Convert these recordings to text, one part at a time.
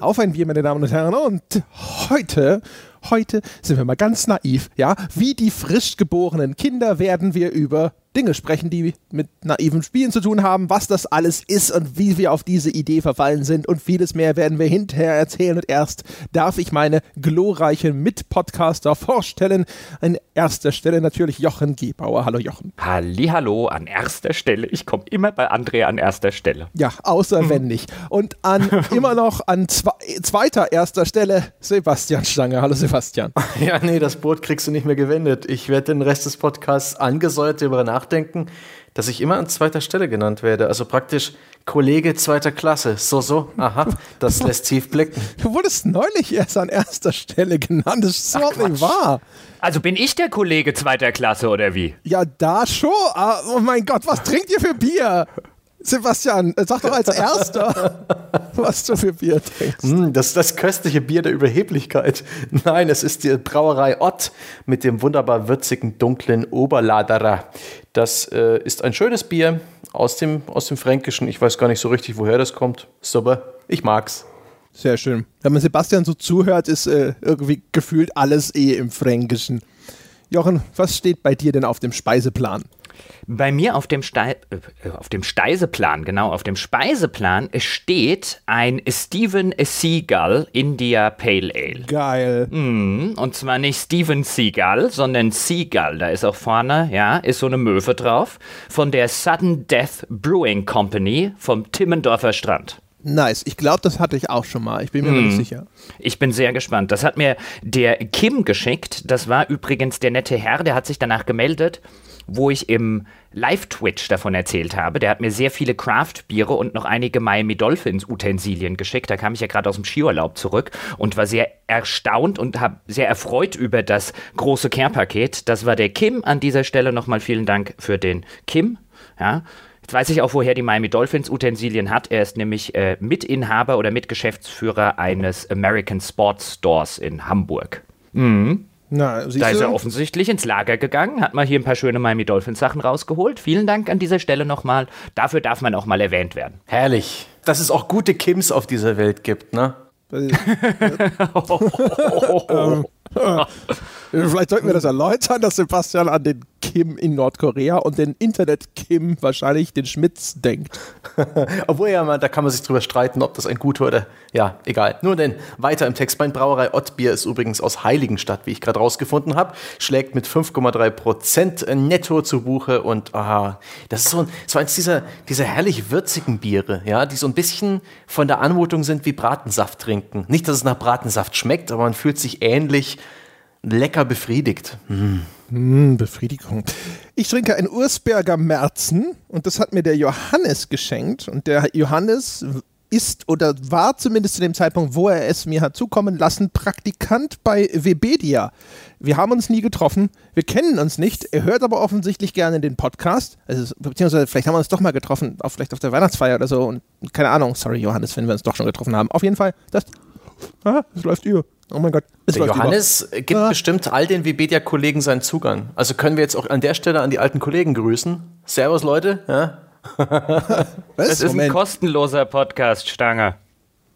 Auf ein Bier, meine Damen und Herren. Und heute, heute sind wir mal ganz naiv, ja. Wie die frisch geborenen Kinder werden wir über Dinge sprechen, die mit naiven Spielen zu tun haben, was das alles ist und wie wir auf diese Idee verfallen sind und vieles mehr werden wir hinterher erzählen. Und erst darf ich meine glorreichen Mitpodcaster vorstellen. An erster Stelle natürlich Jochen Gebauer. Hallo Jochen. Hallo an erster Stelle. Ich komme immer bei André an erster Stelle. Ja, außer wenn nicht. Und an immer noch an zwe zweiter erster Stelle Sebastian Stange. Hallo Sebastian. Ja, nee, das Boot kriegst du nicht mehr gewendet. Ich werde den Rest des Podcasts angesäuert darüber nachdenken nachdenken, dass ich immer an zweiter Stelle genannt werde. Also praktisch Kollege zweiter Klasse. So, so, aha, das lässt tief blicken. Du wurdest neulich erst an erster Stelle genannt. Das ist überhaupt nicht wahr. Also bin ich der Kollege zweiter Klasse oder wie? Ja, da schon. Ah, oh mein Gott, was trinkt ihr für Bier? Sebastian, sag doch als Erster, was du für Bier trinkst. Mm, das ist das köstliche Bier der Überheblichkeit. Nein, es ist die Brauerei Ott mit dem wunderbar würzigen, dunklen Oberladerer. Das äh, ist ein schönes Bier aus dem, aus dem Fränkischen. Ich weiß gar nicht so richtig, woher das kommt. Super, ich mag's. Sehr schön. Wenn man Sebastian so zuhört, ist äh, irgendwie gefühlt alles eh im Fränkischen. Jochen, was steht bei dir denn auf dem Speiseplan? Bei mir auf dem, Ste äh, auf dem Speiseplan, genau, auf dem Speiseplan steht ein Steven Seagull India Pale Ale. Geil. Mm, und zwar nicht Steven Seagull, sondern Seagull. Da ist auch vorne, ja, ist so eine Möwe drauf. Von der Sudden Death Brewing Company vom Timmendorfer Strand. Nice. Ich glaube, das hatte ich auch schon mal. Ich bin mir mm. nicht sicher. Ich bin sehr gespannt. Das hat mir der Kim geschickt. Das war übrigens der nette Herr, der hat sich danach gemeldet wo ich im Live-Twitch davon erzählt habe. Der hat mir sehr viele Craft-Biere und noch einige Miami Dolphins-Utensilien geschickt. Da kam ich ja gerade aus dem Skiurlaub zurück und war sehr erstaunt und habe sehr erfreut über das große Care-Paket. Das war der Kim. An dieser Stelle nochmal vielen Dank für den Kim. Ja. Jetzt weiß ich auch, woher die Miami Dolphins Utensilien hat. Er ist nämlich äh, Mitinhaber oder Mitgeschäftsführer eines American Sports Stores in Hamburg. Mhm. Na, da ist er offensichtlich ins Lager gegangen, hat mal hier ein paar schöne Miami Dolphins Sachen rausgeholt. Vielen Dank an dieser Stelle nochmal. Dafür darf man auch mal erwähnt werden. Herrlich. Dass es auch gute Kims auf dieser Welt gibt, ne? ähm, Vielleicht sollten wir das erläutern, dass Sebastian an den Kim in Nordkorea und den Internet-Kim wahrscheinlich den Schmitz denkt. Obwohl ja, da kann man sich drüber streiten, ob das ein guter oder ja, egal. Nur denn weiter im Text. Mein Brauerei Ottbier ist übrigens aus Heiligenstadt, wie ich gerade rausgefunden habe. Schlägt mit 5,3 Prozent netto zu Buche und aha, das ist so, so eins dieser, dieser herrlich würzigen Biere, ja, die so ein bisschen von der Anmutung sind wie Bratensaft trinken. Nicht, dass es nach Bratensaft schmeckt, aber man fühlt sich ähnlich lecker befriedigt. Mm. Mm, Befriedigung. Ich trinke ein Ursberger Merzen und das hat mir der Johannes geschenkt. Und der Johannes ist oder war zumindest zu dem Zeitpunkt, wo er es mir hat zukommen lassen, Praktikant bei Webedia. Wir haben uns nie getroffen, wir kennen uns nicht, er hört aber offensichtlich gerne den Podcast, also, beziehungsweise vielleicht haben wir uns doch mal getroffen, auch vielleicht auf der Weihnachtsfeier oder so und keine Ahnung, sorry Johannes, wenn wir uns doch schon getroffen haben. Auf jeden Fall, das, ah, das läuft über. Oh mein Gott. Der Johannes über. gibt ah. bestimmt all den Webedia-Kollegen seinen Zugang. Also können wir jetzt auch an der Stelle an die alten Kollegen grüßen. Servus, Leute. Ja. das ist Moment. ein kostenloser Podcast, Stange.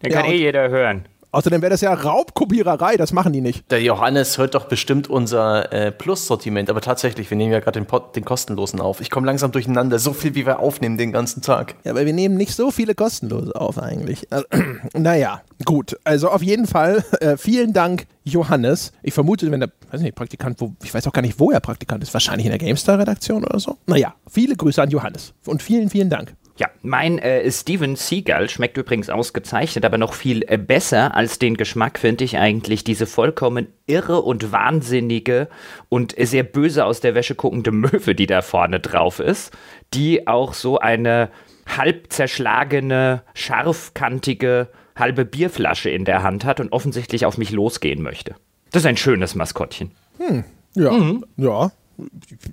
Den ja, kann eh jeder hören. Außerdem wäre das ja Raubkopiererei, das machen die nicht. Der Johannes hört doch bestimmt unser äh, Plus-Sortiment, aber tatsächlich, wir nehmen ja gerade den, den, kostenlosen auf. Ich komme langsam durcheinander, so viel wie wir aufnehmen den ganzen Tag. Ja, aber wir nehmen nicht so viele kostenlose auf eigentlich. Also, naja, gut. Also auf jeden Fall äh, vielen Dank, Johannes. Ich vermute, wenn der, weiß nicht, Praktikant, wo, ich weiß auch gar nicht, wo er Praktikant ist, wahrscheinlich in der GameStar-Redaktion oder so. Naja, viele Grüße an Johannes und vielen, vielen Dank. Ja, mein äh, Steven Seagull schmeckt übrigens ausgezeichnet, aber noch viel äh, besser als den Geschmack finde ich eigentlich diese vollkommen irre und wahnsinnige und sehr böse aus der Wäsche guckende Möwe, die da vorne drauf ist, die auch so eine halb zerschlagene, scharfkantige halbe Bierflasche in der Hand hat und offensichtlich auf mich losgehen möchte. Das ist ein schönes Maskottchen. Hm, ja, mhm. ja,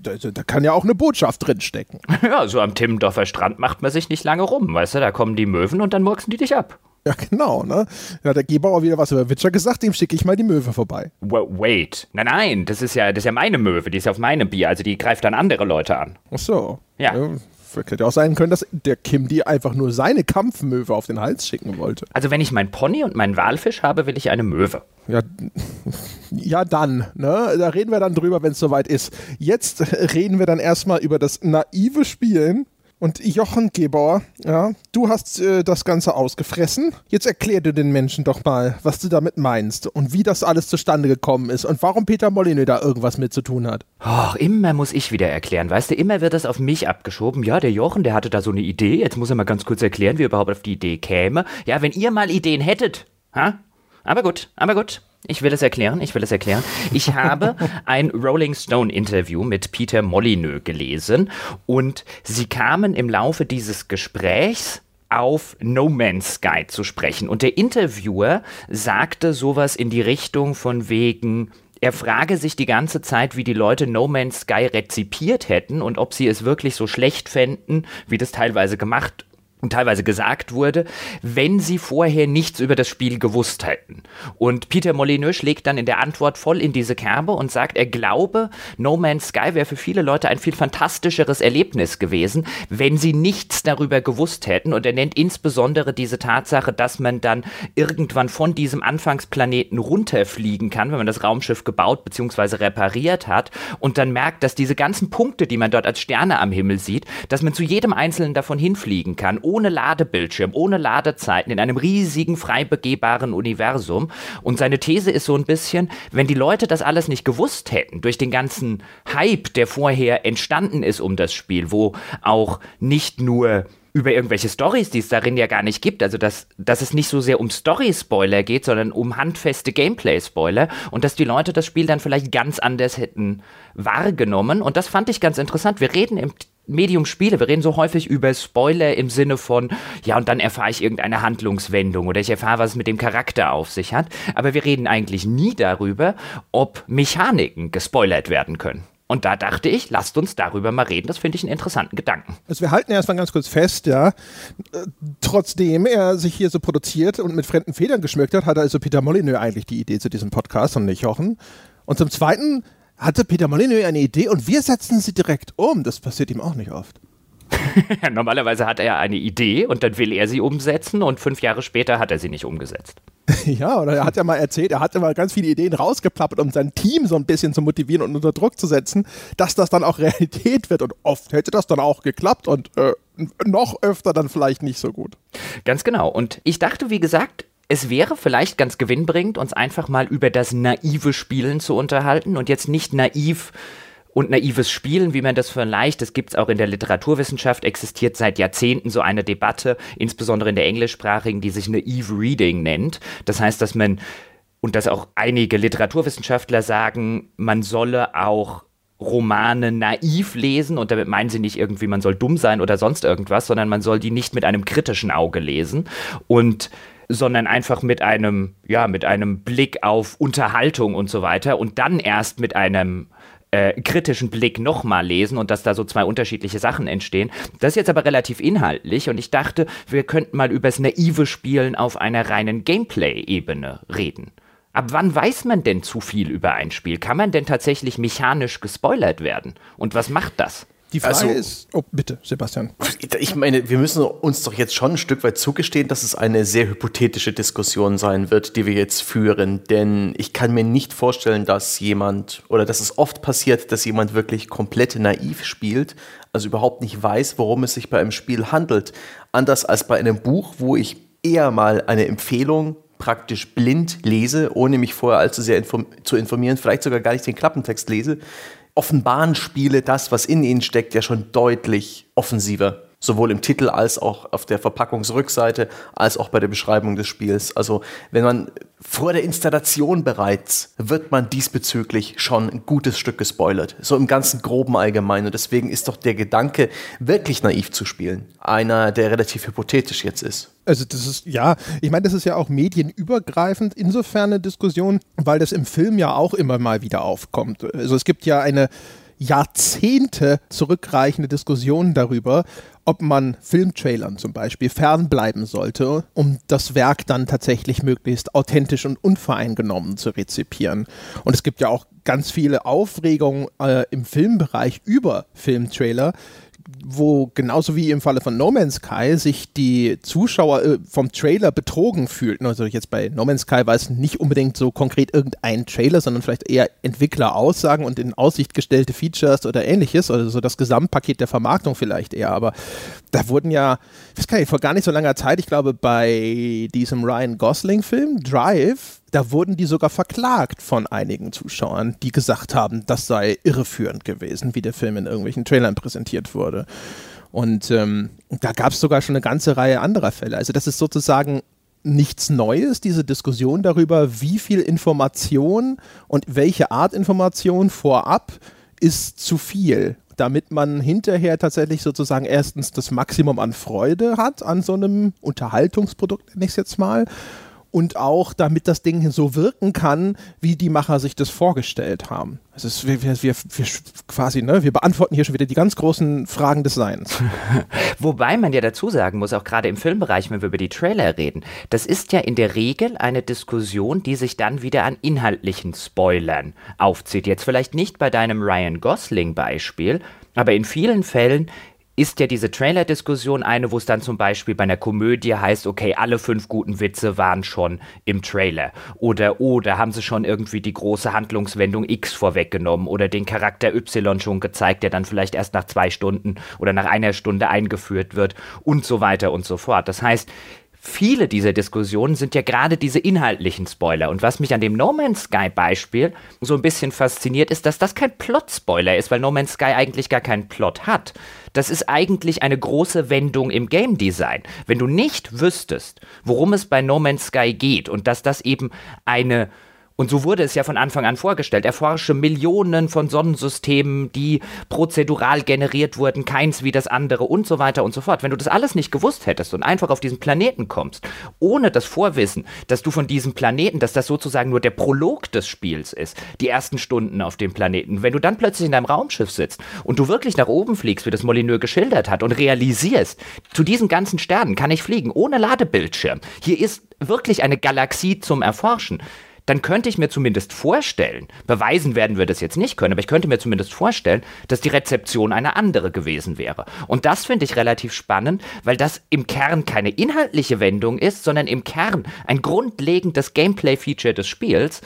da, da, kann ja auch eine Botschaft drinstecken. Ja, so am Timmendorfer Strand macht man sich nicht lange rum, weißt du, da kommen die Möwen und dann murksen die dich ab. Ja, genau, ne? Da hat der Gebauer wieder was über Witcher gesagt, dem schicke ich mal die Möwe vorbei. Wait. Nein, nein, das ist ja, das ist ja meine Möwe, die ist auf meinem Bier, also die greift dann andere Leute an. Ach so. Ja. ja hätte auch sein können, dass der Kim die einfach nur seine Kampfmöwe auf den Hals schicken wollte. Also wenn ich mein Pony und meinen Walfisch habe, will ich eine Möwe. Ja, ja dann, ne? Da reden wir dann drüber, wenn es soweit ist. Jetzt reden wir dann erstmal über das naive Spielen und Jochen Gebauer, ja, du hast äh, das Ganze ausgefressen. Jetzt erklär du den Menschen doch mal, was du damit meinst und wie das alles zustande gekommen ist und warum Peter Molyneux da irgendwas mit zu tun hat. Och, immer muss ich wieder erklären, weißt du, immer wird das auf mich abgeschoben. Ja, der Jochen, der hatte da so eine Idee, jetzt muss er mal ganz kurz erklären, wie er überhaupt auf die Idee käme. Ja, wenn ihr mal Ideen hättet, ha? Aber gut, aber gut. Ich will es erklären, ich will es erklären. Ich habe ein Rolling Stone Interview mit Peter Molyneux gelesen und sie kamen im Laufe dieses Gesprächs auf No Man's Sky zu sprechen. Und der Interviewer sagte sowas in die Richtung von wegen, er frage sich die ganze Zeit, wie die Leute No Man's Sky rezipiert hätten und ob sie es wirklich so schlecht fänden, wie das teilweise gemacht und teilweise gesagt wurde, wenn sie vorher nichts über das Spiel gewusst hätten. Und Peter Molyneux schlägt dann in der Antwort voll in diese Kerbe und sagt, er glaube, No Man's Sky wäre für viele Leute ein viel fantastischeres Erlebnis gewesen, wenn sie nichts darüber gewusst hätten. Und er nennt insbesondere diese Tatsache, dass man dann irgendwann von diesem Anfangsplaneten runterfliegen kann, wenn man das Raumschiff gebaut bzw. repariert hat und dann merkt, dass diese ganzen Punkte, die man dort als Sterne am Himmel sieht, dass man zu jedem einzelnen davon hinfliegen kann ohne Ladebildschirm, ohne Ladezeiten, in einem riesigen, frei begehbaren Universum. Und seine These ist so ein bisschen, wenn die Leute das alles nicht gewusst hätten, durch den ganzen Hype, der vorher entstanden ist um das Spiel, wo auch nicht nur über irgendwelche Stories, die es darin ja gar nicht gibt. Also, dass, dass es nicht so sehr um Story-Spoiler geht, sondern um handfeste Gameplay-Spoiler und dass die Leute das Spiel dann vielleicht ganz anders hätten wahrgenommen. Und das fand ich ganz interessant. Wir reden im Medium Spiele. Wir reden so häufig über Spoiler im Sinne von, ja, und dann erfahre ich irgendeine Handlungswendung oder ich erfahre, was es mit dem Charakter auf sich hat. Aber wir reden eigentlich nie darüber, ob Mechaniken gespoilert werden können. Und da dachte ich, lasst uns darüber mal reden. Das finde ich einen interessanten Gedanken. Also wir halten erstmal ganz kurz fest, ja. Äh, trotzdem er sich hier so produziert und mit fremden Federn geschmückt hat, hat also Peter Molyneux eigentlich die Idee zu diesem Podcast und nicht Jochen. Und zum Zweiten hatte Peter Molyneux eine Idee und wir setzen sie direkt um. Das passiert ihm auch nicht oft. Normalerweise hat er eine Idee und dann will er sie umsetzen und fünf Jahre später hat er sie nicht umgesetzt. Ja, oder er hat ja mal erzählt, er hat immer ganz viele Ideen rausgeplappert, um sein Team so ein bisschen zu motivieren und unter Druck zu setzen, dass das dann auch Realität wird. Und oft hätte das dann auch geklappt und äh, noch öfter dann vielleicht nicht so gut. Ganz genau. Und ich dachte, wie gesagt, es wäre vielleicht ganz gewinnbringend, uns einfach mal über das naive Spielen zu unterhalten und jetzt nicht naiv und naives Spielen, wie man das vielleicht, das gibt es auch in der Literaturwissenschaft, existiert seit Jahrzehnten so eine Debatte, insbesondere in der englischsprachigen, die sich naive Reading nennt. Das heißt, dass man, und dass auch einige Literaturwissenschaftler sagen, man solle auch Romane naiv lesen und damit meinen sie nicht irgendwie, man soll dumm sein oder sonst irgendwas, sondern man soll die nicht mit einem kritischen Auge lesen. Und sondern einfach mit einem, ja, mit einem Blick auf Unterhaltung und so weiter und dann erst mit einem äh, kritischen Blick nochmal lesen und dass da so zwei unterschiedliche Sachen entstehen. Das ist jetzt aber relativ inhaltlich und ich dachte, wir könnten mal übers naive Spielen auf einer reinen Gameplay-Ebene reden. Ab wann weiß man denn zu viel über ein Spiel? Kann man denn tatsächlich mechanisch gespoilert werden? Und was macht das? Die Frage also, ist, oh bitte, Sebastian. Ich meine, wir müssen uns doch jetzt schon ein Stück weit zugestehen, dass es eine sehr hypothetische Diskussion sein wird, die wir jetzt führen. Denn ich kann mir nicht vorstellen, dass jemand oder dass es oft passiert, dass jemand wirklich komplett naiv spielt, also überhaupt nicht weiß, worum es sich bei einem Spiel handelt. Anders als bei einem Buch, wo ich eher mal eine Empfehlung praktisch blind lese, ohne mich vorher allzu sehr inform zu informieren, vielleicht sogar gar nicht den Klappentext lese, offenbaren Spiele das, was in ihnen steckt, ja schon deutlich offensiver. Sowohl im Titel als auch auf der Verpackungsrückseite, als auch bei der Beschreibung des Spiels. Also wenn man vor der Installation bereits wird man diesbezüglich schon ein gutes Stück gespoilert. So im ganzen groben Allgemeinen. Und deswegen ist doch der Gedanke, wirklich naiv zu spielen, einer, der relativ hypothetisch jetzt ist. Also das ist, ja, ich meine, das ist ja auch medienübergreifend insofern eine Diskussion, weil das im Film ja auch immer mal wieder aufkommt. Also es gibt ja eine Jahrzehnte zurückreichende Diskussionen darüber, ob man Filmtrailern zum Beispiel fernbleiben sollte, um das Werk dann tatsächlich möglichst authentisch und unvoreingenommen zu rezipieren. Und es gibt ja auch ganz viele Aufregungen äh, im Filmbereich über Filmtrailer, wo genauso wie im Falle von No Man's Sky sich die Zuschauer äh, vom Trailer betrogen fühlten. Also jetzt bei No Man's Sky war es nicht unbedingt so konkret irgendein Trailer, sondern vielleicht eher Entwickleraussagen und in Aussicht gestellte Features oder ähnliches, also so das Gesamtpaket der Vermarktung vielleicht eher. Aber da wurden ja, ich weiß gar nicht, vor gar nicht so langer Zeit, ich glaube bei diesem Ryan Gosling-Film Drive, da wurden die sogar verklagt von einigen Zuschauern, die gesagt haben, das sei irreführend gewesen, wie der Film in irgendwelchen Trailern präsentiert wurde. Und ähm, da gab es sogar schon eine ganze Reihe anderer Fälle. Also das ist sozusagen nichts Neues, diese Diskussion darüber, wie viel Information und welche Art Information vorab ist zu viel, damit man hinterher tatsächlich sozusagen erstens das Maximum an Freude hat an so einem Unterhaltungsprodukt, nenne ich es jetzt mal, und auch damit das Ding so wirken kann, wie die Macher sich das vorgestellt haben. Also es, wir, wir, wir, quasi, ne, wir beantworten hier schon wieder die ganz großen Fragen des Seins. Wobei man ja dazu sagen muss, auch gerade im Filmbereich, wenn wir über die Trailer reden, das ist ja in der Regel eine Diskussion, die sich dann wieder an inhaltlichen Spoilern aufzieht. Jetzt vielleicht nicht bei deinem Ryan Gosling-Beispiel, aber in vielen Fällen ist ja diese Trailer-Diskussion eine, wo es dann zum Beispiel bei einer Komödie heißt, okay, alle fünf guten Witze waren schon im Trailer. Oder, oh, haben sie schon irgendwie die große Handlungswendung X vorweggenommen oder den Charakter Y schon gezeigt, der dann vielleicht erst nach zwei Stunden oder nach einer Stunde eingeführt wird und so weiter und so fort. Das heißt, viele dieser Diskussionen sind ja gerade diese inhaltlichen Spoiler. Und was mich an dem No Man's Sky Beispiel so ein bisschen fasziniert, ist, dass das kein Plot-Spoiler ist, weil No Man's Sky eigentlich gar keinen Plot hat. Das ist eigentlich eine große Wendung im Game Design. Wenn du nicht wüsstest, worum es bei No Man's Sky geht und dass das eben eine und so wurde es ja von Anfang an vorgestellt. Erforsche Millionen von Sonnensystemen, die prozedural generiert wurden, keins wie das andere und so weiter und so fort. Wenn du das alles nicht gewusst hättest und einfach auf diesen Planeten kommst, ohne das Vorwissen, dass du von diesem Planeten, dass das sozusagen nur der Prolog des Spiels ist, die ersten Stunden auf dem Planeten, wenn du dann plötzlich in deinem Raumschiff sitzt und du wirklich nach oben fliegst, wie das Molyneux geschildert hat, und realisierst, zu diesen ganzen Sternen kann ich fliegen, ohne Ladebildschirm. Hier ist wirklich eine Galaxie zum Erforschen dann könnte ich mir zumindest vorstellen, beweisen werden wir das jetzt nicht können, aber ich könnte mir zumindest vorstellen, dass die Rezeption eine andere gewesen wäre. Und das finde ich relativ spannend, weil das im Kern keine inhaltliche Wendung ist, sondern im Kern ein grundlegendes Gameplay-Feature des Spiels,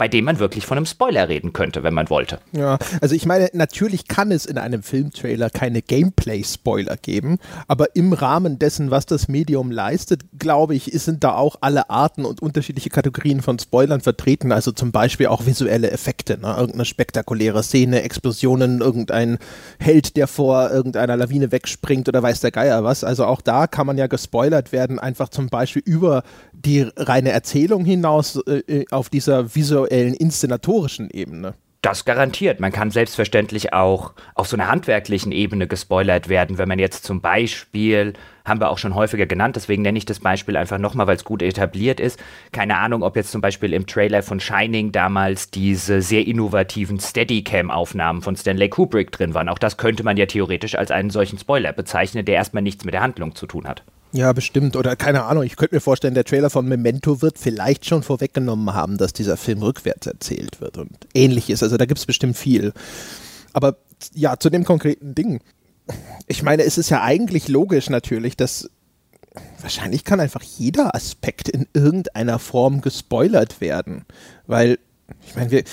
bei dem man wirklich von einem Spoiler reden könnte, wenn man wollte. Ja, also ich meine, natürlich kann es in einem Filmtrailer keine Gameplay-Spoiler geben, aber im Rahmen dessen, was das Medium leistet, glaube ich, sind da auch alle Arten und unterschiedliche Kategorien von Spoilern vertreten. Also zum Beispiel auch visuelle Effekte, ne? irgendeine spektakuläre Szene, Explosionen, irgendein Held, der vor irgendeiner Lawine wegspringt oder weiß der Geier was. Also auch da kann man ja gespoilert werden, einfach zum Beispiel über die reine Erzählung hinaus äh, äh, auf dieser visuellen, inszenatorischen Ebene. Das garantiert. Man kann selbstverständlich auch auf so einer handwerklichen Ebene gespoilert werden, wenn man jetzt zum Beispiel, haben wir auch schon häufiger genannt, deswegen nenne ich das Beispiel einfach nochmal, weil es gut etabliert ist. Keine Ahnung, ob jetzt zum Beispiel im Trailer von Shining damals diese sehr innovativen Steadicam-Aufnahmen von Stanley Kubrick drin waren. Auch das könnte man ja theoretisch als einen solchen Spoiler bezeichnen, der erstmal nichts mit der Handlung zu tun hat. Ja, bestimmt. Oder keine Ahnung, ich könnte mir vorstellen, der Trailer von Memento wird vielleicht schon vorweggenommen haben, dass dieser Film rückwärts erzählt wird und ähnliches. Also da gibt es bestimmt viel. Aber ja, zu dem konkreten Ding. Ich meine, es ist ja eigentlich logisch natürlich, dass wahrscheinlich kann einfach jeder Aspekt in irgendeiner Form gespoilert werden. Weil, ich meine, wir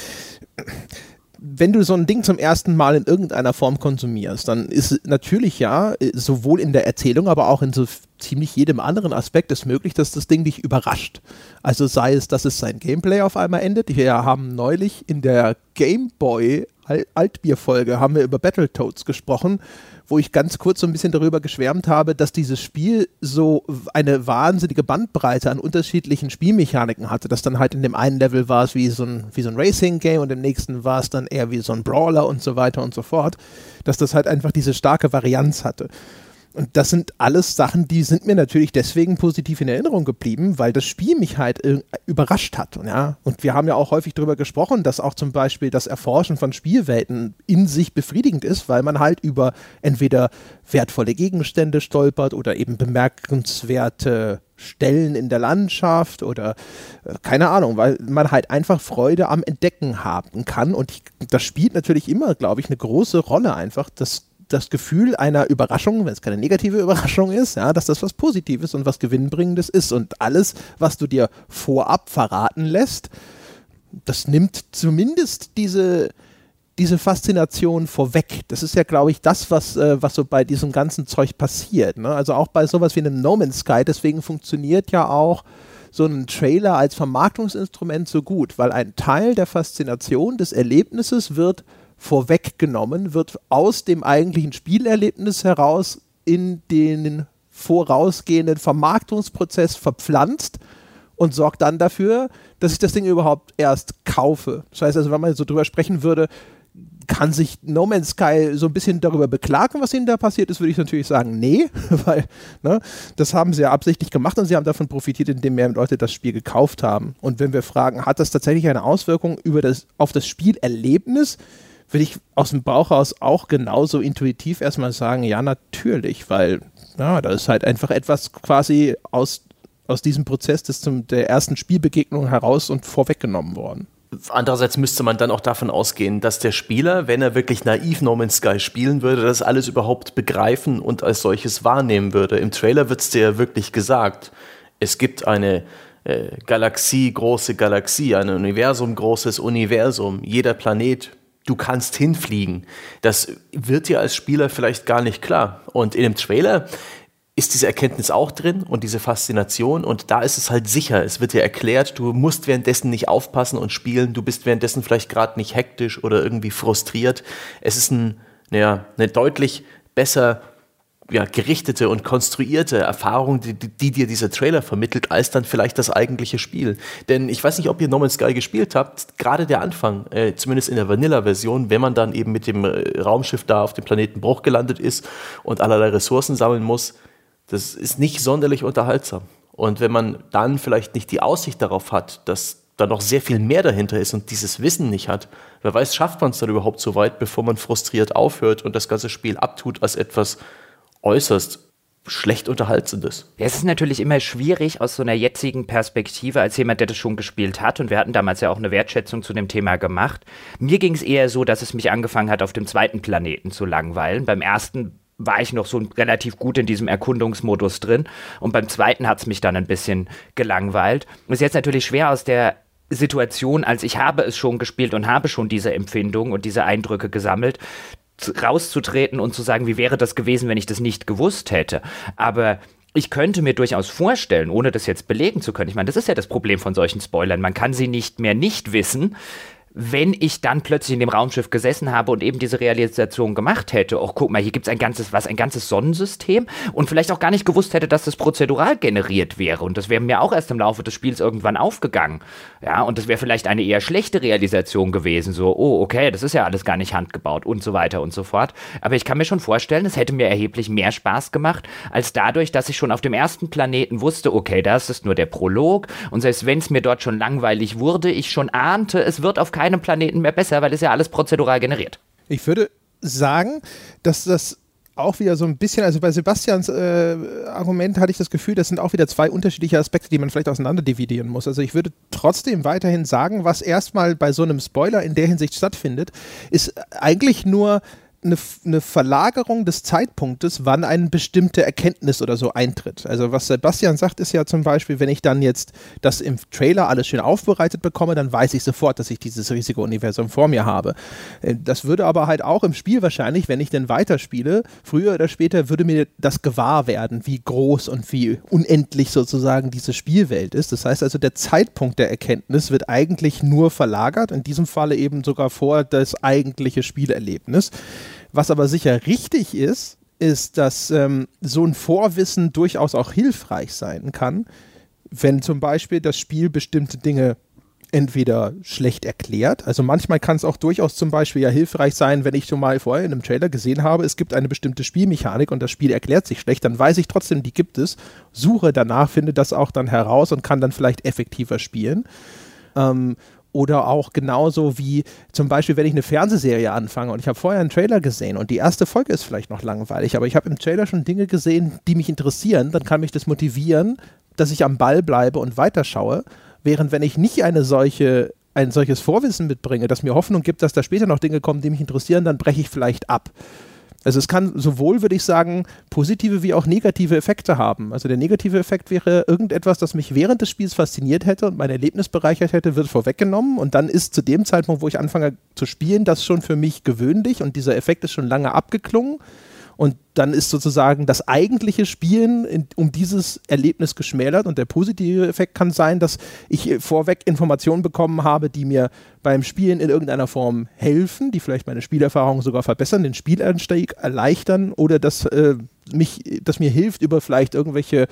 wenn du so ein Ding zum ersten Mal in irgendeiner Form konsumierst, dann ist natürlich ja, sowohl in der Erzählung, aber auch in so ziemlich jedem anderen Aspekt es möglich, dass das Ding dich überrascht. Also sei es, dass es sein Gameplay auf einmal endet. Wir haben neulich in der Game Boy Altbier-Folge haben wir über Battletoads gesprochen wo ich ganz kurz so ein bisschen darüber geschwärmt habe, dass dieses Spiel so eine wahnsinnige Bandbreite an unterschiedlichen Spielmechaniken hatte. Dass dann halt in dem einen Level war es wie so ein, so ein Racing-Game und im nächsten war es dann eher wie so ein Brawler und so weiter und so fort. Dass das halt einfach diese starke Varianz hatte. Und das sind alles Sachen, die sind mir natürlich deswegen positiv in Erinnerung geblieben, weil das Spiel mich halt überrascht hat. Ja? Und wir haben ja auch häufig darüber gesprochen, dass auch zum Beispiel das Erforschen von Spielwelten in sich befriedigend ist, weil man halt über entweder wertvolle Gegenstände stolpert oder eben bemerkenswerte Stellen in der Landschaft oder äh, keine Ahnung, weil man halt einfach Freude am Entdecken haben kann. Und ich, das spielt natürlich immer, glaube ich, eine große Rolle einfach, das das Gefühl einer Überraschung, wenn es keine negative Überraschung ist, ja, dass das was Positives und was Gewinnbringendes ist. Und alles, was du dir vorab verraten lässt, das nimmt zumindest diese, diese Faszination vorweg. Das ist ja, glaube ich, das, was, äh, was so bei diesem ganzen Zeug passiert. Ne? Also auch bei sowas wie einem No Man's Sky, deswegen funktioniert ja auch so ein Trailer als Vermarktungsinstrument so gut, weil ein Teil der Faszination des Erlebnisses wird vorweggenommen, wird aus dem eigentlichen Spielerlebnis heraus in den vorausgehenden Vermarktungsprozess verpflanzt und sorgt dann dafür, dass ich das Ding überhaupt erst kaufe. Das heißt also, wenn man so drüber sprechen würde, kann sich No Man's Sky so ein bisschen darüber beklagen, was ihnen da passiert ist, würde ich natürlich sagen, nee, weil ne, das haben sie ja absichtlich gemacht und sie haben davon profitiert, indem mehr Leute das Spiel gekauft haben. Und wenn wir fragen, hat das tatsächlich eine Auswirkung über das, auf das Spielerlebnis, würde ich aus dem Bauch aus auch genauso intuitiv erstmal sagen, ja, natürlich, weil ja, da ist halt einfach etwas quasi aus, aus diesem Prozess des zum, der ersten Spielbegegnung heraus und vorweggenommen worden. Andererseits müsste man dann auch davon ausgehen, dass der Spieler, wenn er wirklich naiv No Man's Sky spielen würde, das alles überhaupt begreifen und als solches wahrnehmen würde. Im Trailer wird es dir ja wirklich gesagt, es gibt eine äh, Galaxie, große Galaxie, ein Universum, großes Universum. Jeder Planet du kannst hinfliegen. Das wird dir als Spieler vielleicht gar nicht klar. Und in dem Trailer ist diese Erkenntnis auch drin und diese Faszination und da ist es halt sicher. Es wird dir erklärt, du musst währenddessen nicht aufpassen und spielen, du bist währenddessen vielleicht gerade nicht hektisch oder irgendwie frustriert. Es ist ein, naja, eine deutlich besser ja, gerichtete und konstruierte Erfahrung, die, die, dir dieser Trailer vermittelt, als dann vielleicht das eigentliche Spiel. Denn ich weiß nicht, ob ihr No Sky gespielt habt, gerade der Anfang, äh, zumindest in der Vanilla-Version, wenn man dann eben mit dem äh, Raumschiff da auf dem Planeten Bruch gelandet ist und allerlei Ressourcen sammeln muss, das ist nicht sonderlich unterhaltsam. Und wenn man dann vielleicht nicht die Aussicht darauf hat, dass da noch sehr viel mehr dahinter ist und dieses Wissen nicht hat, wer weiß, schafft man es dann überhaupt so weit, bevor man frustriert aufhört und das ganze Spiel abtut als etwas, äußerst schlecht unterhaltsendes. Ja, es ist natürlich immer schwierig aus so einer jetzigen Perspektive als jemand, der das schon gespielt hat und wir hatten damals ja auch eine Wertschätzung zu dem Thema gemacht. Mir ging es eher so, dass es mich angefangen hat, auf dem zweiten Planeten zu langweilen. Beim ersten war ich noch so relativ gut in diesem Erkundungsmodus drin und beim zweiten hat es mich dann ein bisschen gelangweilt. Ist jetzt natürlich schwer aus der Situation, als ich habe es schon gespielt und habe schon diese Empfindung und diese Eindrücke gesammelt, rauszutreten und zu sagen, wie wäre das gewesen, wenn ich das nicht gewusst hätte. Aber ich könnte mir durchaus vorstellen, ohne das jetzt belegen zu können, ich meine, das ist ja das Problem von solchen Spoilern, man kann sie nicht mehr nicht wissen, wenn ich dann plötzlich in dem Raumschiff gesessen habe und eben diese Realisation gemacht hätte, oh, guck mal, hier gibt es ein ganzes, was, ein ganzes Sonnensystem und vielleicht auch gar nicht gewusst hätte, dass das prozedural generiert wäre. Und das wäre mir auch erst im Laufe des Spiels irgendwann aufgegangen. Ja, und das wäre vielleicht eine eher schlechte Realisation gewesen. So, oh, okay, das ist ja alles gar nicht handgebaut und so weiter und so fort. Aber ich kann mir schon vorstellen, es hätte mir erheblich mehr Spaß gemacht, als dadurch, dass ich schon auf dem ersten Planeten wusste, okay, das ist nur der Prolog. Und selbst wenn es mir dort schon langweilig wurde, ich schon ahnte, es wird auf keinen keinem Planeten mehr besser, weil es ja alles prozedural generiert. Ich würde sagen, dass das auch wieder so ein bisschen, also bei Sebastians äh, Argument hatte ich das Gefühl, das sind auch wieder zwei unterschiedliche Aspekte, die man vielleicht auseinander dividieren muss. Also ich würde trotzdem weiterhin sagen, was erstmal bei so einem Spoiler in der Hinsicht stattfindet, ist eigentlich nur eine, eine, Verlagerung des Zeitpunktes, wann eine bestimmte Erkenntnis oder so eintritt. Also was Sebastian sagt, ist ja zum Beispiel, wenn ich dann jetzt das im Trailer alles schön aufbereitet bekomme, dann weiß ich sofort, dass ich dieses Risiko-Universum vor mir habe. Äh, das würde aber halt auch im Spiel wahrscheinlich, wenn ich denn weiterspiele, früher oder später würde mir das gewahr werden, wie groß und wie unendlich sozusagen diese Spielwelt ist. Das heißt also, der Zeitpunkt der Erkenntnis wird eigentlich nur verlagert, in diesem Falle eben sogar vor das eigentliche Spielerlebnis. Was aber sicher richtig ist, ist, dass ähm, so ein Vorwissen durchaus auch hilfreich sein kann, wenn zum Beispiel das Spiel bestimmte Dinge entweder schlecht erklärt. Also manchmal kann es auch durchaus zum Beispiel ja hilfreich sein, wenn ich schon mal vorher in einem Trailer gesehen habe, es gibt eine bestimmte Spielmechanik und das Spiel erklärt sich schlecht, dann weiß ich trotzdem, die gibt es, suche danach, finde das auch dann heraus und kann dann vielleicht effektiver spielen. Ähm, oder auch genauso wie zum Beispiel, wenn ich eine Fernsehserie anfange und ich habe vorher einen Trailer gesehen und die erste Folge ist vielleicht noch langweilig, aber ich habe im Trailer schon Dinge gesehen, die mich interessieren, dann kann mich das motivieren, dass ich am Ball bleibe und weiterschaue. Während wenn ich nicht eine solche, ein solches Vorwissen mitbringe, das mir Hoffnung gibt, dass da später noch Dinge kommen, die mich interessieren, dann breche ich vielleicht ab. Also es kann sowohl, würde ich sagen, positive wie auch negative Effekte haben. Also der negative Effekt wäre irgendetwas, das mich während des Spiels fasziniert hätte und mein Erlebnis bereichert hätte, wird vorweggenommen und dann ist zu dem Zeitpunkt, wo ich anfange zu spielen, das schon für mich gewöhnlich und dieser Effekt ist schon lange abgeklungen. Und dann ist sozusagen das eigentliche Spielen in, um dieses Erlebnis geschmälert. Und der positive Effekt kann sein, dass ich vorweg Informationen bekommen habe, die mir beim Spielen in irgendeiner Form helfen, die vielleicht meine Spielerfahrung sogar verbessern, den Spielanstieg erleichtern oder dass, äh, mich, das mir hilft, über vielleicht irgendwelche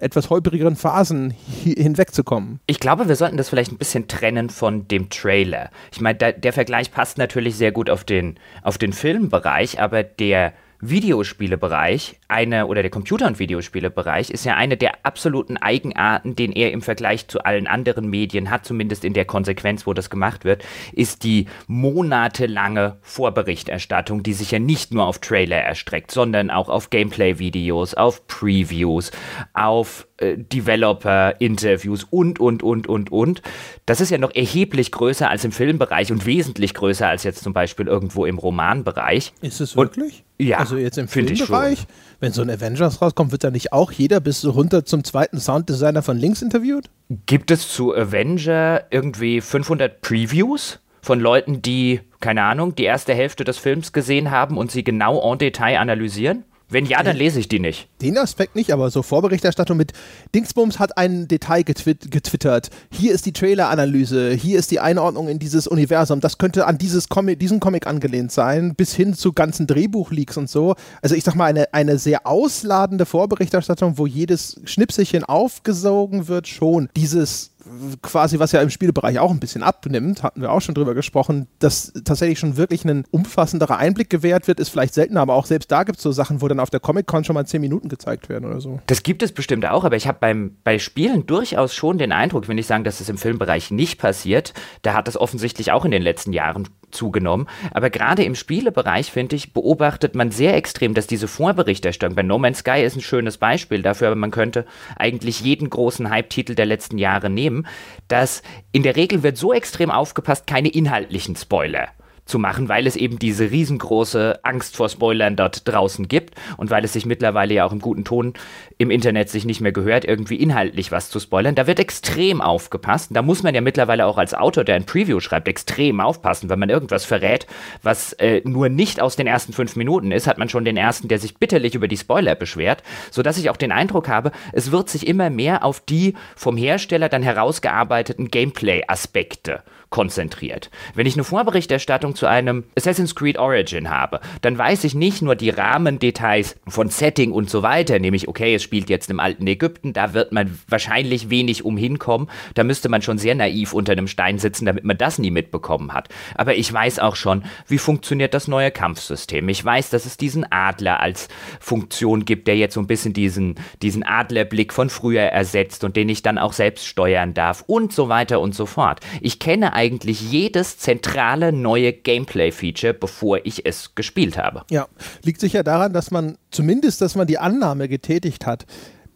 etwas holprigeren Phasen hinwegzukommen. Ich glaube, wir sollten das vielleicht ein bisschen trennen von dem Trailer. Ich meine, der Vergleich passt natürlich sehr gut auf den, auf den Filmbereich, aber der Videospielebereich, eine oder der Computer- und Videospielebereich ist ja eine der absoluten Eigenarten, den er im Vergleich zu allen anderen Medien hat, zumindest in der Konsequenz, wo das gemacht wird, ist die monatelange Vorberichterstattung, die sich ja nicht nur auf Trailer erstreckt, sondern auch auf Gameplay-Videos, auf Previews, auf äh, Developer-Interviews und, und, und, und, und. Das ist ja noch erheblich größer als im Filmbereich und wesentlich größer als jetzt zum Beispiel irgendwo im Romanbereich. Ist es wirklich? Und, ja. Also jetzt im Filmbereich, wenn so ein Avengers rauskommt, wird da nicht auch jeder bis runter zum zweiten Sounddesigner von links interviewt? Gibt es zu Avenger irgendwie 500 Previews? Von Leuten, die, keine Ahnung, die erste Hälfte des Films gesehen haben und sie genau en Detail analysieren? Wenn ja, dann lese ich die nicht. Den Aspekt nicht, aber so Vorberichterstattung mit Dingsbums hat ein Detail getwit getwittert. Hier ist die Trailer-Analyse, hier ist die Einordnung in dieses Universum. Das könnte an dieses Comic, diesen Comic angelehnt sein, bis hin zu ganzen Drehbuchleaks und so. Also ich sag mal, eine, eine sehr ausladende Vorberichterstattung, wo jedes Schnipselchen aufgesogen wird, schon. Dieses quasi, was ja im Spielebereich auch ein bisschen abnimmt, hatten wir auch schon drüber gesprochen, dass tatsächlich schon wirklich ein umfassenderer Einblick gewährt wird, ist vielleicht selten, aber auch selbst da gibt es so Sachen, wo dann auf der Comic-Con schon mal zehn Minuten gezeigt werden oder so. Das gibt es bestimmt auch, aber ich habe bei Spielen durchaus schon den Eindruck, wenn ich sagen, dass es im Filmbereich nicht passiert, da hat es offensichtlich auch in den letzten Jahren zugenommen. Aber gerade im Spielebereich, finde ich, beobachtet man sehr extrem, dass diese Vorberichterstattung, bei No Man's Sky ist ein schönes Beispiel dafür, aber man könnte eigentlich jeden großen Hype-Titel der letzten Jahre nehmen, dass in der Regel wird so extrem aufgepasst, keine inhaltlichen Spoiler zu machen, weil es eben diese riesengroße Angst vor Spoilern dort draußen gibt und weil es sich mittlerweile ja auch im guten Ton im Internet sich nicht mehr gehört, irgendwie inhaltlich was zu spoilern. Da wird extrem aufgepasst. Da muss man ja mittlerweile auch als Autor, der ein Preview schreibt, extrem aufpassen. Wenn man irgendwas verrät, was äh, nur nicht aus den ersten fünf Minuten ist, hat man schon den ersten, der sich bitterlich über die Spoiler beschwert, sodass ich auch den Eindruck habe, es wird sich immer mehr auf die vom Hersteller dann herausgearbeiteten Gameplay-Aspekte konzentriert. Wenn ich eine Vorberichterstattung zu einem Assassin's Creed Origin habe, dann weiß ich nicht nur die Rahmendetails von Setting und so weiter, nämlich, okay, es spielt jetzt im alten Ägypten, da wird man wahrscheinlich wenig umhinkommen, da müsste man schon sehr naiv unter einem Stein sitzen, damit man das nie mitbekommen hat. Aber ich weiß auch schon, wie funktioniert das neue Kampfsystem. Ich weiß, dass es diesen Adler als Funktion gibt, der jetzt so ein bisschen diesen, diesen Adlerblick von früher ersetzt und den ich dann auch selbst steuern darf und so weiter und so fort. Ich kenne eigentlich jedes zentrale neue Gameplay-Feature, bevor ich es gespielt habe. Ja, liegt sicher daran, dass man zumindest, dass man die Annahme getätigt hat,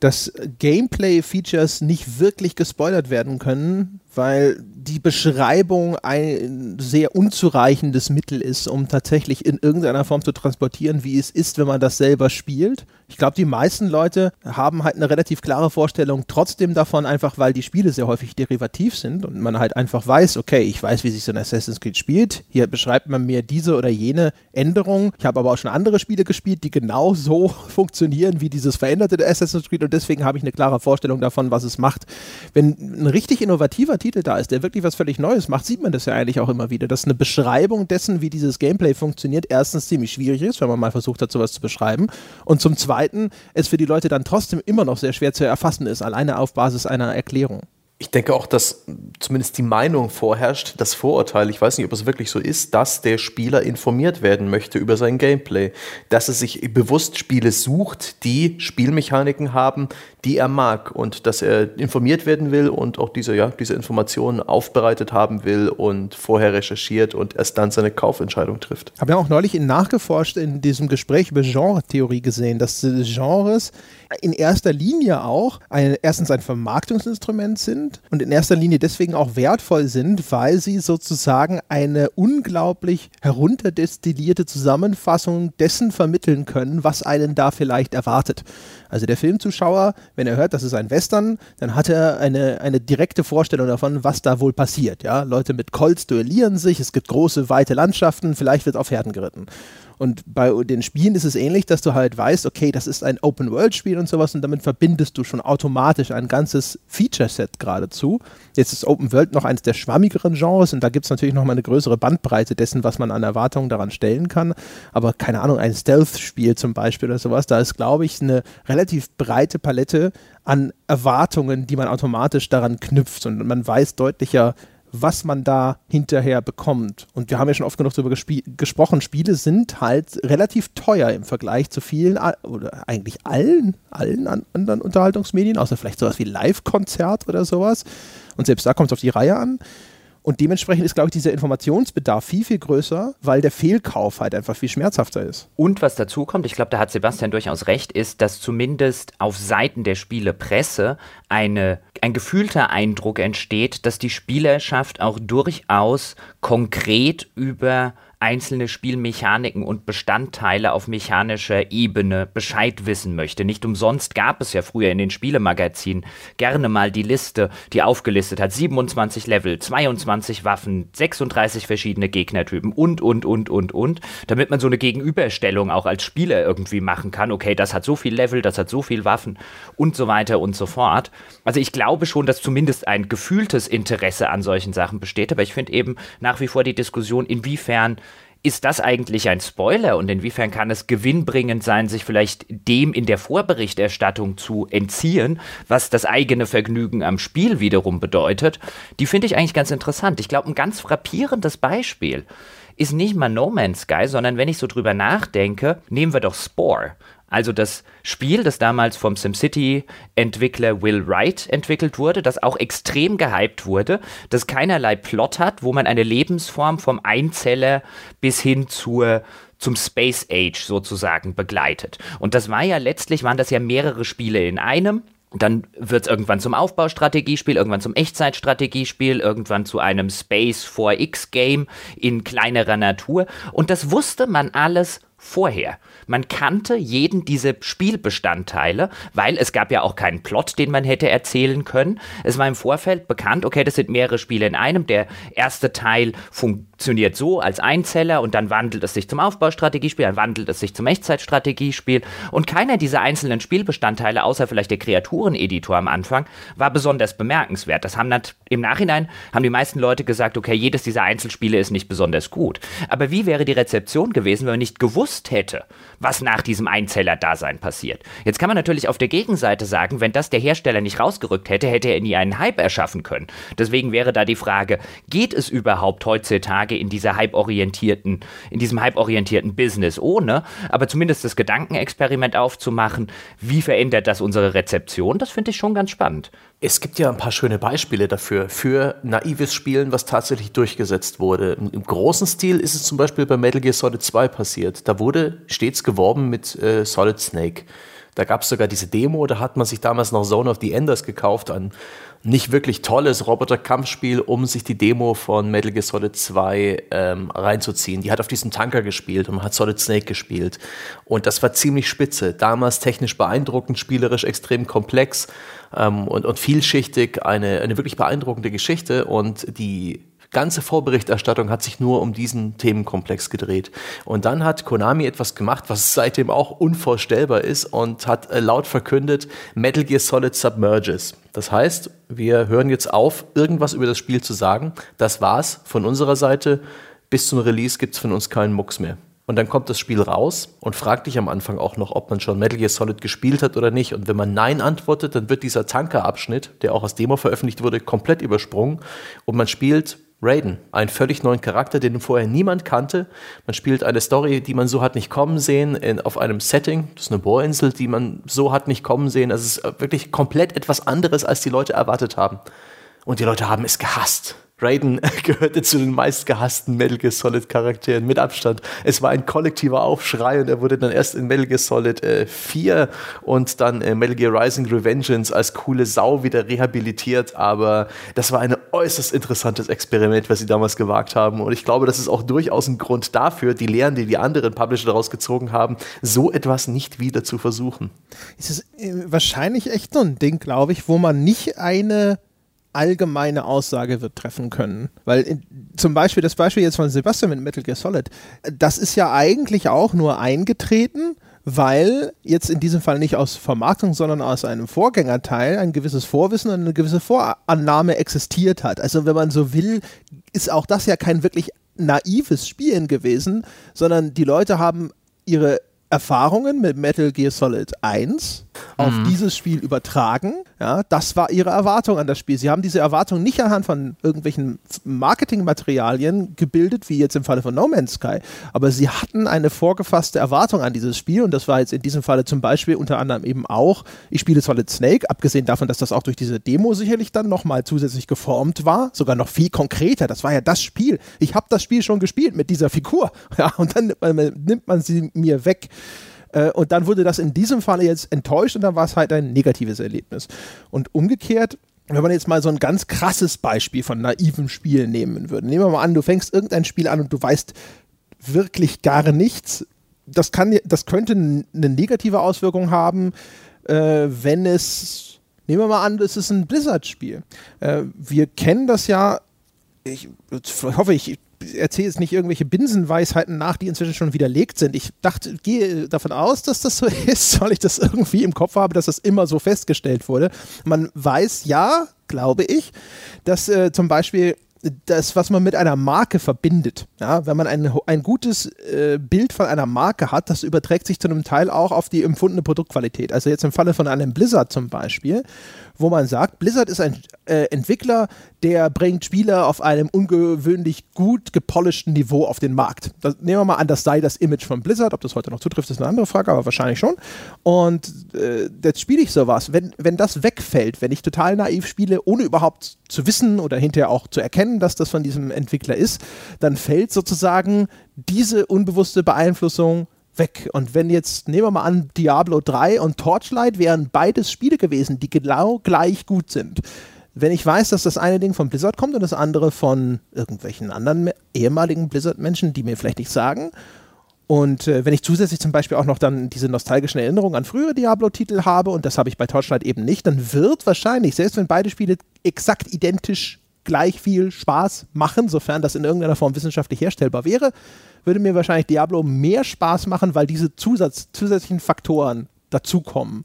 dass Gameplay-Features nicht wirklich gespoilert werden können, weil die Beschreibung ein sehr unzureichendes Mittel ist, um tatsächlich in irgendeiner Form zu transportieren, wie es ist, wenn man das selber spielt. Ich glaube, die meisten Leute haben halt eine relativ klare Vorstellung trotzdem davon, einfach weil die Spiele sehr häufig derivativ sind und man halt einfach weiß, okay, ich weiß, wie sich so ein Assassin's Creed spielt. Hier beschreibt man mir diese oder jene Änderung. Ich habe aber auch schon andere Spiele gespielt, die genau so funktionieren wie dieses veränderte Assassin's Creed und deswegen habe ich eine klare Vorstellung davon, was es macht. Wenn ein richtig innovativer Titel da ist, der wirklich was völlig Neues macht, sieht man das ja eigentlich auch immer wieder, dass eine Beschreibung dessen, wie dieses Gameplay funktioniert, erstens ziemlich schwierig ist, wenn man mal versucht hat, sowas zu beschreiben und zum Zweiten es für die Leute dann trotzdem immer noch sehr schwer zu erfassen ist, alleine auf Basis einer Erklärung. Ich denke auch, dass zumindest die Meinung vorherrscht, das Vorurteil, ich weiß nicht, ob es wirklich so ist, dass der Spieler informiert werden möchte über sein Gameplay, dass er sich bewusst Spiele sucht, die Spielmechaniken haben, die er mag und dass er informiert werden will und auch diese, ja, diese Informationen aufbereitet haben will und vorher recherchiert und erst dann seine Kaufentscheidung trifft. Habe ja auch neulich in nachgeforscht in diesem Gespräch über Genre-Theorie gesehen, dass Genres in erster Linie auch ein, erstens ein Vermarktungsinstrument sind und in erster Linie deswegen auch wertvoll sind, weil sie sozusagen eine unglaublich herunterdestillierte Zusammenfassung dessen vermitteln können, was einen da vielleicht erwartet. Also der Filmzuschauer, wenn er hört, das ist ein Western, dann hat er eine, eine direkte Vorstellung davon, was da wohl passiert. Ja? Leute mit Colts duellieren sich, es gibt große, weite Landschaften, vielleicht wird auf Pferden geritten. Und bei den Spielen ist es ähnlich, dass du halt weißt, okay, das ist ein Open-World-Spiel und sowas und damit verbindest du schon automatisch ein ganzes Feature-Set geradezu. Jetzt ist Open World noch eines der schwammigeren Genres und da gibt es natürlich noch mal eine größere Bandbreite dessen, was man an Erwartungen daran stellen kann. Aber keine Ahnung, ein Stealth-Spiel zum Beispiel oder sowas, da ist, glaube ich, eine relativ breite Palette an Erwartungen, die man automatisch daran knüpft und man weiß deutlicher, was man da hinterher bekommt. Und wir haben ja schon oft genug darüber gesprochen, Spiele sind halt relativ teuer im Vergleich zu vielen oder eigentlich allen, allen anderen Unterhaltungsmedien, außer vielleicht sowas wie Live-Konzert oder sowas. Und selbst da kommt es auf die Reihe an. Und dementsprechend ist, glaube ich, dieser Informationsbedarf viel, viel größer, weil der Fehlkauf halt einfach viel schmerzhafter ist. Und was dazu kommt, ich glaube, da hat Sebastian durchaus recht, ist, dass zumindest auf Seiten der Spielepresse eine, ein gefühlter Eindruck entsteht, dass die Spielerschaft auch durchaus konkret über einzelne Spielmechaniken und Bestandteile auf mechanischer Ebene Bescheid wissen möchte. Nicht umsonst gab es ja früher in den Spielemagazinen gerne mal die Liste, die aufgelistet hat 27 Level, 22 Waffen, 36 verschiedene Gegnertypen und, und, und, und, und, damit man so eine Gegenüberstellung auch als Spieler irgendwie machen kann. Okay, das hat so viel Level, das hat so viel Waffen und so weiter und so fort. Also ich glaube schon, dass zumindest ein gefühltes Interesse an solchen Sachen besteht, aber ich finde eben nach wie vor die Diskussion, inwiefern ist das eigentlich ein Spoiler und inwiefern kann es gewinnbringend sein, sich vielleicht dem in der Vorberichterstattung zu entziehen, was das eigene Vergnügen am Spiel wiederum bedeutet? Die finde ich eigentlich ganz interessant. Ich glaube, ein ganz frappierendes Beispiel ist nicht mal No Man's Sky, sondern wenn ich so drüber nachdenke, nehmen wir doch Spore. Also das Spiel, das damals vom SimCity-Entwickler Will Wright entwickelt wurde, das auch extrem gehypt wurde, das keinerlei Plot hat, wo man eine Lebensform vom Einzeller bis hin zur zum Space Age sozusagen begleitet. Und das war ja letztlich, waren das ja mehrere Spiele in einem. Dann wird es irgendwann zum Aufbaustrategiespiel, irgendwann zum Echtzeitstrategiespiel, irgendwann zu einem Space 4X Game in kleinerer Natur. Und das wusste man alles vorher. Man kannte jeden diese Spielbestandteile, weil es gab ja auch keinen Plot, den man hätte erzählen können. Es war im Vorfeld bekannt, okay, das sind mehrere Spiele in einem. Der erste Teil funktioniert so als Einzeller und dann wandelt es sich zum Aufbaustrategiespiel, dann wandelt es sich zum Echtzeitstrategiespiel und keiner dieser einzelnen Spielbestandteile, außer vielleicht der Kreatureneditor am Anfang, war besonders bemerkenswert. Das haben dann im Nachhinein haben die meisten Leute gesagt, okay, jedes dieser Einzelspiele ist nicht besonders gut. Aber wie wäre die Rezeption gewesen, wenn man nicht gewusst hätte, was nach diesem Einzeller-Dasein passiert. Jetzt kann man natürlich auf der Gegenseite sagen, wenn das der Hersteller nicht rausgerückt hätte, hätte er nie einen Hype erschaffen können. Deswegen wäre da die Frage, geht es überhaupt heutzutage in dieser hype-orientierten, in diesem hype-orientierten Business ohne, aber zumindest das Gedankenexperiment aufzumachen, wie verändert das unsere Rezeption, das finde ich schon ganz spannend. Es gibt ja ein paar schöne Beispiele dafür, für naives Spielen, was tatsächlich durchgesetzt wurde. Im großen Stil ist es zum Beispiel bei Metal Gear Solid 2 passiert. Da wurde stets geworben mit äh, Solid Snake. Da gab es sogar diese Demo, da hat man sich damals noch Zone of the Enders gekauft, ein nicht wirklich tolles Roboter-Kampfspiel, um sich die Demo von Metal Gear Solid 2 ähm, reinzuziehen. Die hat auf diesem Tanker gespielt und man hat Solid Snake gespielt. Und das war ziemlich spitze. Damals technisch beeindruckend, spielerisch extrem komplex ähm, und, und vielschichtig. Eine, eine wirklich beeindruckende Geschichte. Und die ganze Vorberichterstattung hat sich nur um diesen Themenkomplex gedreht. Und dann hat Konami etwas gemacht, was seitdem auch unvorstellbar ist und hat äh, laut verkündet Metal Gear Solid Submerges. Das heißt, wir hören jetzt auf, irgendwas über das Spiel zu sagen. Das war's von unserer Seite. Bis zum Release gibt's von uns keinen Mucks mehr. Und dann kommt das Spiel raus und fragt dich am Anfang auch noch, ob man schon Metal Gear Solid gespielt hat oder nicht. Und wenn man Nein antwortet, dann wird dieser Tanker-Abschnitt, der auch als Demo veröffentlicht wurde, komplett übersprungen. Und man spielt Raiden, einen völlig neuen Charakter, den vorher niemand kannte. Man spielt eine Story, die man so hat nicht kommen sehen, in, auf einem Setting, das ist eine Bohrinsel, die man so hat nicht kommen sehen. Also es ist wirklich komplett etwas anderes, als die Leute erwartet haben. Und die Leute haben es gehasst. Raiden gehörte zu den meistgehassten Metal Gear Solid Charakteren mit Abstand. Es war ein kollektiver Aufschrei und er wurde dann erst in Metal Gear Solid äh, 4 und dann äh, Metal Gear Rising Revengeance als coole Sau wieder rehabilitiert. Aber das war ein äußerst interessantes Experiment, was sie damals gewagt haben. Und ich glaube, das ist auch durchaus ein Grund dafür, die Lehren, die die anderen Publisher daraus gezogen haben, so etwas nicht wieder zu versuchen. Es ist äh, wahrscheinlich echt so ein Ding, glaube ich, wo man nicht eine allgemeine Aussage wird treffen können. Weil in, zum Beispiel das Beispiel jetzt von Sebastian mit Metal Gear Solid, das ist ja eigentlich auch nur eingetreten, weil jetzt in diesem Fall nicht aus Vermarktung, sondern aus einem Vorgängerteil ein gewisses Vorwissen und eine gewisse Vorannahme existiert hat. Also wenn man so will, ist auch das ja kein wirklich naives Spielen gewesen, sondern die Leute haben ihre Erfahrungen mit Metal Gear Solid 1 auf mhm. dieses Spiel übertragen. Ja, das war ihre Erwartung an das Spiel. Sie haben diese Erwartung nicht anhand von irgendwelchen Marketingmaterialien gebildet, wie jetzt im Falle von No Man's Sky, aber sie hatten eine vorgefasste Erwartung an dieses Spiel und das war jetzt in diesem Falle zum Beispiel unter anderem eben auch, ich spiele Solid Snake, abgesehen davon, dass das auch durch diese Demo sicherlich dann nochmal zusätzlich geformt war, sogar noch viel konkreter. Das war ja das Spiel. Ich habe das Spiel schon gespielt mit dieser Figur. Ja, und dann nimmt man, nimmt man sie mir weg. Äh, und dann wurde das in diesem Falle jetzt enttäuscht und dann war es halt ein negatives Erlebnis. Und umgekehrt, wenn man jetzt mal so ein ganz krasses Beispiel von naiven Spielen nehmen würde. Nehmen wir mal an, du fängst irgendein Spiel an und du weißt wirklich gar nichts. Das, kann, das könnte eine negative Auswirkung haben, äh, wenn es Nehmen wir mal an, es ist ein Blizzard-Spiel. Äh, wir kennen das ja, ich hoffe, ich erzähle jetzt nicht irgendwelche Binsenweisheiten nach, die inzwischen schon widerlegt sind. Ich dachte, gehe davon aus, dass das so ist, weil ich das irgendwie im Kopf habe, dass das immer so festgestellt wurde. Man weiß ja, glaube ich, dass äh, zum Beispiel das, was man mit einer Marke verbindet. Ja, wenn man ein, ein gutes äh, Bild von einer Marke hat, das überträgt sich zu einem Teil auch auf die empfundene Produktqualität. Also jetzt im Falle von einem Blizzard zum Beispiel wo man sagt, Blizzard ist ein äh, Entwickler, der bringt Spiele auf einem ungewöhnlich gut gepolischten Niveau auf den Markt. Das, nehmen wir mal an, das sei das Image von Blizzard. Ob das heute noch zutrifft, ist eine andere Frage, aber wahrscheinlich schon. Und äh, jetzt spiele ich sowas. Wenn, wenn das wegfällt, wenn ich total naiv spiele, ohne überhaupt zu wissen oder hinterher auch zu erkennen, dass das von diesem Entwickler ist, dann fällt sozusagen diese unbewusste Beeinflussung weg. Und wenn jetzt, nehmen wir mal an, Diablo 3 und Torchlight wären beides Spiele gewesen, die genau gleich gut sind. Wenn ich weiß, dass das eine Ding von Blizzard kommt und das andere von irgendwelchen anderen ehemaligen Blizzard-Menschen, die mir vielleicht nichts sagen, und äh, wenn ich zusätzlich zum Beispiel auch noch dann diese nostalgischen Erinnerungen an frühere Diablo-Titel habe, und das habe ich bei Torchlight eben nicht, dann wird wahrscheinlich, selbst wenn beide Spiele exakt identisch gleich viel Spaß machen, sofern das in irgendeiner Form wissenschaftlich herstellbar wäre, würde mir wahrscheinlich Diablo mehr Spaß machen, weil diese Zusatz, zusätzlichen Faktoren dazukommen.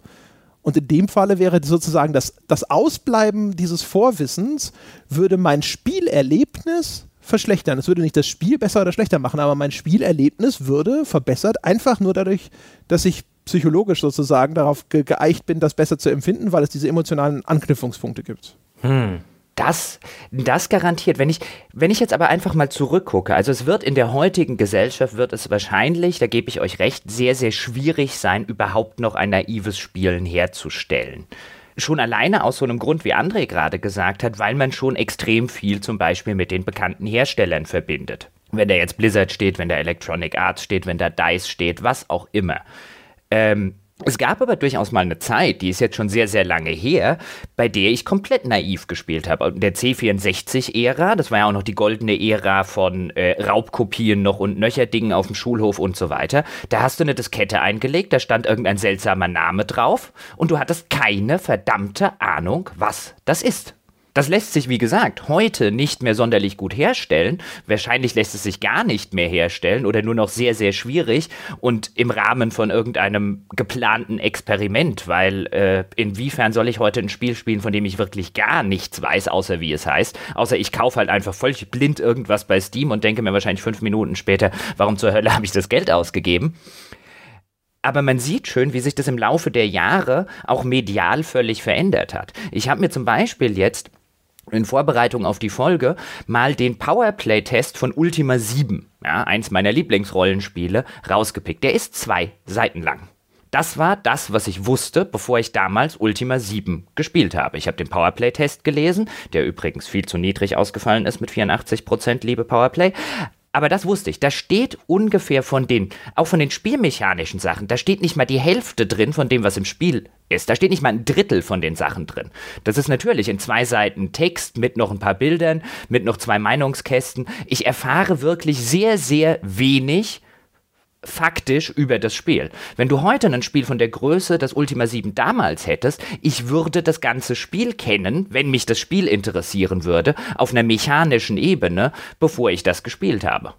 Und in dem Falle wäre sozusagen das, das Ausbleiben dieses Vorwissens, würde mein Spielerlebnis verschlechtern. Es würde nicht das Spiel besser oder schlechter machen, aber mein Spielerlebnis würde verbessert, einfach nur dadurch, dass ich psychologisch sozusagen darauf ge geeicht bin, das besser zu empfinden, weil es diese emotionalen Anknüpfungspunkte gibt. Hm. Das, das garantiert. Wenn ich, wenn ich jetzt aber einfach mal zurückgucke, also es wird in der heutigen Gesellschaft, wird es wahrscheinlich, da gebe ich euch recht, sehr, sehr schwierig sein, überhaupt noch ein naives Spielen herzustellen. Schon alleine aus so einem Grund, wie André gerade gesagt hat, weil man schon extrem viel zum Beispiel mit den bekannten Herstellern verbindet. Wenn da jetzt Blizzard steht, wenn da Electronic Arts steht, wenn da DICE steht, was auch immer. Ähm, es gab aber durchaus mal eine Zeit, die ist jetzt schon sehr, sehr lange her, bei der ich komplett naiv gespielt habe. In der C64-Ära, das war ja auch noch die goldene Ära von äh, Raubkopien noch und Nöcherdingen auf dem Schulhof und so weiter. Da hast du eine Diskette eingelegt, da stand irgendein seltsamer Name drauf und du hattest keine verdammte Ahnung, was das ist. Das lässt sich, wie gesagt, heute nicht mehr sonderlich gut herstellen. Wahrscheinlich lässt es sich gar nicht mehr herstellen oder nur noch sehr, sehr schwierig und im Rahmen von irgendeinem geplanten Experiment, weil äh, inwiefern soll ich heute ein Spiel spielen, von dem ich wirklich gar nichts weiß, außer wie es heißt. Außer ich kaufe halt einfach völlig blind irgendwas bei Steam und denke mir wahrscheinlich fünf Minuten später, warum zur Hölle habe ich das Geld ausgegeben? aber man sieht schön, wie sich das im Laufe der Jahre auch medial völlig verändert hat. Ich habe mir zum Beispiel jetzt in Vorbereitung auf die Folge mal den Powerplay-Test von Ultima 7, ja, eins meiner Lieblingsrollenspiele, rausgepickt. Der ist zwei Seiten lang. Das war das, was ich wusste, bevor ich damals Ultima 7 gespielt habe. Ich habe den Powerplay-Test gelesen, der übrigens viel zu niedrig ausgefallen ist mit 84% liebe Powerplay. Aber das wusste ich. Da steht ungefähr von den, auch von den spielmechanischen Sachen, da steht nicht mal die Hälfte drin von dem, was im Spiel ist. Da steht nicht mal ein Drittel von den Sachen drin. Das ist natürlich in zwei Seiten Text mit noch ein paar Bildern, mit noch zwei Meinungskästen. Ich erfahre wirklich sehr, sehr wenig faktisch über das Spiel. Wenn du heute ein Spiel von der Größe des Ultima 7 damals hättest, ich würde das ganze Spiel kennen, wenn mich das Spiel interessieren würde, auf einer mechanischen Ebene, bevor ich das gespielt habe.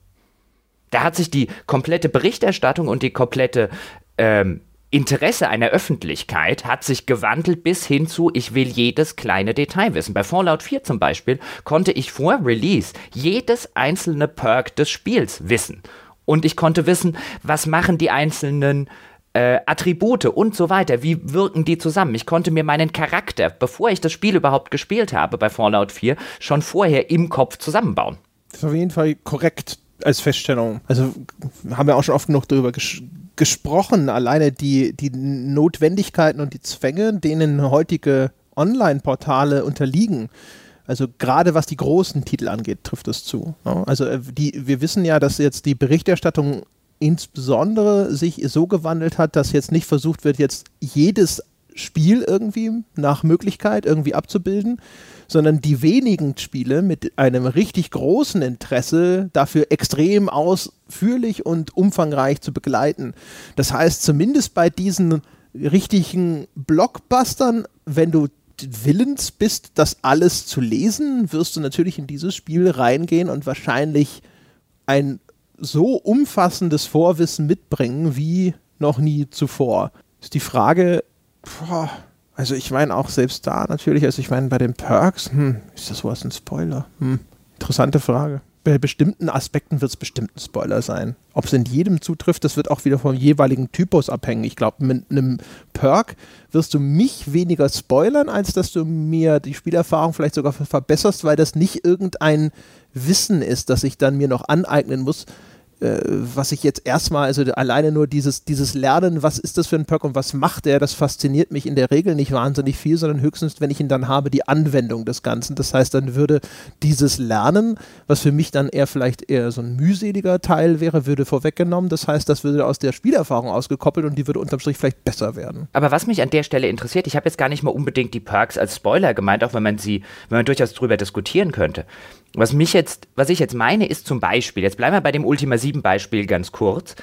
Da hat sich die komplette Berichterstattung und die komplette ähm, Interesse einer Öffentlichkeit hat sich gewandelt bis hin zu, ich will jedes kleine Detail wissen. Bei Fallout 4 zum Beispiel konnte ich vor Release jedes einzelne Perk des Spiels wissen und ich konnte wissen, was machen die einzelnen äh, Attribute und so weiter, wie wirken die zusammen. Ich konnte mir meinen Charakter, bevor ich das Spiel überhaupt gespielt habe bei Fallout 4, schon vorher im Kopf zusammenbauen. Das ist auf jeden Fall korrekt als Feststellung. Also haben wir auch schon oft genug darüber ges gesprochen, alleine die, die Notwendigkeiten und die Zwänge, denen heutige Online-Portale unterliegen also gerade was die großen Titel angeht, trifft es zu. Also äh, die, wir wissen ja, dass jetzt die Berichterstattung insbesondere sich so gewandelt hat, dass jetzt nicht versucht wird, jetzt jedes Spiel irgendwie nach Möglichkeit irgendwie abzubilden, sondern die wenigen Spiele mit einem richtig großen Interesse dafür extrem ausführlich und umfangreich zu begleiten. Das heißt, zumindest bei diesen richtigen Blockbustern, wenn du willens bist, das alles zu lesen, wirst du natürlich in dieses Spiel reingehen und wahrscheinlich ein so umfassendes Vorwissen mitbringen wie noch nie zuvor. Ist die Frage, boah, also ich meine auch selbst da natürlich, also ich meine bei den Perks, hm, ist das sowas ein Spoiler? Hm, interessante Frage bei bestimmten Aspekten wird es bestimmt ein Spoiler sein. Ob es in jedem zutrifft, das wird auch wieder vom jeweiligen Typus abhängen. Ich glaube, mit einem Perk wirst du mich weniger spoilern, als dass du mir die Spielerfahrung vielleicht sogar verbesserst, weil das nicht irgendein Wissen ist, das ich dann mir noch aneignen muss, was ich jetzt erstmal, also alleine nur dieses, dieses Lernen, was ist das für ein Perk und was macht der, das fasziniert mich in der Regel nicht wahnsinnig viel, sondern höchstens, wenn ich ihn dann habe, die Anwendung des Ganzen. Das heißt, dann würde dieses Lernen, was für mich dann eher vielleicht eher so ein mühseliger Teil wäre, würde vorweggenommen. Das heißt, das würde aus der Spielerfahrung ausgekoppelt und die würde unterm Strich vielleicht besser werden. Aber was mich an der Stelle interessiert, ich habe jetzt gar nicht mal unbedingt die Perks als Spoiler gemeint, auch wenn man sie, wenn man durchaus drüber diskutieren könnte. Was mich jetzt, was ich jetzt meine, ist zum Beispiel, jetzt bleiben wir bei dem Ultima 7 Beispiel ganz kurz.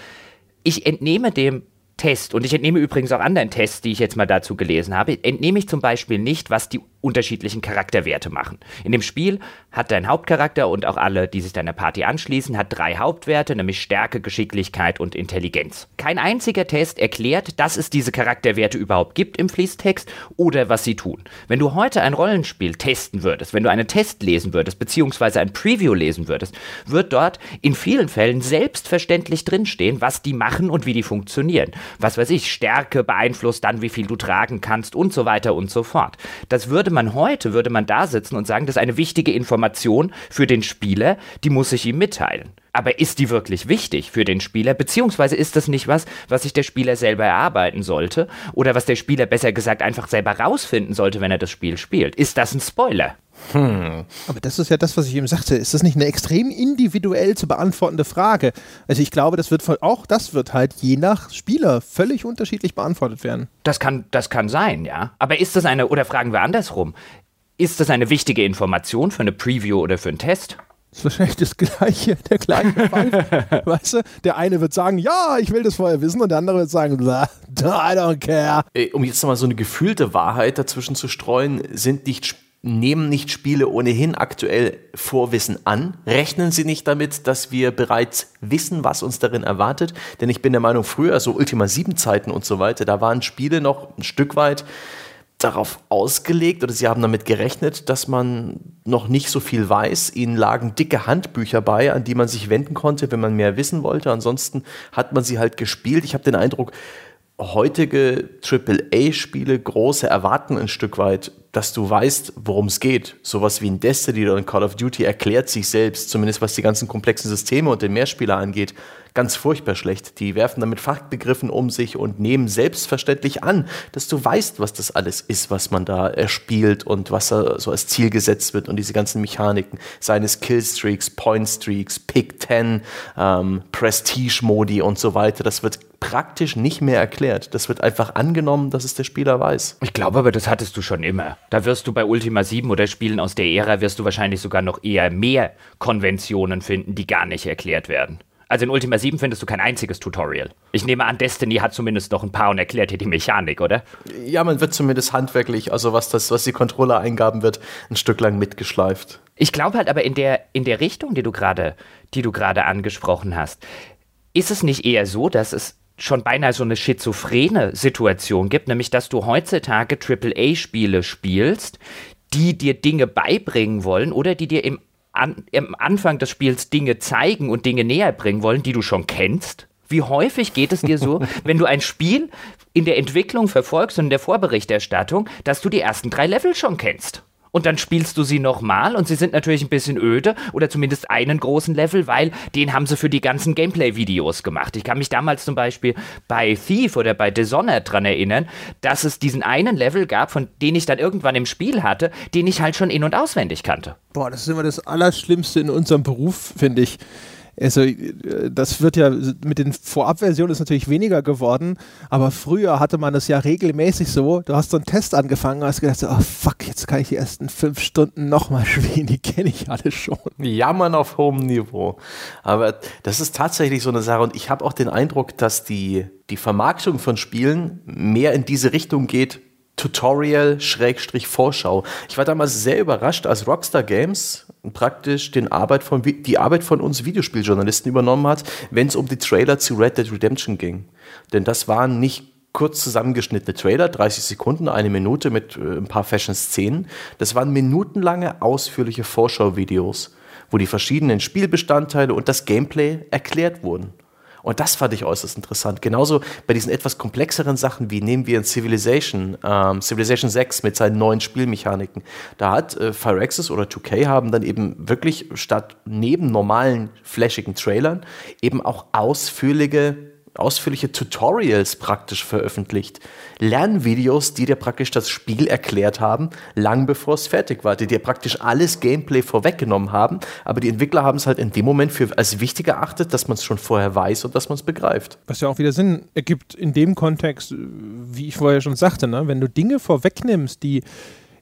Ich entnehme dem Test, und ich entnehme übrigens auch anderen Tests, die ich jetzt mal dazu gelesen habe, entnehme ich zum Beispiel nicht, was die unterschiedlichen Charakterwerte machen. In dem Spiel hat dein Hauptcharakter und auch alle, die sich deiner Party anschließen, hat drei Hauptwerte, nämlich Stärke, Geschicklichkeit und Intelligenz. Kein einziger Test erklärt, dass es diese Charakterwerte überhaupt gibt im Fließtext oder was sie tun. Wenn du heute ein Rollenspiel testen würdest, wenn du einen Test lesen würdest, beziehungsweise ein Preview lesen würdest, wird dort in vielen Fällen selbstverständlich drinstehen, was die machen und wie die funktionieren. Was weiß ich, Stärke beeinflusst dann, wie viel du tragen kannst und so weiter und so fort. Das würde würde man heute, würde man da sitzen und sagen, das ist eine wichtige Information für den Spieler, die muss ich ihm mitteilen. Aber ist die wirklich wichtig für den Spieler? Beziehungsweise ist das nicht was, was sich der Spieler selber erarbeiten sollte? Oder was der Spieler besser gesagt einfach selber rausfinden sollte, wenn er das Spiel spielt? Ist das ein Spoiler? Hm. Aber das ist ja das, was ich eben sagte. Ist das nicht eine extrem individuell zu beantwortende Frage? Also ich glaube, das wird auch das wird halt je nach Spieler völlig unterschiedlich beantwortet werden. Das kann, das kann sein, ja. Aber ist das eine, oder fragen wir andersrum, ist das eine wichtige Information für eine Preview oder für einen Test? Das ist wahrscheinlich das gleiche, der gleiche Fall. weißt du, der eine wird sagen, ja, ich will das vorher wissen, und der andere wird sagen, I don't care. Um jetzt nochmal so eine gefühlte Wahrheit dazwischen zu streuen, sind nicht nehmen nicht Spiele ohnehin aktuell Vorwissen an? Rechnen sie nicht damit, dass wir bereits wissen, was uns darin erwartet? Denn ich bin der Meinung, früher, so Ultima 7 Zeiten und so weiter, da waren Spiele noch ein Stück weit darauf ausgelegt oder sie haben damit gerechnet, dass man noch nicht so viel weiß. Ihnen lagen dicke Handbücher bei, an die man sich wenden konnte, wenn man mehr wissen wollte. Ansonsten hat man sie halt gespielt. Ich habe den Eindruck, heutige AAA-Spiele große erwarten ein Stück weit, dass du weißt, worum es geht. Sowas wie ein Destiny oder ein Call of Duty erklärt sich selbst, zumindest was die ganzen komplexen Systeme und den Mehrspieler angeht, ganz furchtbar schlecht. Die werfen damit Fachbegriffen um sich und nehmen selbstverständlich an, dass du weißt, was das alles ist, was man da erspielt und was da so als Ziel gesetzt wird und diese ganzen Mechaniken, seines Killstreaks, Pointstreaks, Pick 10, ähm, Prestige-Modi und so weiter. Das wird praktisch nicht mehr erklärt. Das wird einfach angenommen, dass es der Spieler weiß. Ich glaube aber, das hattest du schon immer. Da wirst du bei Ultima 7 oder Spielen aus der Ära, wirst du wahrscheinlich sogar noch eher mehr Konventionen finden, die gar nicht erklärt werden. Also in Ultima 7 findest du kein einziges Tutorial. Ich nehme an, Destiny hat zumindest noch ein paar und erklärt dir die Mechanik, oder? Ja, man wird zumindest handwerklich, also was das, was die Controller-Eingaben wird, ein Stück lang mitgeschleift. Ich glaube halt aber in der, in der Richtung, die du gerade, die du gerade angesprochen hast, ist es nicht eher so, dass es schon beinahe so eine schizophrene Situation gibt, nämlich dass du heutzutage AAA-Spiele spielst, die dir Dinge beibringen wollen oder die dir im an, am Anfang des Spiels Dinge zeigen und Dinge näher bringen wollen, die du schon kennst? Wie häufig geht es dir so, wenn du ein Spiel in der Entwicklung verfolgst und in der Vorberichterstattung, dass du die ersten drei Level schon kennst? Und dann spielst du sie nochmal und sie sind natürlich ein bisschen öde oder zumindest einen großen Level, weil den haben sie für die ganzen Gameplay-Videos gemacht. Ich kann mich damals zum Beispiel bei Thief oder bei Dishonored dran erinnern, dass es diesen einen Level gab, von den ich dann irgendwann im Spiel hatte, den ich halt schon in- und auswendig kannte. Boah, das ist immer das Allerschlimmste in unserem Beruf, finde ich. Also, das wird ja mit den Vorabversionen ist natürlich weniger geworden, aber früher hatte man es ja regelmäßig so. Du hast so einen Test angefangen und hast gedacht, oh fuck, jetzt kann ich die ersten fünf Stunden nochmal spielen, die kenne ich alle schon. Jammern auf hohem Niveau. Aber das ist tatsächlich so eine Sache und ich habe auch den Eindruck, dass die, die Vermarktung von Spielen mehr in diese Richtung geht, Tutorial-Vorschau. Ich war damals sehr überrascht, als Rockstar Games praktisch den Arbeit von, die Arbeit von uns Videospieljournalisten übernommen hat, wenn es um die Trailer zu Red Dead Redemption ging. Denn das waren nicht kurz zusammengeschnittene Trailer, 30 Sekunden, eine Minute mit äh, ein paar Fashion-Szenen. Das waren minutenlange, ausführliche Vorschau-Videos, wo die verschiedenen Spielbestandteile und das Gameplay erklärt wurden. Und das fand ich äußerst interessant. Genauso bei diesen etwas komplexeren Sachen, wie nehmen wir in Civilization, ähm, Civilization 6 mit seinen neuen Spielmechaniken. Da hat äh, Firaxis oder 2K haben dann eben wirklich statt neben normalen flashigen Trailern eben auch ausführliche ausführliche Tutorials praktisch veröffentlicht. Lernvideos, die dir praktisch das Spiel erklärt haben, lang bevor es fertig war, die dir praktisch alles Gameplay vorweggenommen haben, aber die Entwickler haben es halt in dem Moment für als wichtig erachtet, dass man es schon vorher weiß und dass man es begreift. Was ja auch wieder Sinn ergibt in dem Kontext, wie ich vorher schon sagte, ne? wenn du Dinge vorwegnimmst, die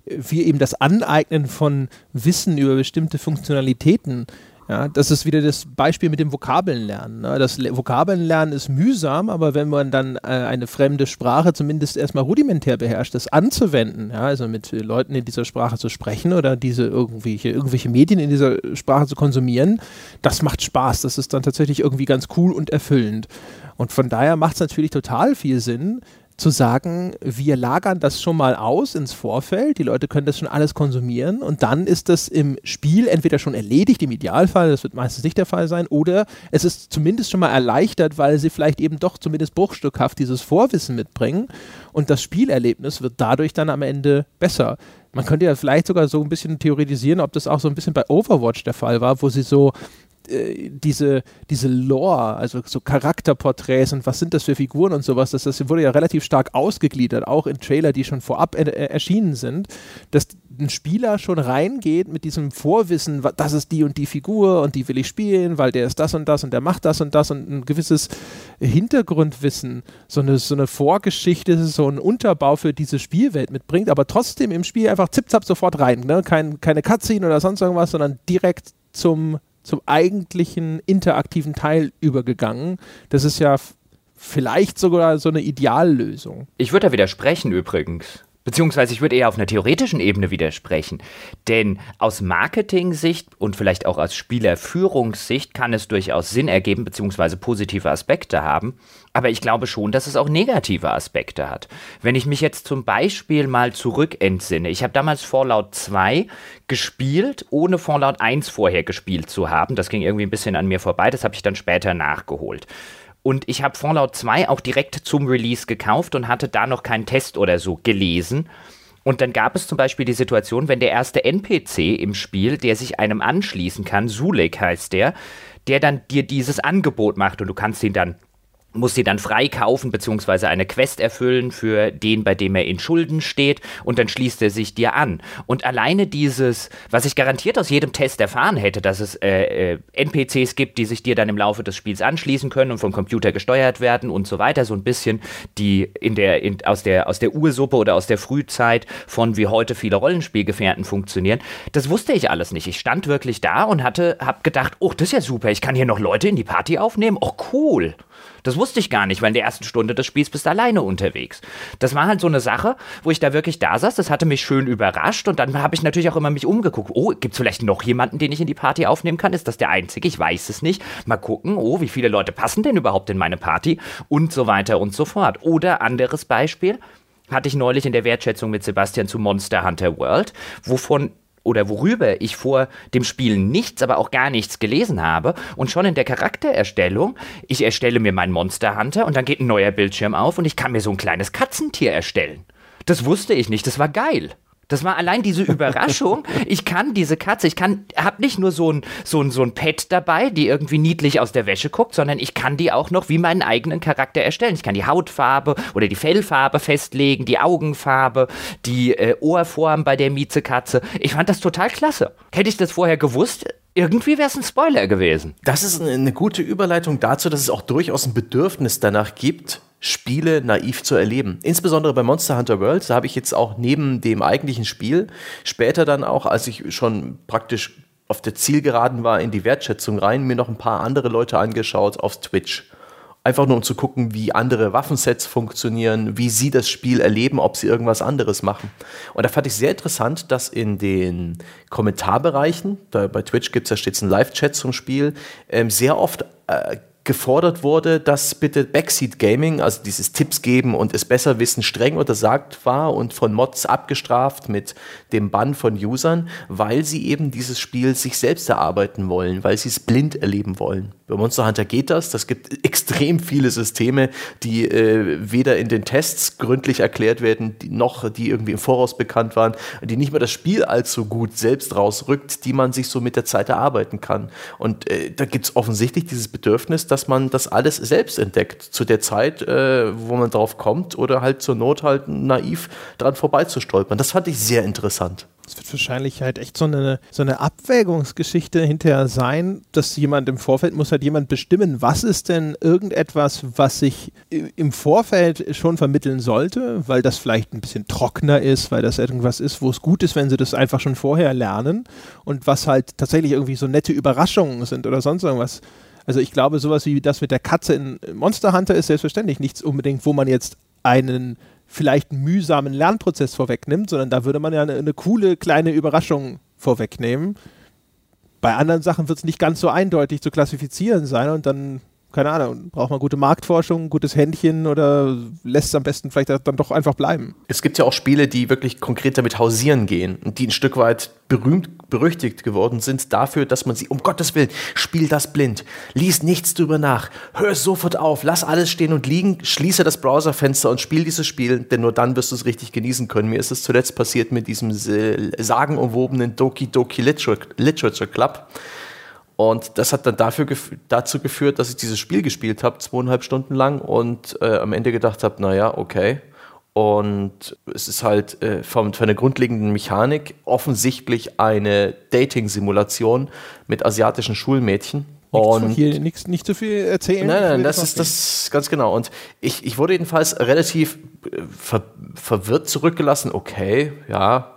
wie eben das Aneignen von Wissen über bestimmte Funktionalitäten ja, das ist wieder das Beispiel mit dem Vokabelnlernen. Ne? Das Vokabelnlernen ist mühsam, aber wenn man dann äh, eine fremde Sprache zumindest erstmal rudimentär beherrscht, das anzuwenden, ja, also mit Leuten in dieser Sprache zu sprechen oder diese irgendwelche, irgendwelche Medien in dieser Sprache zu konsumieren, das macht Spaß. Das ist dann tatsächlich irgendwie ganz cool und erfüllend. Und von daher macht es natürlich total viel Sinn, zu sagen, wir lagern das schon mal aus ins Vorfeld, die Leute können das schon alles konsumieren und dann ist das im Spiel entweder schon erledigt, im Idealfall, das wird meistens nicht der Fall sein, oder es ist zumindest schon mal erleichtert, weil sie vielleicht eben doch zumindest bruchstückhaft dieses Vorwissen mitbringen und das Spielerlebnis wird dadurch dann am Ende besser. Man könnte ja vielleicht sogar so ein bisschen theoretisieren, ob das auch so ein bisschen bei Overwatch der Fall war, wo sie so äh, diese, diese Lore, also so Charakterporträts und was sind das für Figuren und sowas, das, das wurde ja relativ stark ausgegliedert, auch in Trailer, die schon vorab er, erschienen sind, dass ein Spieler schon reingeht mit diesem Vorwissen, das ist die und die Figur und die will ich spielen, weil der ist das und das und der macht das und das und ein gewisses Hintergrundwissen, so eine, so eine Vorgeschichte, so ein Unterbau für diese Spielwelt mitbringt, aber trotzdem im Spiel einfach zip-zap sofort rein, ne? Kein, keine Cutscene oder sonst irgendwas, sondern direkt zum zum eigentlichen interaktiven Teil übergegangen. Das ist ja vielleicht sogar so eine Ideallösung. Ich würde da widersprechen übrigens. Beziehungsweise ich würde eher auf einer theoretischen Ebene widersprechen. Denn aus Marketing-Sicht und vielleicht auch aus Spielerführungssicht kann es durchaus Sinn ergeben, beziehungsweise positive Aspekte haben. Aber ich glaube schon, dass es auch negative Aspekte hat. Wenn ich mich jetzt zum Beispiel mal zurückentsinne, ich habe damals Fallout 2 gespielt, ohne Fallout 1 vorher gespielt zu haben. Das ging irgendwie ein bisschen an mir vorbei, das habe ich dann später nachgeholt. Und ich habe Fallout 2 auch direkt zum Release gekauft und hatte da noch keinen Test oder so gelesen. Und dann gab es zum Beispiel die Situation, wenn der erste NPC im Spiel, der sich einem anschließen kann, Zulek heißt der, der dann dir dieses Angebot macht und du kannst ihn dann muss sie dann freikaufen bzw. eine Quest erfüllen für den, bei dem er in Schulden steht und dann schließt er sich dir an. Und alleine dieses, was ich garantiert aus jedem Test erfahren hätte, dass es äh, äh, NPCs gibt, die sich dir dann im Laufe des Spiels anschließen können und vom Computer gesteuert werden und so weiter, so ein bisschen die in der, in, aus, der, aus der Ursuppe oder aus der Frühzeit von wie heute viele Rollenspielgefährten funktionieren, das wusste ich alles nicht. Ich stand wirklich da und hatte, hab gedacht, oh, das ist ja super, ich kann hier noch Leute in die Party aufnehmen, oh cool. Das wusste ich gar nicht, weil in der ersten Stunde des Spiels bist du alleine unterwegs. Das war halt so eine Sache, wo ich da wirklich da saß, das hatte mich schön überrascht und dann habe ich natürlich auch immer mich umgeguckt. Oh, gibt es vielleicht noch jemanden, den ich in die Party aufnehmen kann? Ist das der einzige? Ich weiß es nicht. Mal gucken, oh, wie viele Leute passen denn überhaupt in meine Party? Und so weiter und so fort. Oder anderes Beispiel, hatte ich neulich in der Wertschätzung mit Sebastian zu Monster Hunter World, wovon oder worüber ich vor dem Spiel nichts, aber auch gar nichts gelesen habe und schon in der Charaktererstellung, ich erstelle mir meinen Monster Hunter und dann geht ein neuer Bildschirm auf und ich kann mir so ein kleines Katzentier erstellen. Das wusste ich nicht, das war geil. Das war allein diese Überraschung. Ich kann diese Katze, ich kann, hab nicht nur so ein, so ein, so ein Pet dabei, die irgendwie niedlich aus der Wäsche guckt, sondern ich kann die auch noch wie meinen eigenen Charakter erstellen. Ich kann die Hautfarbe oder die Fellfarbe festlegen, die Augenfarbe, die äh, Ohrform bei der Miezekatze. Ich fand das total klasse. Hätte ich das vorher gewusst, irgendwie wäre es ein Spoiler gewesen. Das ist eine gute Überleitung dazu, dass es auch durchaus ein Bedürfnis danach gibt, Spiele naiv zu erleben. Insbesondere bei Monster Hunter World, da habe ich jetzt auch neben dem eigentlichen Spiel später dann auch, als ich schon praktisch auf der Zielgeraden war, in die Wertschätzung rein, mir noch ein paar andere Leute angeschaut auf Twitch. Einfach nur um zu gucken, wie andere Waffensets funktionieren, wie sie das Spiel erleben, ob sie irgendwas anderes machen. Und da fand ich sehr interessant, dass in den Kommentarbereichen, da bei Twitch gibt es ja stets einen Live-Chat zum Spiel, ähm, sehr oft äh, gefordert wurde, dass bitte Backseat Gaming, also dieses Tipps geben und es besser wissen, streng untersagt war und von Mods abgestraft mit dem Bann von Usern, weil sie eben dieses Spiel sich selbst erarbeiten wollen, weil sie es blind erleben wollen. Bei Monster Hunter geht das. Das gibt extrem viele Systeme, die äh, weder in den Tests gründlich erklärt werden, die, noch die irgendwie im Voraus bekannt waren, die nicht mehr das Spiel allzu gut selbst rausrückt, die man sich so mit der Zeit erarbeiten kann. Und äh, da gibt es offensichtlich dieses Bedürfnis, dass man das alles selbst entdeckt, zu der Zeit, äh, wo man drauf kommt, oder halt zur Not halt naiv dran vorbeizustolpern. Das fand ich sehr interessant. Es wird wahrscheinlich halt echt so eine, so eine Abwägungsgeschichte hinterher sein, dass jemand im Vorfeld muss halt jemand bestimmen, was ist denn irgendetwas, was sich im Vorfeld schon vermitteln sollte, weil das vielleicht ein bisschen trockener ist, weil das irgendwas ist, wo es gut ist, wenn sie das einfach schon vorher lernen und was halt tatsächlich irgendwie so nette Überraschungen sind oder sonst irgendwas. Also ich glaube, sowas wie das mit der Katze in Monster Hunter ist selbstverständlich nichts unbedingt, wo man jetzt einen vielleicht mühsamen Lernprozess vorwegnimmt, sondern da würde man ja eine, eine coole kleine Überraschung vorwegnehmen. Bei anderen Sachen wird es nicht ganz so eindeutig zu klassifizieren sein und dann keine Ahnung, braucht man gute Marktforschung, gutes Händchen oder lässt es am besten vielleicht dann doch einfach bleiben? Es gibt ja auch Spiele, die wirklich konkret damit hausieren gehen und die ein Stück weit berühmt, berüchtigt geworden sind dafür, dass man sie, um Gottes Willen, spiel das blind, lies nichts drüber nach, hör sofort auf, lass alles stehen und liegen, schließe das Browserfenster und spiel dieses Spiel, denn nur dann wirst du es richtig genießen können. Mir ist es zuletzt passiert mit diesem sagenumwobenen Doki Doki Literature Club und das hat dann dafür gef dazu geführt, dass ich dieses Spiel gespielt habe, zweieinhalb Stunden lang und äh, am Ende gedacht habe, naja, okay. Und es ist halt äh, von, von der grundlegenden Mechanik offensichtlich eine Dating-Simulation mit asiatischen Schulmädchen. Und hier nichts, nicht zu viel erzählen. Nein, nein, das ist das ganz genau. Und ich, ich wurde jedenfalls relativ äh, ver, verwirrt zurückgelassen. Okay, ja,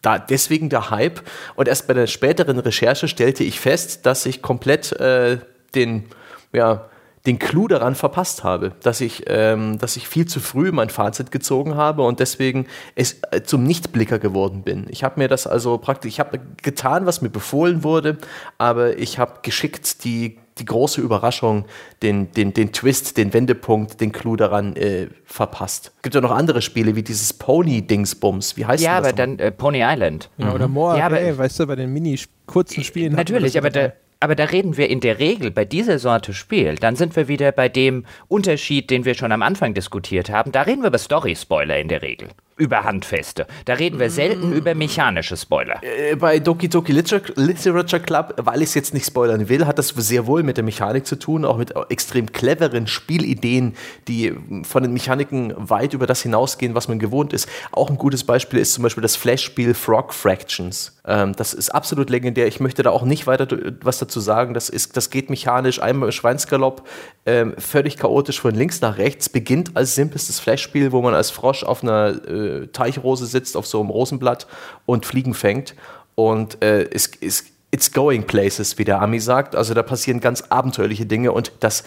da, deswegen der Hype. Und erst bei der späteren Recherche stellte ich fest, dass ich komplett äh, den, ja, den Clou daran verpasst habe, dass ich, ähm, dass ich viel zu früh mein Fazit gezogen habe und deswegen es äh, zum Nichtblicker geworden bin. Ich habe mir das also praktisch, ich habe getan, was mir befohlen wurde, aber ich habe geschickt die die große Überraschung, den, den, den Twist, den Wendepunkt, den Clou daran äh, verpasst. Es gibt ja noch andere Spiele wie dieses Pony-Dingsbums. Wie heißt ja, das? Ja, aber dann äh, Pony Island. Ja, oder More, ja, aber, ey, weißt du, bei den mini kurzen Spielen. Natürlich, aber da, aber da reden wir in der Regel bei dieser Sorte Spiel, dann sind wir wieder bei dem Unterschied, den wir schon am Anfang diskutiert haben. Da reden wir über Story-Spoiler in der Regel über Handfeste. Da reden wir selten über mechanische Spoiler. Äh, bei Doki Doki Literature Club, weil ich es jetzt nicht spoilern will, hat das sehr wohl mit der Mechanik zu tun, auch mit extrem cleveren Spielideen, die von den Mechaniken weit über das hinausgehen, was man gewohnt ist. Auch ein gutes Beispiel ist zum Beispiel das Flash-Spiel Frog Fractions. Ähm, das ist absolut legendär. Ich möchte da auch nicht weiter was dazu sagen. Das, ist, das geht mechanisch einmal im Schweinsgalopp, ähm, völlig chaotisch von links nach rechts, beginnt als simpelstes Flash-Spiel, wo man als Frosch auf einer Teichrose sitzt auf so einem Rosenblatt und Fliegen fängt. Und äh, es ist it's going places, wie der Ami sagt. Also da passieren ganz abenteuerliche Dinge und das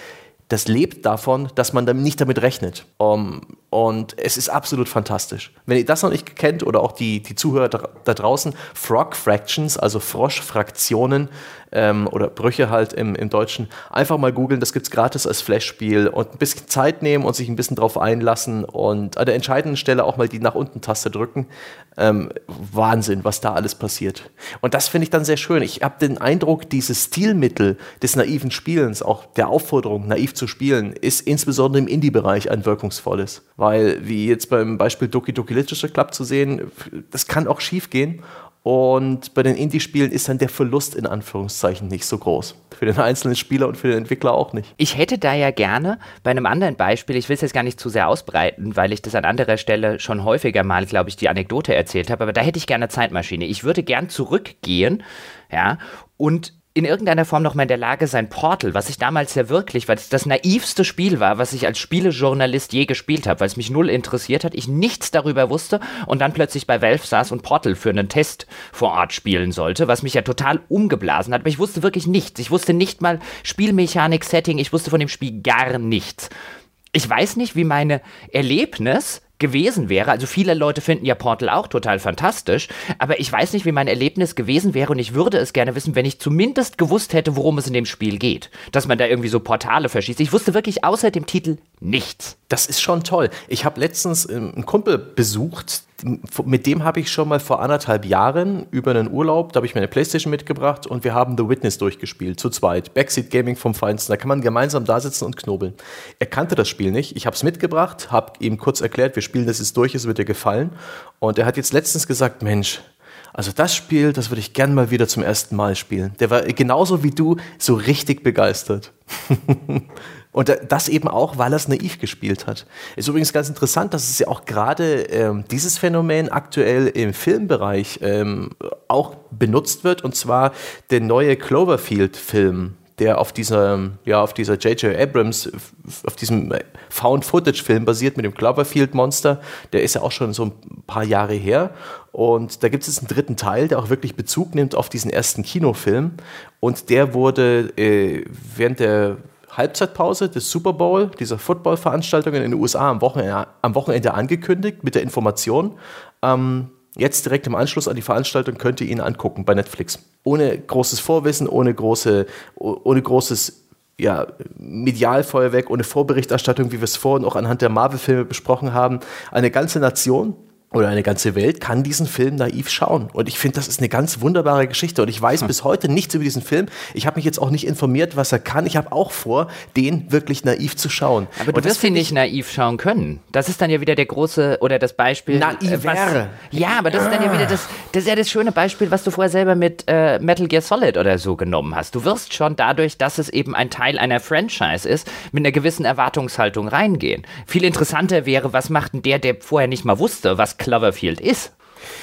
das lebt davon, dass man dann nicht damit rechnet. Um, und es ist absolut fantastisch. Wenn ihr das noch nicht kennt oder auch die, die Zuhörer da draußen, Frog Fractions, also Froschfraktionen ähm, oder Brüche halt im, im Deutschen, einfach mal googeln, das gibt es gratis als Flash-Spiel und ein bisschen Zeit nehmen und sich ein bisschen drauf einlassen und an der entscheidenden Stelle auch mal die nach unten Taste drücken. Ähm, Wahnsinn, was da alles passiert. Und das finde ich dann sehr schön. Ich habe den Eindruck, dieses Stilmittel des naiven Spielens, auch der Aufforderung, naiv zu spielen, ist insbesondere im Indie-Bereich ein wirkungsvolles. Weil, wie jetzt beim Beispiel Doki Doki Literature Club zu sehen, das kann auch schief gehen. Und bei den Indie-Spielen ist dann der Verlust in Anführungszeichen nicht so groß. Für den einzelnen Spieler und für den Entwickler auch nicht. Ich hätte da ja gerne bei einem anderen Beispiel, ich will es jetzt gar nicht zu sehr ausbreiten, weil ich das an anderer Stelle schon häufiger mal, glaube ich, die Anekdote erzählt habe, aber da hätte ich gerne Zeitmaschine. Ich würde gern zurückgehen, ja, und in irgendeiner Form noch mal in der Lage sein, Portal, was ich damals ja wirklich, weil es das naivste Spiel war, was ich als Spielejournalist je gespielt habe, weil es mich null interessiert hat, ich nichts darüber wusste und dann plötzlich bei Valve saß und Portal für einen Test vor Ort spielen sollte, was mich ja total umgeblasen hat, aber ich wusste wirklich nichts. Ich wusste nicht mal Spielmechanik, Setting, ich wusste von dem Spiel gar nichts. Ich weiß nicht, wie meine Erlebnis gewesen wäre. Also viele Leute finden ja Portal auch total fantastisch, aber ich weiß nicht, wie mein Erlebnis gewesen wäre und ich würde es gerne wissen, wenn ich zumindest gewusst hätte, worum es in dem Spiel geht. Dass man da irgendwie so Portale verschießt. Ich wusste wirklich außer dem Titel nichts. Das ist schon toll. Ich habe letztens ähm, einen Kumpel besucht, mit dem habe ich schon mal vor anderthalb Jahren über einen Urlaub, da habe ich mir eine Playstation mitgebracht und wir haben The Witness durchgespielt, zu zweit. Backseat Gaming vom Feinsten. Da kann man gemeinsam da sitzen und knobeln. Er kannte das Spiel nicht. Ich habe es mitgebracht, habe ihm kurz erklärt, wir spielen das jetzt durch, es wird dir gefallen. Und er hat jetzt letztens gesagt, Mensch, also das Spiel, das würde ich gern mal wieder zum ersten Mal spielen. Der war genauso wie du so richtig begeistert. Und das eben auch, weil er es naiv gespielt hat. Ist übrigens ganz interessant, dass es ja auch gerade ähm, dieses Phänomen aktuell im Filmbereich ähm, auch benutzt wird, und zwar der neue Cloverfield-Film der auf dieser, ja, auf dieser J.J. Abrams, auf diesem Found-Footage-Film basiert mit dem Cloverfield-Monster. Der ist ja auch schon so ein paar Jahre her. Und da gibt es einen dritten Teil, der auch wirklich Bezug nimmt auf diesen ersten Kinofilm. Und der wurde äh, während der Halbzeitpause des Super Bowl, dieser Football-Veranstaltung in den USA am Wochenende, am Wochenende angekündigt mit der Information, ähm, jetzt direkt im Anschluss an die Veranstaltung könnt ihr ihn angucken bei Netflix. Ohne großes Vorwissen, ohne, große, ohne großes ja, Medialfeuerwerk, ohne Vorberichterstattung, wie wir es vorhin auch anhand der Marvel-Filme besprochen haben. Eine ganze Nation oder eine ganze Welt kann diesen Film naiv schauen. Und ich finde, das ist eine ganz wunderbare Geschichte. Und ich weiß hm. bis heute nichts über diesen Film. Ich habe mich jetzt auch nicht informiert, was er kann. Ich habe auch vor, den wirklich naiv zu schauen. Aber du wirst ihn nicht naiv schauen können. Das ist dann ja wieder der große oder das Beispiel. Naiv wäre. Ja, aber das ist dann ja wieder das, das ist ja das schöne Beispiel, was du vorher selber mit äh, Metal Gear Solid oder so genommen hast. Du wirst schon dadurch, dass es eben ein Teil einer Franchise ist, mit einer gewissen Erwartungshaltung reingehen. Viel interessanter wäre, was macht denn der, der vorher nicht mal wusste, was Cloverfield ist.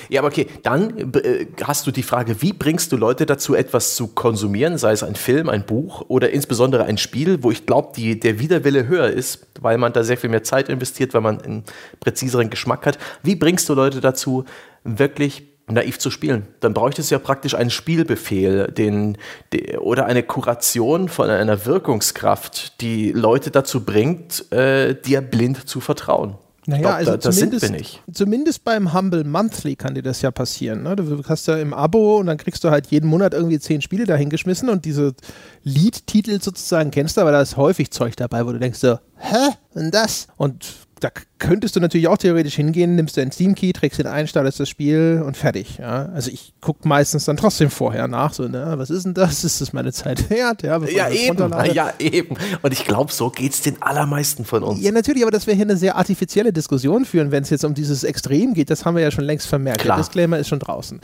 Ja, aber okay, dann äh, hast du die Frage, wie bringst du Leute dazu, etwas zu konsumieren, sei es ein Film, ein Buch oder insbesondere ein Spiel, wo ich glaube, der Widerwille höher ist, weil man da sehr viel mehr Zeit investiert, weil man einen präziseren Geschmack hat. Wie bringst du Leute dazu, wirklich naiv zu spielen. Dann bräuchte es ja praktisch einen Spielbefehl den, de, oder eine Kuration von einer Wirkungskraft, die Leute dazu bringt, äh, dir blind zu vertrauen. Naja, glaub, also da, zumindest, zumindest beim Humble Monthly kann dir das ja passieren. Ne? Du hast ja im Abo und dann kriegst du halt jeden Monat irgendwie zehn Spiele dahingeschmissen und diese Liedtitel sozusagen kennst du, aber da ist häufig Zeug dabei, wo du denkst so, hä? Und das? Und da könntest du natürlich auch theoretisch hingehen, nimmst deinen Steam-Key, trägst ihn ein, startest das Spiel und fertig. Ja? Also ich gucke meistens dann trotzdem vorher nach, so, ne, was ist denn das? Ist das meine Zeit wert? Ja, ja eben, ja, eben. Und ich glaube, so geht es den allermeisten von uns. Ja, natürlich, aber dass wir hier eine sehr artifizielle Diskussion führen, wenn es jetzt um dieses Extrem geht, das haben wir ja schon längst vermerkt. Klar. Der Disclaimer ist schon draußen.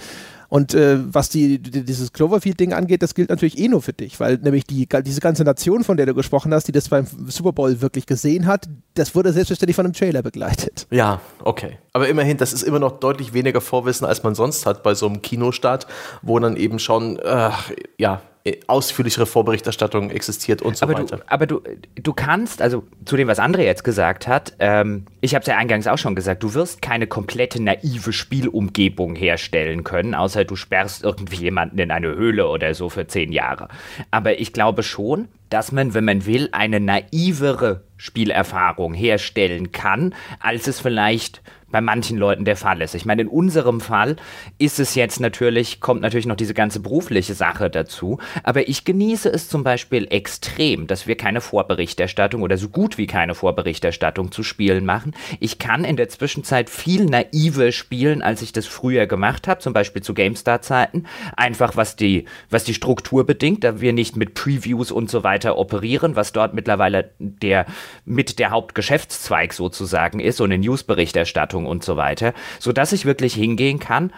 Und äh, was die, die, dieses Cloverfield-Ding angeht, das gilt natürlich eh nur für dich, weil nämlich die, diese ganze Nation, von der du gesprochen hast, die das beim Super Bowl wirklich gesehen hat, das wurde selbstverständlich von einem Trailer begleitet. Ja, okay. Aber immerhin, das ist immer noch deutlich weniger Vorwissen, als man sonst hat bei so einem Kinostart, wo dann eben schon, äh, ja, ausführlichere Vorberichterstattung existiert und so aber weiter. Du, aber du, du kannst, also zu dem, was André jetzt gesagt hat, ähm, ich habe es ja eingangs auch schon gesagt, du wirst keine komplette naive Spielumgebung herstellen können, außer du sperrst irgendwie jemanden in eine Höhle oder so für zehn Jahre. Aber ich glaube schon, dass man, wenn man will, eine naivere Spielerfahrung herstellen kann, als es vielleicht bei manchen Leuten der Fall ist. Ich meine, in unserem Fall ist es jetzt natürlich, kommt natürlich noch diese ganze berufliche Sache dazu, aber ich genieße es zum Beispiel extrem, dass wir keine Vorberichterstattung oder so gut wie keine Vorberichterstattung zu Spielen machen. Ich kann in der Zwischenzeit viel naiver spielen, als ich das früher gemacht habe, zum Beispiel zu GameStar-Zeiten, einfach was die, was die Struktur bedingt, da wir nicht mit Previews und so weiter operieren, was dort mittlerweile der, mit der Hauptgeschäftszweig sozusagen ist, so eine Newsberichterstattung und so weiter, sodass ich wirklich hingehen kann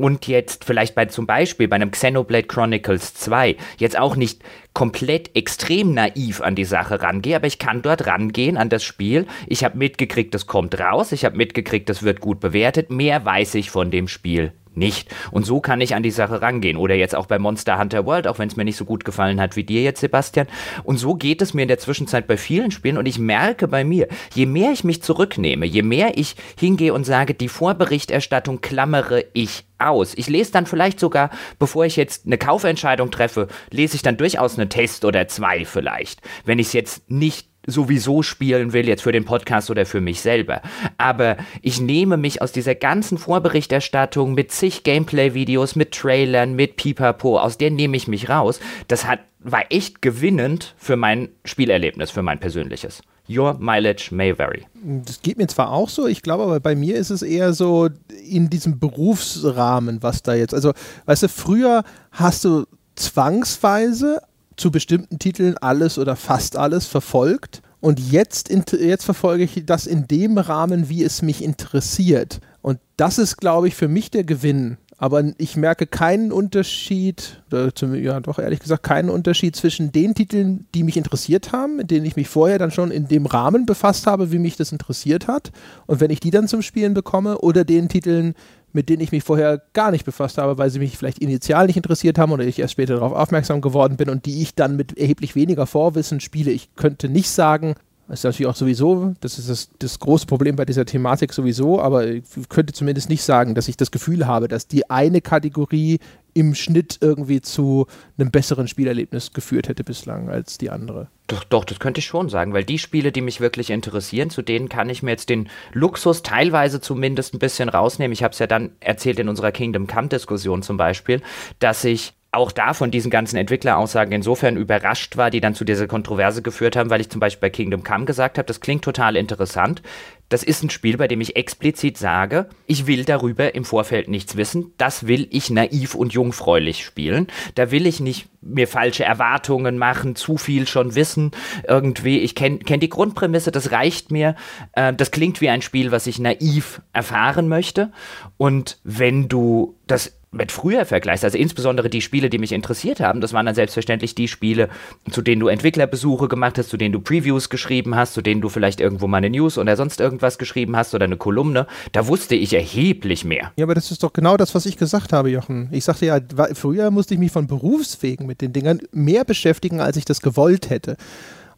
und jetzt vielleicht bei zum Beispiel bei einem Xenoblade Chronicles 2 jetzt auch nicht komplett extrem naiv an die Sache rangehe, aber ich kann dort rangehen an das Spiel. Ich habe mitgekriegt, das kommt raus, ich habe mitgekriegt, das wird gut bewertet, mehr weiß ich von dem Spiel nicht. Und so kann ich an die Sache rangehen. Oder jetzt auch bei Monster Hunter World, auch wenn es mir nicht so gut gefallen hat wie dir jetzt, Sebastian. Und so geht es mir in der Zwischenzeit bei vielen Spielen. Und ich merke bei mir, je mehr ich mich zurücknehme, je mehr ich hingehe und sage, die Vorberichterstattung klammere ich aus. Ich lese dann vielleicht sogar, bevor ich jetzt eine Kaufentscheidung treffe, lese ich dann durchaus einen Test oder zwei vielleicht. Wenn ich es jetzt nicht sowieso spielen will, jetzt für den Podcast oder für mich selber. Aber ich nehme mich aus dieser ganzen Vorberichterstattung mit zig Gameplay-Videos, mit Trailern, mit Pipapo, aus der nehme ich mich raus. Das hat, war echt gewinnend für mein Spielerlebnis, für mein persönliches. Your mileage may vary. Das geht mir zwar auch so, ich glaube aber bei mir ist es eher so in diesem Berufsrahmen, was da jetzt, also weißt du, früher hast du zwangsweise zu bestimmten Titeln alles oder fast alles verfolgt. Und jetzt, jetzt verfolge ich das in dem Rahmen, wie es mich interessiert. Und das ist, glaube ich, für mich der Gewinn. Aber ich merke keinen Unterschied, ja doch ehrlich gesagt, keinen Unterschied zwischen den Titeln, die mich interessiert haben, mit denen ich mich vorher dann schon in dem Rahmen befasst habe, wie mich das interessiert hat. Und wenn ich die dann zum Spielen bekomme, oder den Titeln, mit denen ich mich vorher gar nicht befasst habe, weil sie mich vielleicht initial nicht interessiert haben oder ich erst später darauf aufmerksam geworden bin und die ich dann mit erheblich weniger Vorwissen spiele. Ich könnte nicht sagen, das ist natürlich auch sowieso, das ist das, das, große Problem bei dieser Thematik sowieso, aber ich könnte zumindest nicht sagen, dass ich das Gefühl habe, dass die eine Kategorie im Schnitt irgendwie zu einem besseren Spielerlebnis geführt hätte bislang als die andere. Doch, doch, das könnte ich schon sagen, weil die Spiele, die mich wirklich interessieren, zu denen kann ich mir jetzt den Luxus teilweise zumindest ein bisschen rausnehmen. Ich habe es ja dann erzählt in unserer Kingdom Come-Diskussion zum Beispiel, dass ich auch da von diesen ganzen Entwickleraussagen insofern überrascht war, die dann zu dieser Kontroverse geführt haben, weil ich zum Beispiel bei Kingdom Come gesagt habe, das klingt total interessant. Das ist ein Spiel, bei dem ich explizit sage, ich will darüber im Vorfeld nichts wissen. Das will ich naiv und jungfräulich spielen. Da will ich nicht mir falsche Erwartungen machen, zu viel schon wissen. Irgendwie, ich kenne kenn die Grundprämisse, das reicht mir. Äh, das klingt wie ein Spiel, was ich naiv erfahren möchte. Und wenn du das mit früher vergleichst, also insbesondere die Spiele, die mich interessiert haben, das waren dann selbstverständlich die Spiele, zu denen du Entwicklerbesuche gemacht hast, zu denen du Previews geschrieben hast, zu denen du vielleicht irgendwo mal eine News oder sonst irgendwas geschrieben hast oder eine Kolumne. Da wusste ich erheblich mehr. Ja, aber das ist doch genau das, was ich gesagt habe, Jochen. Ich sagte ja, früher musste ich mich von Berufswegen mit den Dingern mehr beschäftigen, als ich das gewollt hätte.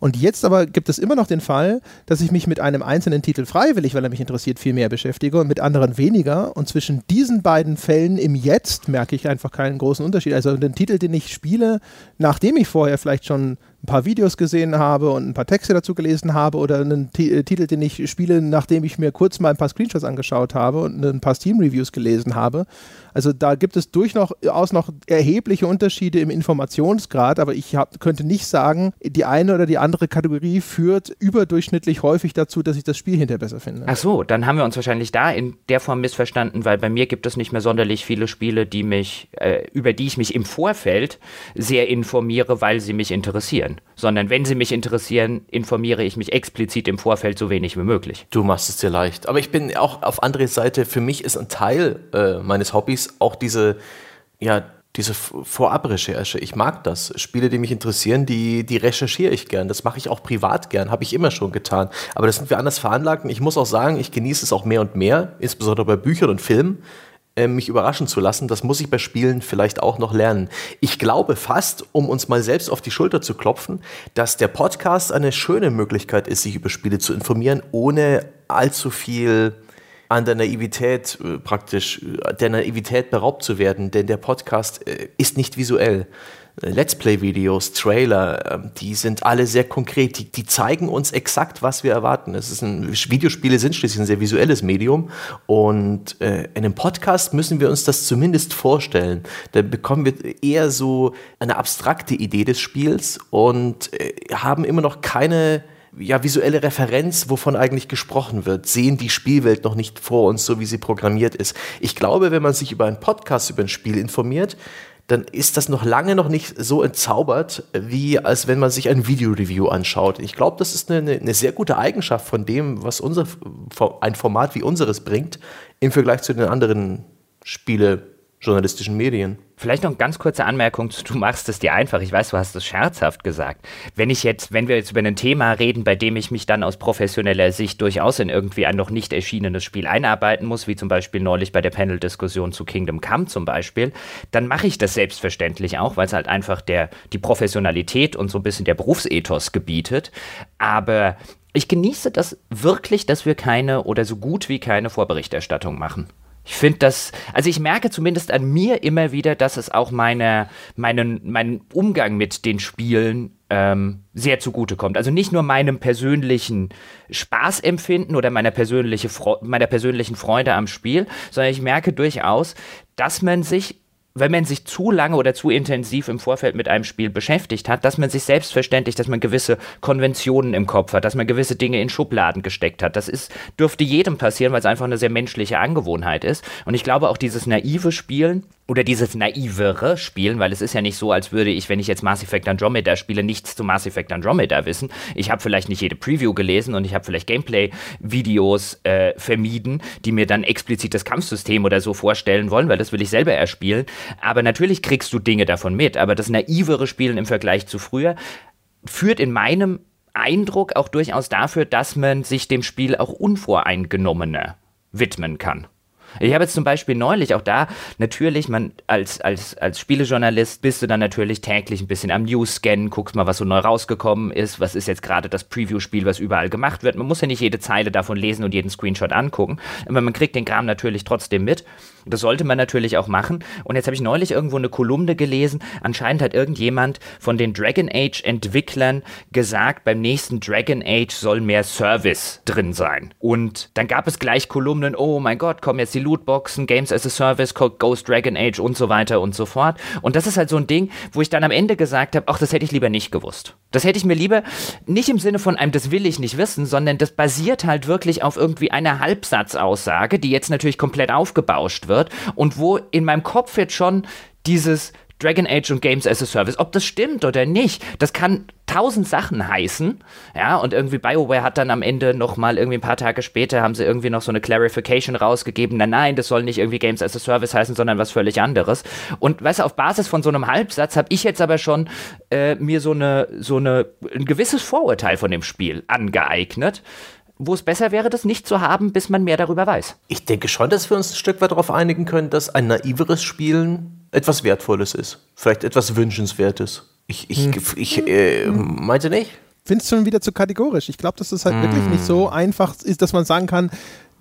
Und jetzt aber gibt es immer noch den Fall, dass ich mich mit einem einzelnen Titel freiwillig, weil er mich interessiert, viel mehr beschäftige und mit anderen weniger. Und zwischen diesen beiden Fällen im Jetzt merke ich einfach keinen großen Unterschied. Also den Titel, den ich spiele, nachdem ich vorher vielleicht schon ein paar Videos gesehen habe und ein paar Texte dazu gelesen habe oder einen T äh, Titel, den ich spiele, nachdem ich mir kurz mal ein paar Screenshots angeschaut habe und ein paar Steam-Reviews gelesen habe. Also da gibt es durchaus noch erhebliche Unterschiede im Informationsgrad, aber ich hab, könnte nicht sagen, die eine oder die andere Kategorie führt überdurchschnittlich häufig dazu, dass ich das Spiel hinterher besser finde. Ach so, dann haben wir uns wahrscheinlich da in der Form missverstanden, weil bei mir gibt es nicht mehr sonderlich viele Spiele, die mich, äh, über die ich mich im Vorfeld sehr informiere, weil sie mich interessieren interessieren, sondern wenn sie mich interessieren, informiere ich mich explizit im Vorfeld so wenig wie möglich. Du machst es dir leicht. Aber ich bin auch auf andere Seite, für mich ist ein Teil äh, meines Hobbys auch diese, ja, diese Vorabrecherche. Ich mag das. Spiele, die mich interessieren, die, die recherchiere ich gern. Das mache ich auch privat gern, habe ich immer schon getan. Aber das sind wir anders veranlagt ich muss auch sagen, ich genieße es auch mehr und mehr, insbesondere bei Büchern und Filmen mich überraschen zu lassen. Das muss ich bei Spielen vielleicht auch noch lernen. Ich glaube fast, um uns mal selbst auf die Schulter zu klopfen, dass der Podcast eine schöne Möglichkeit ist, sich über Spiele zu informieren, ohne allzu viel an der Naivität äh, praktisch, äh, der Naivität beraubt zu werden, denn der Podcast äh, ist nicht visuell. Let's Play-Videos, Trailer, ähm, die sind alle sehr konkret. Die, die, zeigen uns exakt, was wir erwarten. Es ist ein, Videospiele sind schließlich ein sehr visuelles Medium und äh, in einem Podcast müssen wir uns das zumindest vorstellen. Da bekommen wir eher so eine abstrakte Idee des Spiels und äh, haben immer noch keine ja, visuelle Referenz, wovon eigentlich gesprochen wird, sehen die Spielwelt noch nicht vor uns, so wie sie programmiert ist. Ich glaube, wenn man sich über einen Podcast über ein Spiel informiert, dann ist das noch lange noch nicht so entzaubert, wie als wenn man sich ein Video-Review anschaut. Ich glaube, das ist eine, eine, sehr gute Eigenschaft von dem, was unser, ein Format wie unseres bringt, im Vergleich zu den anderen Spiele- journalistischen Medien. Vielleicht noch eine ganz kurze Anmerkung, du machst es dir einfach. Ich weiß, du hast es scherzhaft gesagt. Wenn ich jetzt, wenn wir jetzt über ein Thema reden, bei dem ich mich dann aus professioneller Sicht durchaus in irgendwie ein noch nicht erschienenes Spiel einarbeiten muss, wie zum Beispiel neulich bei der Panel-Diskussion zu Kingdom Come zum Beispiel, dann mache ich das selbstverständlich auch, weil es halt einfach der, die Professionalität und so ein bisschen der Berufsethos gebietet. Aber ich genieße das wirklich, dass wir keine oder so gut wie keine Vorberichterstattung machen. Ich finde das, also ich merke zumindest an mir immer wieder, dass es auch meine, meinen, meinen Umgang mit den Spielen ähm, sehr zugutekommt. Also nicht nur meinem persönlichen Spaßempfinden oder meiner, persönliche meiner persönlichen Freude am Spiel, sondern ich merke durchaus, dass man sich wenn man sich zu lange oder zu intensiv im Vorfeld mit einem Spiel beschäftigt hat, dass man sich selbstverständlich, dass man gewisse Konventionen im Kopf hat, dass man gewisse Dinge in Schubladen gesteckt hat. Das ist, dürfte jedem passieren, weil es einfach eine sehr menschliche Angewohnheit ist. Und ich glaube auch dieses naive Spielen oder dieses naivere Spielen, weil es ist ja nicht so, als würde ich, wenn ich jetzt Mass Effect Andromeda spiele, nichts zu Mass Effect Andromeda wissen. Ich habe vielleicht nicht jede Preview gelesen und ich habe vielleicht Gameplay-Videos äh, vermieden, die mir dann explizit das Kampfsystem oder so vorstellen wollen, weil das will ich selber erspielen. Aber natürlich kriegst du Dinge davon mit. Aber das naivere Spielen im Vergleich zu früher führt in meinem Eindruck auch durchaus dafür, dass man sich dem Spiel auch unvoreingenommener widmen kann. Ich habe jetzt zum Beispiel neulich auch da, natürlich, man als, als, als Spielejournalist bist du dann natürlich täglich ein bisschen am News scannen, guckst mal, was so neu rausgekommen ist, was ist jetzt gerade das Preview-Spiel, was überall gemacht wird. Man muss ja nicht jede Zeile davon lesen und jeden Screenshot angucken, aber man kriegt den Kram natürlich trotzdem mit. Das sollte man natürlich auch machen. Und jetzt habe ich neulich irgendwo eine Kolumne gelesen. Anscheinend hat irgendjemand von den Dragon Age Entwicklern gesagt, beim nächsten Dragon Age soll mehr Service drin sein. Und dann gab es gleich Kolumnen, oh mein Gott, kommen jetzt die Lootboxen, Games as a Service, Ghost Dragon Age und so weiter und so fort. Und das ist halt so ein Ding, wo ich dann am Ende gesagt habe, ach, das hätte ich lieber nicht gewusst. Das hätte ich mir lieber nicht im Sinne von einem, das will ich nicht wissen, sondern das basiert halt wirklich auf irgendwie einer Halbsatzaussage, die jetzt natürlich komplett aufgebauscht wird und wo in meinem Kopf jetzt schon dieses Dragon Age und Games as a Service. Ob das stimmt oder nicht, das kann tausend Sachen heißen. Ja, und irgendwie BioWare hat dann am Ende noch mal irgendwie ein paar Tage später haben sie irgendwie noch so eine Clarification rausgegeben. Nein, nein, das soll nicht irgendwie Games as a Service heißen, sondern was völlig anderes. Und weißt du, auf Basis von so einem Halbsatz habe ich jetzt aber schon äh, mir so eine so eine ein gewisses Vorurteil von dem Spiel angeeignet wo es besser wäre, das nicht zu haben, bis man mehr darüber weiß. Ich denke schon, dass wir uns ein Stück weit darauf einigen können, dass ein naiveres Spielen etwas Wertvolles ist. Vielleicht etwas Wünschenswertes. Ich, ich, hm. ich äh, meinte nicht? finde es schon wieder zu kategorisch. Ich glaube, dass das halt mm. wirklich nicht so einfach ist, dass man sagen kann,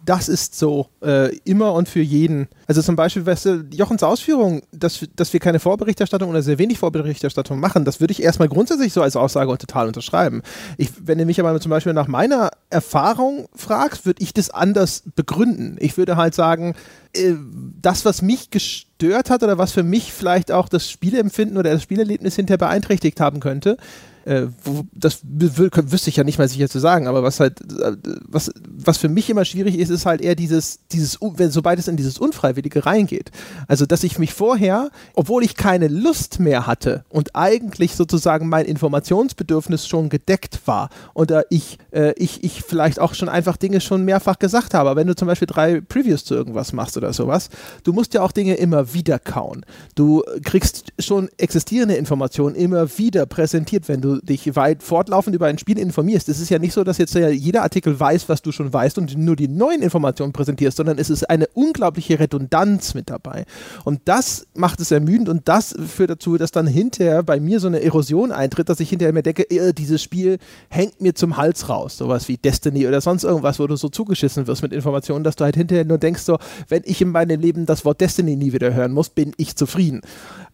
das ist so, äh, immer und für jeden. Also zum Beispiel, weißt du, Jochens Ausführung, dass, dass wir keine Vorberichterstattung oder sehr wenig Vorberichterstattung machen, das würde ich erstmal grundsätzlich so als Aussage total unterschreiben. Ich, wenn du mich aber zum Beispiel nach meiner Erfahrung fragst, würde ich das anders begründen. Ich würde halt sagen, äh, das, was mich gestört hat oder was für mich vielleicht auch das Spielempfinden oder das Spielerlebnis hinterher beeinträchtigt haben könnte, äh, wo, das wüsste ich ja nicht mal sicher zu sagen, aber was halt, äh, was, was für mich immer schwierig ist, ist halt eher dieses, dieses, wenn, sobald es in dieses Unfreiwillige reingeht. Also, dass ich mich vorher, obwohl ich keine Lust mehr hatte und eigentlich sozusagen mein Informationsbedürfnis schon gedeckt war oder ich, äh, ich, ich vielleicht auch schon einfach Dinge schon mehrfach gesagt habe. wenn du zum Beispiel drei Previews zu irgendwas machst oder sowas, du musst ja auch Dinge immer wieder kauen. Du kriegst schon existierende Informationen immer wieder präsentiert, wenn du dich weit fortlaufend über ein Spiel informierst. Es ist ja nicht so, dass jetzt jeder Artikel weiß, was du schon weißt und nur die neuen Informationen präsentierst, sondern es ist eine unglaubliche Redundanz mit dabei. Und das macht es ermüdend und das führt dazu, dass dann hinterher bei mir so eine Erosion eintritt, dass ich hinterher mir denke, äh, dieses Spiel hängt mir zum Hals raus. Sowas wie Destiny oder sonst irgendwas, wo du so zugeschissen wirst mit Informationen, dass du halt hinterher nur denkst, so, wenn ich in meinem Leben das Wort Destiny nie wieder hören muss, bin ich zufrieden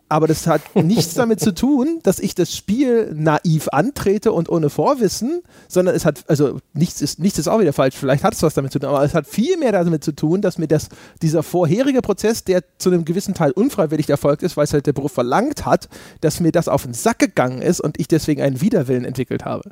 aber das hat nichts damit zu tun, dass ich das Spiel naiv antrete und ohne Vorwissen, sondern es hat, also nichts ist, nichts ist auch wieder falsch, vielleicht hat es was damit zu tun, aber es hat viel mehr damit zu tun, dass mir das, dieser vorherige Prozess, der zu einem gewissen Teil unfreiwillig erfolgt ist, weil es halt der Beruf verlangt hat, dass mir das auf den Sack gegangen ist und ich deswegen einen Widerwillen entwickelt habe.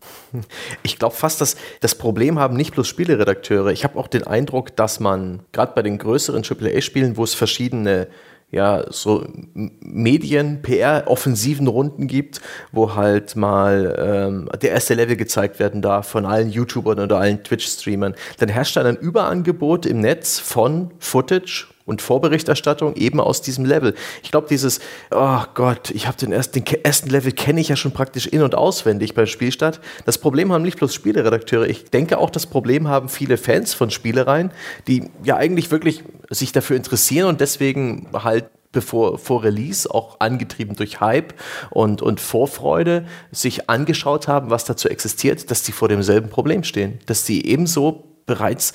Ich glaube fast, dass das Problem haben nicht bloß Spieleredakteure. Ich habe auch den Eindruck, dass man gerade bei den größeren AAA-Spielen, wo es verschiedene ja, so Medien, PR-offensiven Runden gibt, wo halt mal ähm, der erste Level gezeigt werden darf von allen YouTubern oder allen Twitch-Streamern, dann herrscht dann ein Überangebot im Netz von Footage und Vorberichterstattung eben aus diesem Level. Ich glaube, dieses, oh Gott, ich habe den ersten, den ersten Level kenne ich ja schon praktisch in- und auswendig beim Spielstart. Das Problem haben nicht bloß Spieleredakteure. Ich denke auch, das Problem haben viele Fans von Spielereien, die ja eigentlich wirklich sich dafür interessieren und deswegen halt bevor vor Release, auch angetrieben durch Hype und, und Vorfreude, sich angeschaut haben, was dazu existiert, dass sie vor demselben Problem stehen. Dass sie ebenso bereits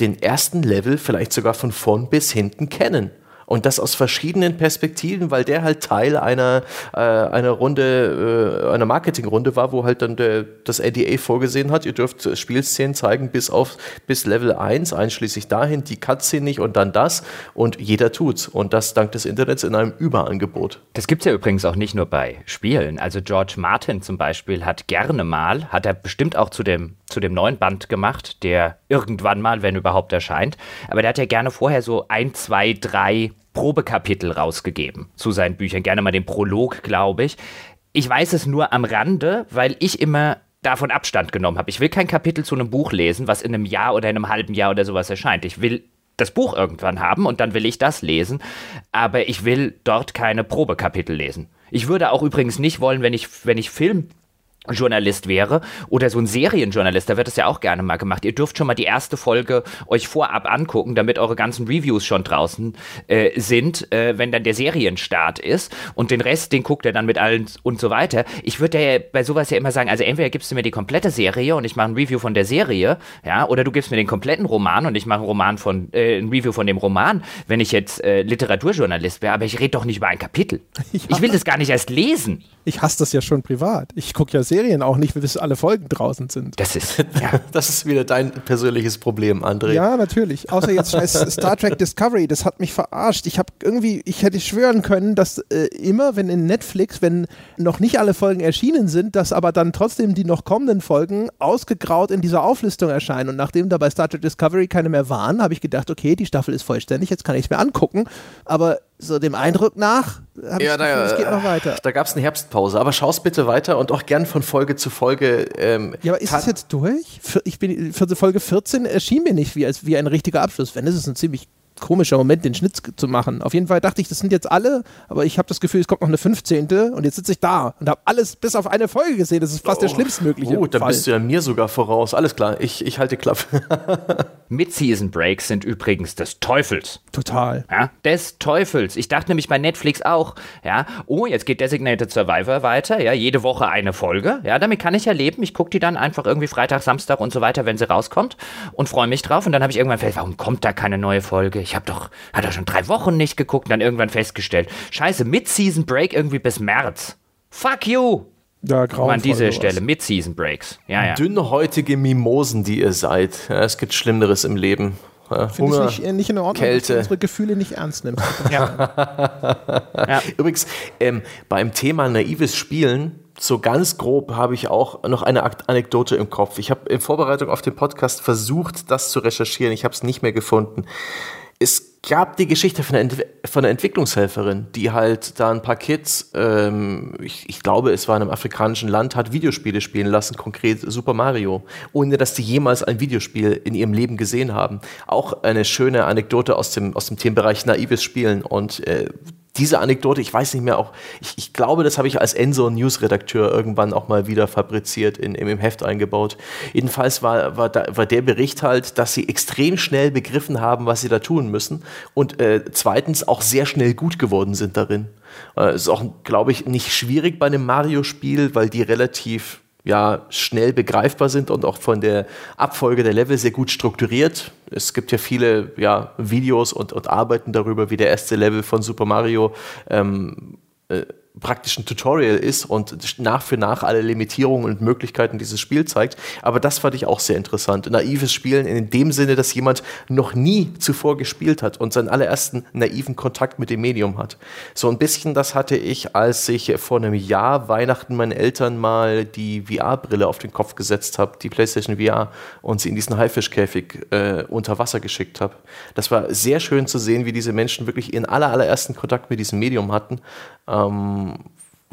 den ersten Level vielleicht sogar von vorn bis hinten kennen. Und das aus verschiedenen Perspektiven, weil der halt Teil einer, äh, einer Runde, äh, einer Marketingrunde war, wo halt dann der, das NDA vorgesehen hat, ihr dürft Spielszenen zeigen bis auf bis Level 1, einschließlich dahin, die Cutscene nicht und dann das. Und jeder tut's. Und das dank des Internets in einem Überangebot. Das gibt's ja übrigens auch nicht nur bei Spielen. Also George Martin zum Beispiel hat gerne mal, hat er bestimmt auch zu dem, zu dem neuen Band gemacht, der irgendwann mal, wenn überhaupt, erscheint. Aber der hat ja gerne vorher so ein, zwei, drei Probekapitel rausgegeben zu seinen Büchern. Gerne mal den Prolog, glaube ich. Ich weiß es nur am Rande, weil ich immer davon Abstand genommen habe. Ich will kein Kapitel zu einem Buch lesen, was in einem Jahr oder in einem halben Jahr oder sowas erscheint. Ich will das Buch irgendwann haben und dann will ich das lesen, aber ich will dort keine Probekapitel lesen. Ich würde auch übrigens nicht wollen, wenn ich, wenn ich Film Journalist wäre oder so ein Serienjournalist, da wird das ja auch gerne mal gemacht. Ihr dürft schon mal die erste Folge euch vorab angucken, damit eure ganzen Reviews schon draußen äh, sind, äh, wenn dann der Serienstart ist und den Rest, den guckt er dann mit allen und so weiter. Ich würde ja bei sowas ja immer sagen, also entweder gibst du mir die komplette Serie und ich mache ein Review von der Serie, ja, oder du gibst mir den kompletten Roman und ich mache ein Roman von äh, ein Review von dem Roman, wenn ich jetzt äh, Literaturjournalist wäre, aber ich rede doch nicht über ein Kapitel. Ja. Ich will das gar nicht erst lesen. Ich hasse das ja schon privat. Ich gucke ja Serien auch nicht, bis alle Folgen draußen sind. Das ist, ja. das ist wieder dein persönliches Problem, André. Ja, natürlich. Außer jetzt scheiß Star Trek Discovery, das hat mich verarscht. Ich habe irgendwie, ich hätte schwören können, dass äh, immer, wenn in Netflix, wenn noch nicht alle Folgen erschienen sind, dass aber dann trotzdem die noch kommenden Folgen ausgegraut in dieser Auflistung erscheinen. Und nachdem da bei Star Trek Discovery keine mehr waren, habe ich gedacht, okay, die Staffel ist vollständig, jetzt kann ich es mir angucken. Aber so dem Eindruck nach, habe ja, ich Gefühl, es geht noch weiter. Da gab es eine Herbstpause, aber schau es bitte weiter und auch gern von Folge zu Folge. Ähm, ja, aber ist es jetzt durch? Ich bin, für Folge 14 erschien mir nicht wie, als, wie ein richtiger Abschluss. Wenn, ist es ein ziemlich komischer Moment, den Schnitt zu machen. Auf jeden Fall dachte ich, das sind jetzt alle, aber ich habe das Gefühl, es kommt noch eine 15. und jetzt sitze ich da und habe alles bis auf eine Folge gesehen. Das ist fast oh, der schlimmstmögliche. Gut, dann Fall. bist du ja mir sogar voraus. Alles klar, ich, ich halte Klappe. Mid-Season Breaks sind übrigens des Teufels. Total. Ja, des Teufels. Ich dachte nämlich bei Netflix auch, ja, oh, jetzt geht Designated Survivor weiter, ja, jede Woche eine Folge. Ja, damit kann ich ja leben. Ich gucke die dann einfach irgendwie Freitag, Samstag und so weiter, wenn sie rauskommt und freue mich drauf. Und dann habe ich irgendwann festgestellt, warum kommt da keine neue Folge? Ich habe doch, hat doch schon drei Wochen nicht geguckt und dann irgendwann festgestellt, scheiße, Mid-Season Break irgendwie bis März. Fuck you! Ja, grauenvoll. An dieser. Stelle, Mid-Season Breaks. Ja, ja. Dünnhäutige Mimosen, die ihr seid. Ja, es gibt Schlimmeres im Leben. Ja, Finde ich nicht, äh, nicht in Ordnung, dass Kälte. du unsere Gefühle nicht ernst nimmst. Übrigens, ähm, beim Thema naives Spielen, so ganz grob habe ich auch noch eine Anekdote im Kopf. Ich habe in Vorbereitung auf den Podcast versucht, das zu recherchieren. Ich habe es nicht mehr gefunden. Es gab die Geschichte von einer, Entwi von einer Entwicklungshelferin, die halt da ein paar Kids, ähm, ich, ich glaube, es war in einem afrikanischen Land, hat Videospiele spielen lassen, konkret Super Mario, ohne dass die jemals ein Videospiel in ihrem Leben gesehen haben. Auch eine schöne Anekdote aus dem, aus dem Themenbereich naives Spielen und äh, diese Anekdote, ich weiß nicht mehr auch, ich, ich glaube, das habe ich als Enso News-Redakteur irgendwann auch mal wieder fabriziert, in, im, im Heft eingebaut. Jedenfalls war, war, da, war der Bericht halt, dass sie extrem schnell begriffen haben, was sie da tun müssen und äh, zweitens auch sehr schnell gut geworden sind darin. Äh, ist auch, glaube ich, nicht schwierig bei einem Mario-Spiel, weil die relativ ja, schnell begreifbar sind und auch von der Abfolge der Level sehr gut strukturiert. Es gibt ja viele ja, Videos und, und Arbeiten darüber, wie der erste Level von Super Mario ähm, äh, praktisch ein Tutorial ist und nach für nach alle Limitierungen und Möglichkeiten dieses Spiel zeigt. Aber das fand ich auch sehr interessant. Naives Spielen in dem Sinne, dass jemand noch nie zuvor gespielt hat und seinen allerersten naiven Kontakt mit dem Medium hat. So ein bisschen das hatte ich, als ich vor einem Jahr Weihnachten meinen Eltern mal die VR-Brille auf den Kopf gesetzt habe, die PlayStation VR, und sie in diesen Haifischkäfig äh, unter Wasser geschickt habe. Das war sehr schön zu sehen, wie diese Menschen wirklich ihren aller, allerersten Kontakt mit diesem Medium hatten. Ähm,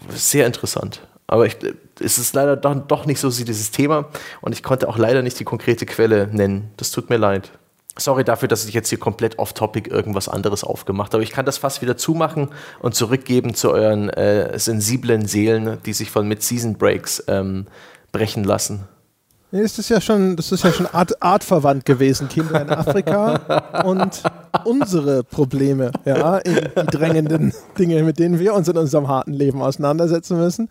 sehr interessant. Aber ich, es ist leider doch, doch nicht so dieses Thema und ich konnte auch leider nicht die konkrete Quelle nennen. Das tut mir leid. Sorry dafür, dass ich jetzt hier komplett off-topic irgendwas anderes aufgemacht habe. Ich kann das fast wieder zumachen und zurückgeben zu euren äh, sensiblen Seelen, die sich von Mid-Season-Breaks ähm, brechen lassen. Nee, das ist ja schon, das ist ja schon art, artverwandt gewesen. Kinder in Afrika und unsere Probleme, ja, die drängenden Dinge, mit denen wir uns in unserem harten Leben auseinandersetzen müssen.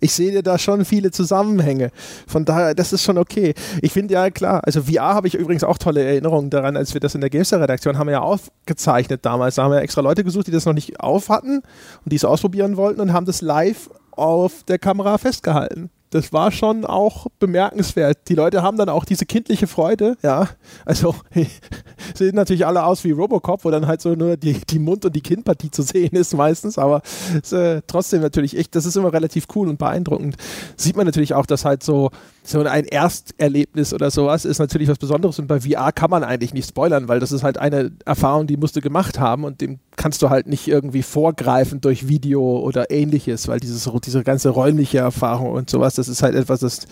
Ich sehe dir da schon viele Zusammenhänge. Von daher, das ist schon okay. Ich finde ja klar, also VR habe ich übrigens auch tolle Erinnerungen daran, als wir das in der Gamester-Redaktion haben ja aufgezeichnet damals. Da haben wir extra Leute gesucht, die das noch nicht auf hatten und die es ausprobieren wollten und haben das live auf der Kamera festgehalten das war schon auch bemerkenswert. Die Leute haben dann auch diese kindliche Freude, ja. Also sehen natürlich alle aus wie Robocop, wo dann halt so nur die, die Mund- und die Kinnpartie zu sehen ist meistens, aber ist, äh, trotzdem natürlich echt, das ist immer relativ cool und beeindruckend. Sieht man natürlich auch, dass halt so, so ein Ersterlebnis oder sowas ist natürlich was Besonderes und bei VR kann man eigentlich nicht spoilern, weil das ist halt eine Erfahrung, die musst du gemacht haben und dem kannst du halt nicht irgendwie vorgreifen durch Video oder ähnliches, weil dieses, diese ganze räumliche Erfahrung und sowas, das ist halt etwas, das,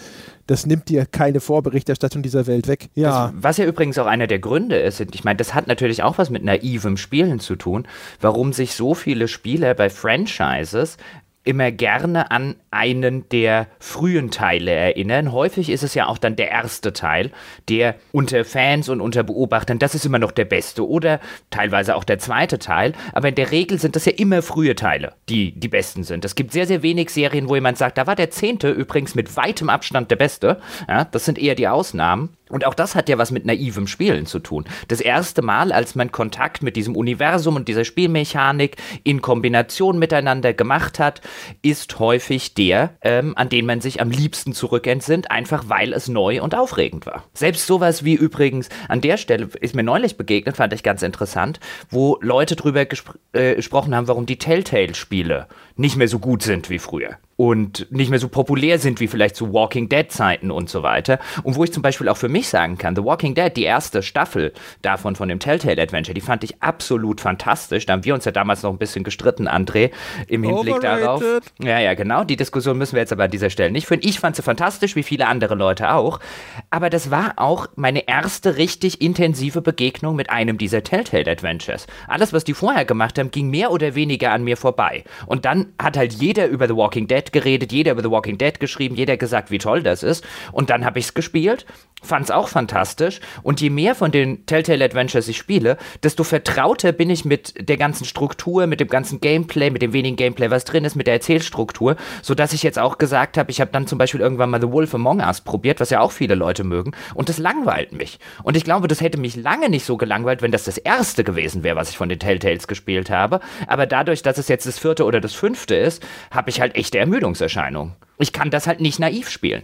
das nimmt dir keine Vorberichterstattung dieser Welt weg. Ja. Das, was ja übrigens auch einer der Gründe ist, ich meine, das hat natürlich auch was mit naivem Spielen zu tun, warum sich so viele Spieler bei Franchises immer gerne an einen der frühen Teile erinnern. Häufig ist es ja auch dann der erste Teil, der unter Fans und unter Beobachtern, das ist immer noch der beste oder teilweise auch der zweite Teil. Aber in der Regel sind das ja immer frühe Teile, die die besten sind. Es gibt sehr, sehr wenig Serien, wo jemand sagt, da war der zehnte übrigens mit weitem Abstand der beste. Ja, das sind eher die Ausnahmen. Und auch das hat ja was mit naivem Spielen zu tun. Das erste Mal, als man Kontakt mit diesem Universum und dieser Spielmechanik in Kombination miteinander gemacht hat, ist häufig der, ähm, an den man sich am liebsten zurückentsinnt, einfach weil es neu und aufregend war. Selbst sowas wie übrigens, an der Stelle ist mir neulich begegnet, fand ich ganz interessant, wo Leute drüber gespr äh, gesprochen haben, warum die Telltale-Spiele nicht mehr so gut sind wie früher und nicht mehr so populär sind wie vielleicht zu Walking Dead Zeiten und so weiter. Und wo ich zum Beispiel auch für mich sagen kann, The Walking Dead, die erste Staffel davon von dem Telltale Adventure, die fand ich absolut fantastisch. Da haben wir uns ja damals noch ein bisschen gestritten, André, im Hinblick Overrated. darauf. Ja, ja, genau. Die Diskussion müssen wir jetzt aber an dieser Stelle nicht führen. Ich fand sie fantastisch, wie viele andere Leute auch. Aber das war auch meine erste richtig intensive Begegnung mit einem dieser Telltale Adventures. Alles, was die vorher gemacht haben, ging mehr oder weniger an mir vorbei. Und dann hat halt jeder über The Walking Dead geredet, jeder über The Walking Dead geschrieben, jeder gesagt, wie toll das ist. Und dann habe ich es gespielt fand es auch fantastisch. Und je mehr von den Telltale Adventures ich spiele, desto vertrauter bin ich mit der ganzen Struktur, mit dem ganzen Gameplay, mit dem wenigen Gameplay, was drin ist, mit der Erzählstruktur, sodass ich jetzt auch gesagt habe, ich habe dann zum Beispiel irgendwann mal The Wolf Among Us probiert, was ja auch viele Leute mögen, und das langweilt mich. Und ich glaube, das hätte mich lange nicht so gelangweilt, wenn das das erste gewesen wäre, was ich von den Telltales gespielt habe. Aber dadurch, dass es jetzt das vierte oder das fünfte ist, habe ich halt echte Ermüdungserscheinungen. Ich kann das halt nicht naiv spielen.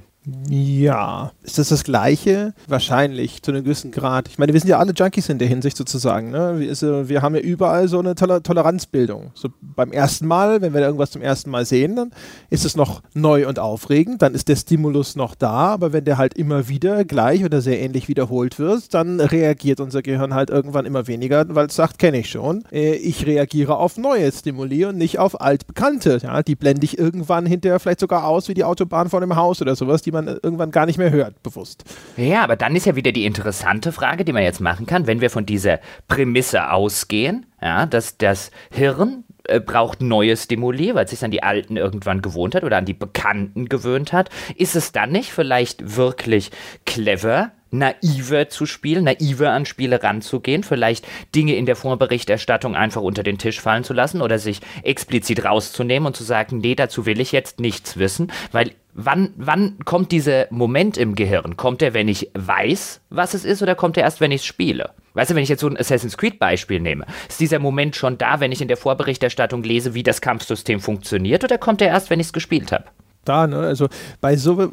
Ja, ist das das Gleiche? Wahrscheinlich, zu einem gewissen Grad. Ich meine, wir sind ja alle Junkies in der Hinsicht sozusagen. Ne? Wir, wir haben ja überall so eine Toler Toleranzbildung. So beim ersten Mal, wenn wir irgendwas zum ersten Mal sehen, dann ist es noch neu und aufregend, dann ist der Stimulus noch da, aber wenn der halt immer wieder gleich oder sehr ähnlich wiederholt wird, dann reagiert unser Gehirn halt irgendwann immer weniger, weil es sagt, kenne ich schon. Äh, ich reagiere auf neue Stimuli und nicht auf altbekannte. Ja? Die blende ich irgendwann hinterher vielleicht sogar aus wie die Autobahn vor dem Haus oder sowas, die die man irgendwann gar nicht mehr hört, bewusst. Ja, aber dann ist ja wieder die interessante Frage, die man jetzt machen kann, wenn wir von dieser Prämisse ausgehen, ja, dass das Hirn äh, braucht neue Stimuli, weil es sich an die alten irgendwann gewohnt hat oder an die bekannten gewöhnt hat. Ist es dann nicht vielleicht wirklich clever, naiver zu spielen, naiver an Spiele ranzugehen, vielleicht Dinge in der Vorberichterstattung einfach unter den Tisch fallen zu lassen oder sich explizit rauszunehmen und zu sagen, nee, dazu will ich jetzt nichts wissen, weil wann, wann kommt dieser Moment im Gehirn? Kommt er, wenn ich weiß, was es ist, oder kommt er erst, wenn ich es spiele? Weißt du, wenn ich jetzt so ein Assassin's Creed Beispiel nehme, ist dieser Moment schon da, wenn ich in der Vorberichterstattung lese, wie das Kampfsystem funktioniert, oder kommt er erst, wenn ich es gespielt habe? Da. Ne? Also bei so,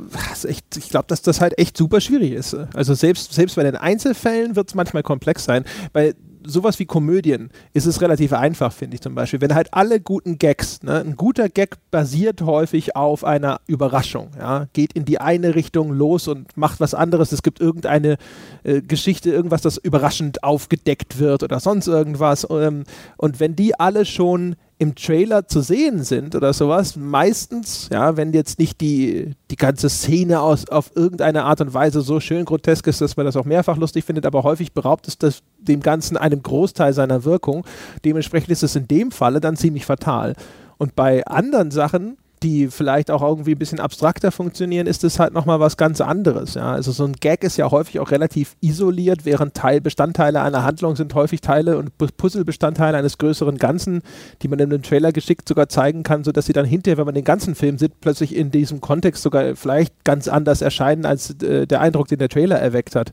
echt, ich glaube, dass das halt echt super schwierig ist. Also selbst, selbst bei den Einzelfällen wird es manchmal komplex sein. Bei sowas wie Komödien ist es relativ einfach, finde ich zum Beispiel. Wenn halt alle guten Gags, ne, ein guter Gag basiert häufig auf einer Überraschung, ja, geht in die eine Richtung los und macht was anderes. Es gibt irgendeine äh, Geschichte, irgendwas, das überraschend aufgedeckt wird oder sonst irgendwas. Ähm, und wenn die alle schon im Trailer zu sehen sind oder sowas, meistens, ja, wenn jetzt nicht die, die ganze Szene aus, auf irgendeine Art und Weise so schön grotesk ist, dass man das auch mehrfach lustig findet, aber häufig beraubt es das dem Ganzen einem Großteil seiner Wirkung. Dementsprechend ist es in dem Falle dann ziemlich fatal. Und bei anderen Sachen, die vielleicht auch irgendwie ein bisschen abstrakter funktionieren, ist es halt nochmal was ganz anderes. Ja? Also so ein Gag ist ja häufig auch relativ isoliert, während Teilbestandteile einer Handlung sind häufig Teile und Puzzlebestandteile eines größeren Ganzen, die man in einem Trailer geschickt sogar zeigen kann, sodass sie dann hinterher, wenn man den ganzen Film sieht, plötzlich in diesem Kontext sogar vielleicht ganz anders erscheinen, als äh, der Eindruck, den der Trailer erweckt hat.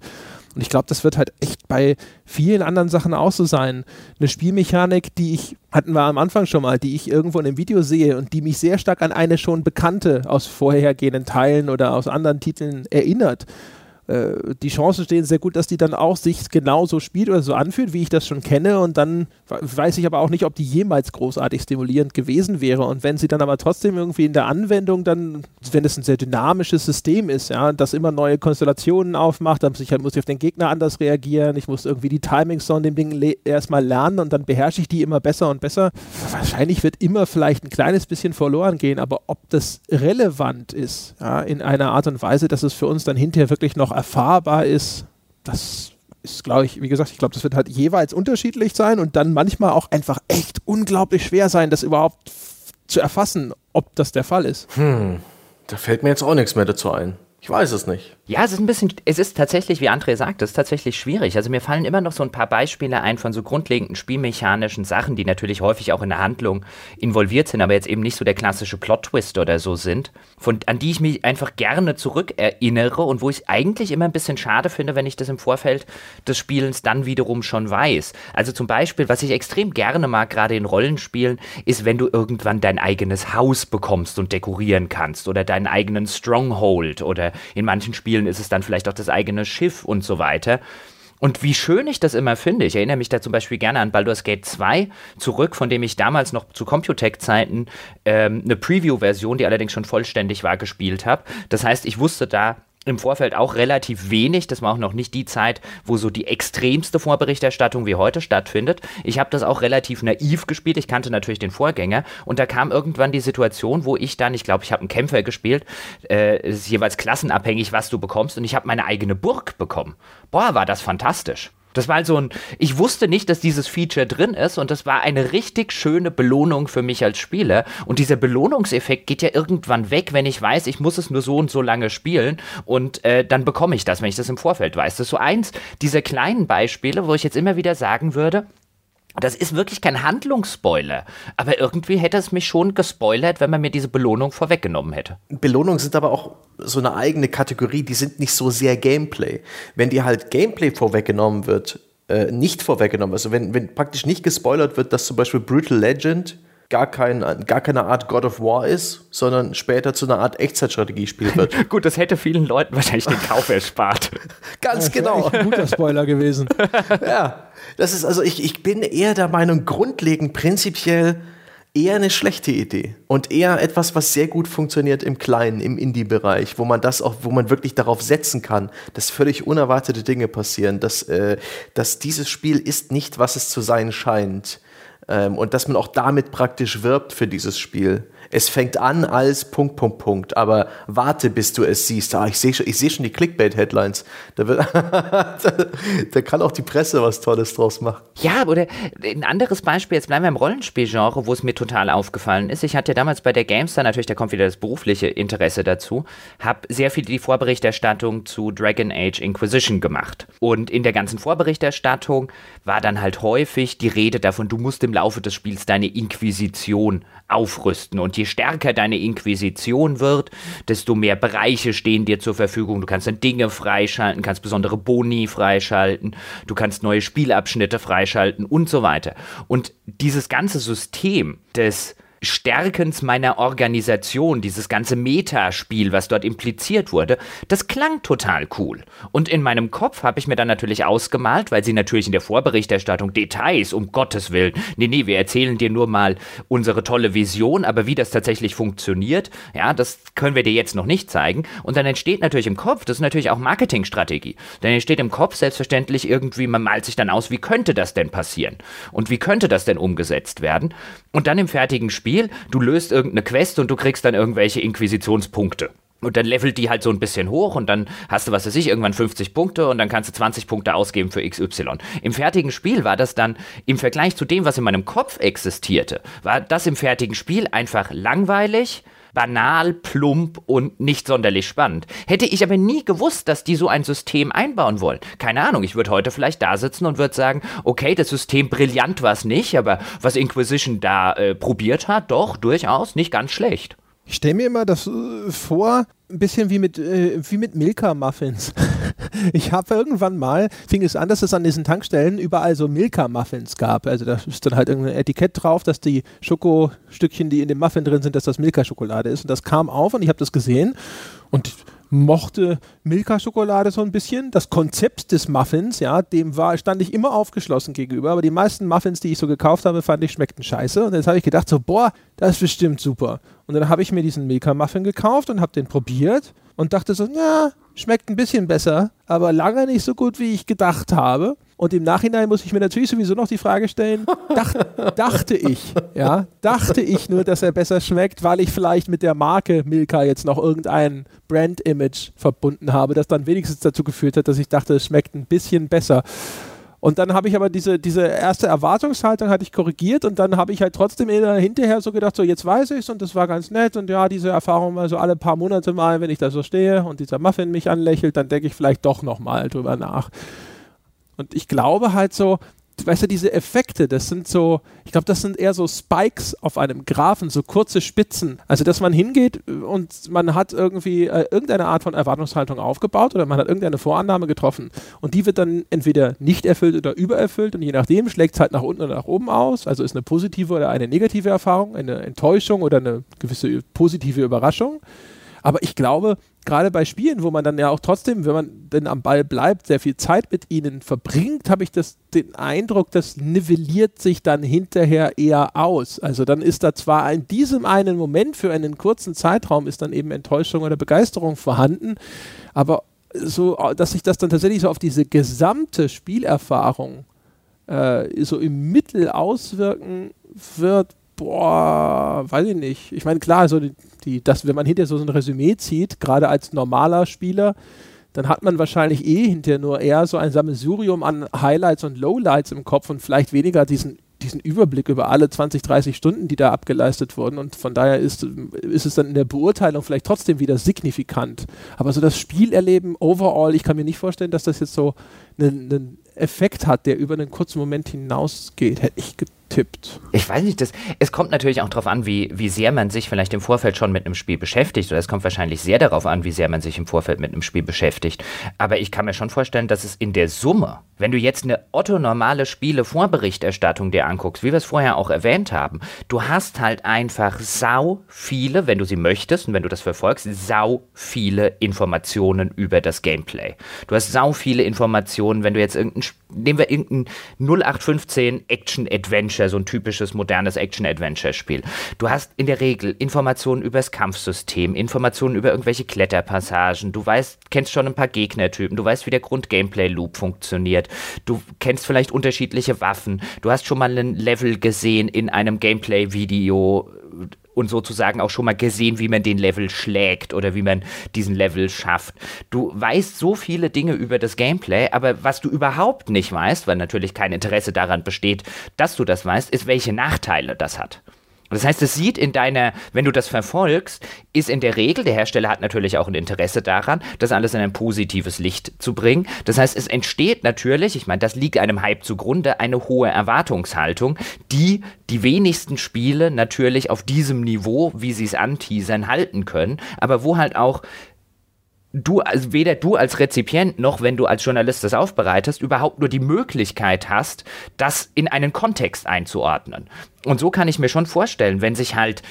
Und ich glaube, das wird halt echt bei vielen anderen Sachen auch so sein. Eine Spielmechanik, die ich, hatten wir am Anfang schon mal, die ich irgendwo in einem Video sehe und die mich sehr stark an eine schon bekannte aus vorhergehenden Teilen oder aus anderen Titeln erinnert die Chancen stehen sehr gut, dass die dann auch sich genauso spielt oder so anfühlt, wie ich das schon kenne. Und dann weiß ich aber auch nicht, ob die jemals großartig stimulierend gewesen wäre. Und wenn sie dann aber trotzdem irgendwie in der Anwendung dann, wenn es ein sehr dynamisches System ist, ja, das immer neue Konstellationen aufmacht, dann muss ich, halt, muss ich auf den Gegner anders reagieren. Ich muss irgendwie die Timings von dem Ding erstmal lernen und dann beherrsche ich die immer besser und besser. Wahrscheinlich wird immer vielleicht ein kleines bisschen verloren gehen, aber ob das relevant ist, ja, in einer Art und Weise, dass es für uns dann hinterher wirklich noch erfahrbar ist, das ist, glaube ich, wie gesagt, ich glaube, das wird halt jeweils unterschiedlich sein und dann manchmal auch einfach echt unglaublich schwer sein, das überhaupt zu erfassen, ob das der Fall ist. Hm, da fällt mir jetzt auch nichts mehr dazu ein. Ich weiß es nicht. Ja, es ist ein bisschen, es ist tatsächlich, wie André sagt, es ist tatsächlich schwierig. Also mir fallen immer noch so ein paar Beispiele ein von so grundlegenden spielmechanischen Sachen, die natürlich häufig auch in der Handlung involviert sind, aber jetzt eben nicht so der klassische Plot-Twist oder so sind, von, an die ich mich einfach gerne zurückerinnere und wo ich eigentlich immer ein bisschen schade finde, wenn ich das im Vorfeld des Spielens dann wiederum schon weiß. Also zum Beispiel, was ich extrem gerne mag, gerade in Rollenspielen, ist, wenn du irgendwann dein eigenes Haus bekommst und dekorieren kannst oder deinen eigenen Stronghold oder in manchen Spielen ist es dann vielleicht auch das eigene Schiff und so weiter. Und wie schön ich das immer finde, ich erinnere mich da zum Beispiel gerne an Baldur's Gate 2 zurück, von dem ich damals noch zu Computec-Zeiten ähm, eine Preview-Version, die allerdings schon vollständig war, gespielt habe. Das heißt, ich wusste da im Vorfeld auch relativ wenig. Das war auch noch nicht die Zeit, wo so die extremste Vorberichterstattung wie heute stattfindet. Ich habe das auch relativ naiv gespielt. Ich kannte natürlich den Vorgänger. Und da kam irgendwann die Situation, wo ich dann, ich glaube, ich habe einen Kämpfer gespielt, äh, ist jeweils klassenabhängig, was du bekommst. Und ich habe meine eigene Burg bekommen. Boah, war das fantastisch. Das war so ein, ich wusste nicht, dass dieses Feature drin ist und das war eine richtig schöne Belohnung für mich als Spieler. Und dieser Belohnungseffekt geht ja irgendwann weg, wenn ich weiß, ich muss es nur so und so lange spielen und äh, dann bekomme ich das, wenn ich das im Vorfeld weiß. Das ist so eins dieser kleinen Beispiele, wo ich jetzt immer wieder sagen würde, das ist wirklich kein Handlungsspoiler, aber irgendwie hätte es mich schon gespoilert, wenn man mir diese Belohnung vorweggenommen hätte. Belohnungen sind aber auch so eine eigene Kategorie, die sind nicht so sehr Gameplay. Wenn dir halt Gameplay vorweggenommen wird, äh, nicht vorweggenommen, also wenn, wenn praktisch nicht gespoilert wird, dass zum Beispiel Brutal Legend gar, kein, gar keine Art God of War ist, sondern später zu einer Art Echtzeitstrategiespiel wird. Gut, das hätte vielen Leuten wahrscheinlich den Kauf erspart. Ganz genau. Ein guter Spoiler gewesen. ja, das ist also, ich, ich bin eher der Meinung, grundlegend prinzipiell eher eine schlechte Idee und eher etwas, was sehr gut funktioniert im Kleinen, im Indie-Bereich, wo man das auch, wo man wirklich darauf setzen kann, dass völlig unerwartete Dinge passieren, dass, äh, dass dieses Spiel ist nicht, was es zu sein scheint ähm, und dass man auch damit praktisch wirbt für dieses Spiel. Es fängt an als Punkt, Punkt, Punkt, aber warte, bis du es siehst. Ah, ich sehe schon, seh schon die Clickbait-Headlines. Da, da, da, kann auch die Presse was Tolles draus machen. Ja, oder ein anderes Beispiel, jetzt bleiben wir im Rollenspielgenre, wo es mir total aufgefallen ist. Ich hatte damals bei der Gamestar, natürlich, da kommt wieder das berufliche Interesse dazu, habe sehr viel die Vorberichterstattung zu Dragon Age Inquisition gemacht. Und in der ganzen Vorberichterstattung war dann halt häufig die Rede davon, du musst im Laufe des Spiels deine Inquisition aufrüsten. Und je stärker deine Inquisition wird, desto mehr Bereiche stehen dir zur Verfügung. Du kannst dann Dinge freischalten, kannst besondere Boni freischalten, du kannst neue Spielabschnitte freischalten und so weiter. Und dieses ganze System des Stärkens meiner Organisation, dieses ganze Metaspiel, was dort impliziert wurde, das klang total cool. Und in meinem Kopf habe ich mir dann natürlich ausgemalt, weil sie natürlich in der Vorberichterstattung Details, um Gottes Willen, nee, nee, wir erzählen dir nur mal unsere tolle Vision, aber wie das tatsächlich funktioniert, ja, das können wir dir jetzt noch nicht zeigen. Und dann entsteht natürlich im Kopf, das ist natürlich auch Marketingstrategie, dann entsteht im Kopf selbstverständlich irgendwie, man malt sich dann aus, wie könnte das denn passieren? Und wie könnte das denn umgesetzt werden? Und dann im fertigen Spiel, du löst irgendeine Quest und du kriegst dann irgendwelche Inquisitionspunkte. Und dann levelt die halt so ein bisschen hoch und dann hast du, was weiß ich, irgendwann 50 Punkte und dann kannst du 20 Punkte ausgeben für XY. Im fertigen Spiel war das dann im Vergleich zu dem, was in meinem Kopf existierte, war das im fertigen Spiel einfach langweilig, banal, plump und nicht sonderlich spannend. Hätte ich aber nie gewusst, dass die so ein System einbauen wollen. Keine Ahnung, ich würde heute vielleicht da sitzen und würde sagen, okay, das System brillant war es nicht, aber was Inquisition da äh, probiert hat, doch durchaus nicht ganz schlecht. Ich stelle mir immer das äh, vor, ein bisschen wie mit, äh, wie mit Milka-Muffins. ich habe irgendwann mal, fing es an, dass es an diesen Tankstellen überall so Milka-Muffins gab. Also da ist dann halt irgendein Etikett drauf, dass die Schokostückchen, die in dem Muffin drin sind, dass das Milka-Schokolade ist. Und das kam auf und ich habe das gesehen und mochte Milka-Schokolade so ein bisschen. Das Konzept des Muffins, ja, dem war, stand ich immer aufgeschlossen gegenüber, aber die meisten Muffins, die ich so gekauft habe, fand ich schmeckten scheiße. Und jetzt habe ich gedacht, so, boah, das ist bestimmt super. Und dann habe ich mir diesen Milka-Muffin gekauft und habe den probiert und dachte so, ja, schmeckt ein bisschen besser, aber lange nicht so gut, wie ich gedacht habe. Und im Nachhinein muss ich mir natürlich sowieso noch die Frage stellen, dach, dachte ich, ja, dachte ich nur, dass er besser schmeckt, weil ich vielleicht mit der Marke Milka jetzt noch irgendein Brand-Image verbunden habe, das dann wenigstens dazu geführt hat, dass ich dachte, es schmeckt ein bisschen besser. Und dann habe ich aber diese, diese erste Erwartungshaltung hatte ich korrigiert und dann habe ich halt trotzdem hinterher so gedacht, so jetzt weiß ich es und das war ganz nett und ja, diese Erfahrung mal so alle paar Monate mal, wenn ich da so stehe und dieser Muffin mich anlächelt, dann denke ich vielleicht doch nochmal drüber nach. Und ich glaube halt so, weißt du, diese Effekte, das sind so, ich glaube, das sind eher so Spikes auf einem Graphen, so kurze Spitzen. Also, dass man hingeht und man hat irgendwie äh, irgendeine Art von Erwartungshaltung aufgebaut oder man hat irgendeine Vorannahme getroffen und die wird dann entweder nicht erfüllt oder übererfüllt und je nachdem schlägt es halt nach unten oder nach oben aus. Also ist eine positive oder eine negative Erfahrung, eine Enttäuschung oder eine gewisse positive Überraschung. Aber ich glaube, gerade bei Spielen, wo man dann ja auch trotzdem, wenn man denn am Ball bleibt, sehr viel Zeit mit ihnen verbringt, habe ich das, den Eindruck, das nivelliert sich dann hinterher eher aus. Also dann ist da zwar in diesem einen Moment für einen kurzen Zeitraum ist dann eben Enttäuschung oder Begeisterung vorhanden, aber so, dass sich das dann tatsächlich so auf diese gesamte Spielerfahrung äh, so im Mittel auswirken wird, boah, weiß ich nicht. Ich meine, klar, so die, die, das, wenn man hinterher so ein Resümee zieht, gerade als normaler Spieler, dann hat man wahrscheinlich eh hinterher nur eher so ein Sammelsurium an Highlights und Lowlights im Kopf und vielleicht weniger diesen diesen Überblick über alle 20, 30 Stunden, die da abgeleistet wurden. Und von daher ist, ist es dann in der Beurteilung vielleicht trotzdem wieder signifikant. Aber so das Spielerleben overall, ich kann mir nicht vorstellen, dass das jetzt so einen, einen Effekt hat, der über einen kurzen Moment hinausgeht, hätte ich getippt. Ich weiß nicht, das, es kommt natürlich auch darauf an, wie, wie sehr man sich vielleicht im Vorfeld schon mit einem Spiel beschäftigt. Oder es kommt wahrscheinlich sehr darauf an, wie sehr man sich im Vorfeld mit einem Spiel beschäftigt. Aber ich kann mir schon vorstellen, dass es in der Summe, wenn du jetzt eine otto-normale Spiele-Vorberichterstattung dir anguckst, wie wir es vorher auch erwähnt haben, du hast halt einfach sau viele, wenn du sie möchtest und wenn du das verfolgst, sau viele Informationen über das Gameplay. Du hast sau viele Informationen, wenn du jetzt irgendein, nehmen wir irgendein 0815 Action-Adventure, so ein typisches modernes Action-Adventure-Spiel. Du hast in der Regel Informationen über das Kampfsystem, Informationen über irgendwelche Kletterpassagen, du weißt, kennst schon ein paar Gegnertypen, du weißt, wie der Grund-Gameplay-Loop funktioniert, du kennst vielleicht unterschiedliche Waffen, du hast schon mal ein Level gesehen in einem Gameplay-Video und sozusagen auch schon mal gesehen, wie man den Level schlägt oder wie man diesen Level schafft. Du weißt so viele Dinge über das Gameplay, aber was du überhaupt nicht weißt, weil natürlich kein Interesse daran besteht, dass du das weißt, ist, welche Nachteile das hat. Das heißt, es sieht in deiner, wenn du das verfolgst, ist in der Regel, der Hersteller hat natürlich auch ein Interesse daran, das alles in ein positives Licht zu bringen. Das heißt, es entsteht natürlich, ich meine, das liegt einem Hype zugrunde, eine hohe Erwartungshaltung, die die wenigsten Spiele natürlich auf diesem Niveau, wie sie es anteasern, halten können, aber wo halt auch du, also weder du als Rezipient noch, wenn du als Journalist das aufbereitest, überhaupt nur die Möglichkeit hast, das in einen Kontext einzuordnen. Und so kann ich mir schon vorstellen, wenn sich halt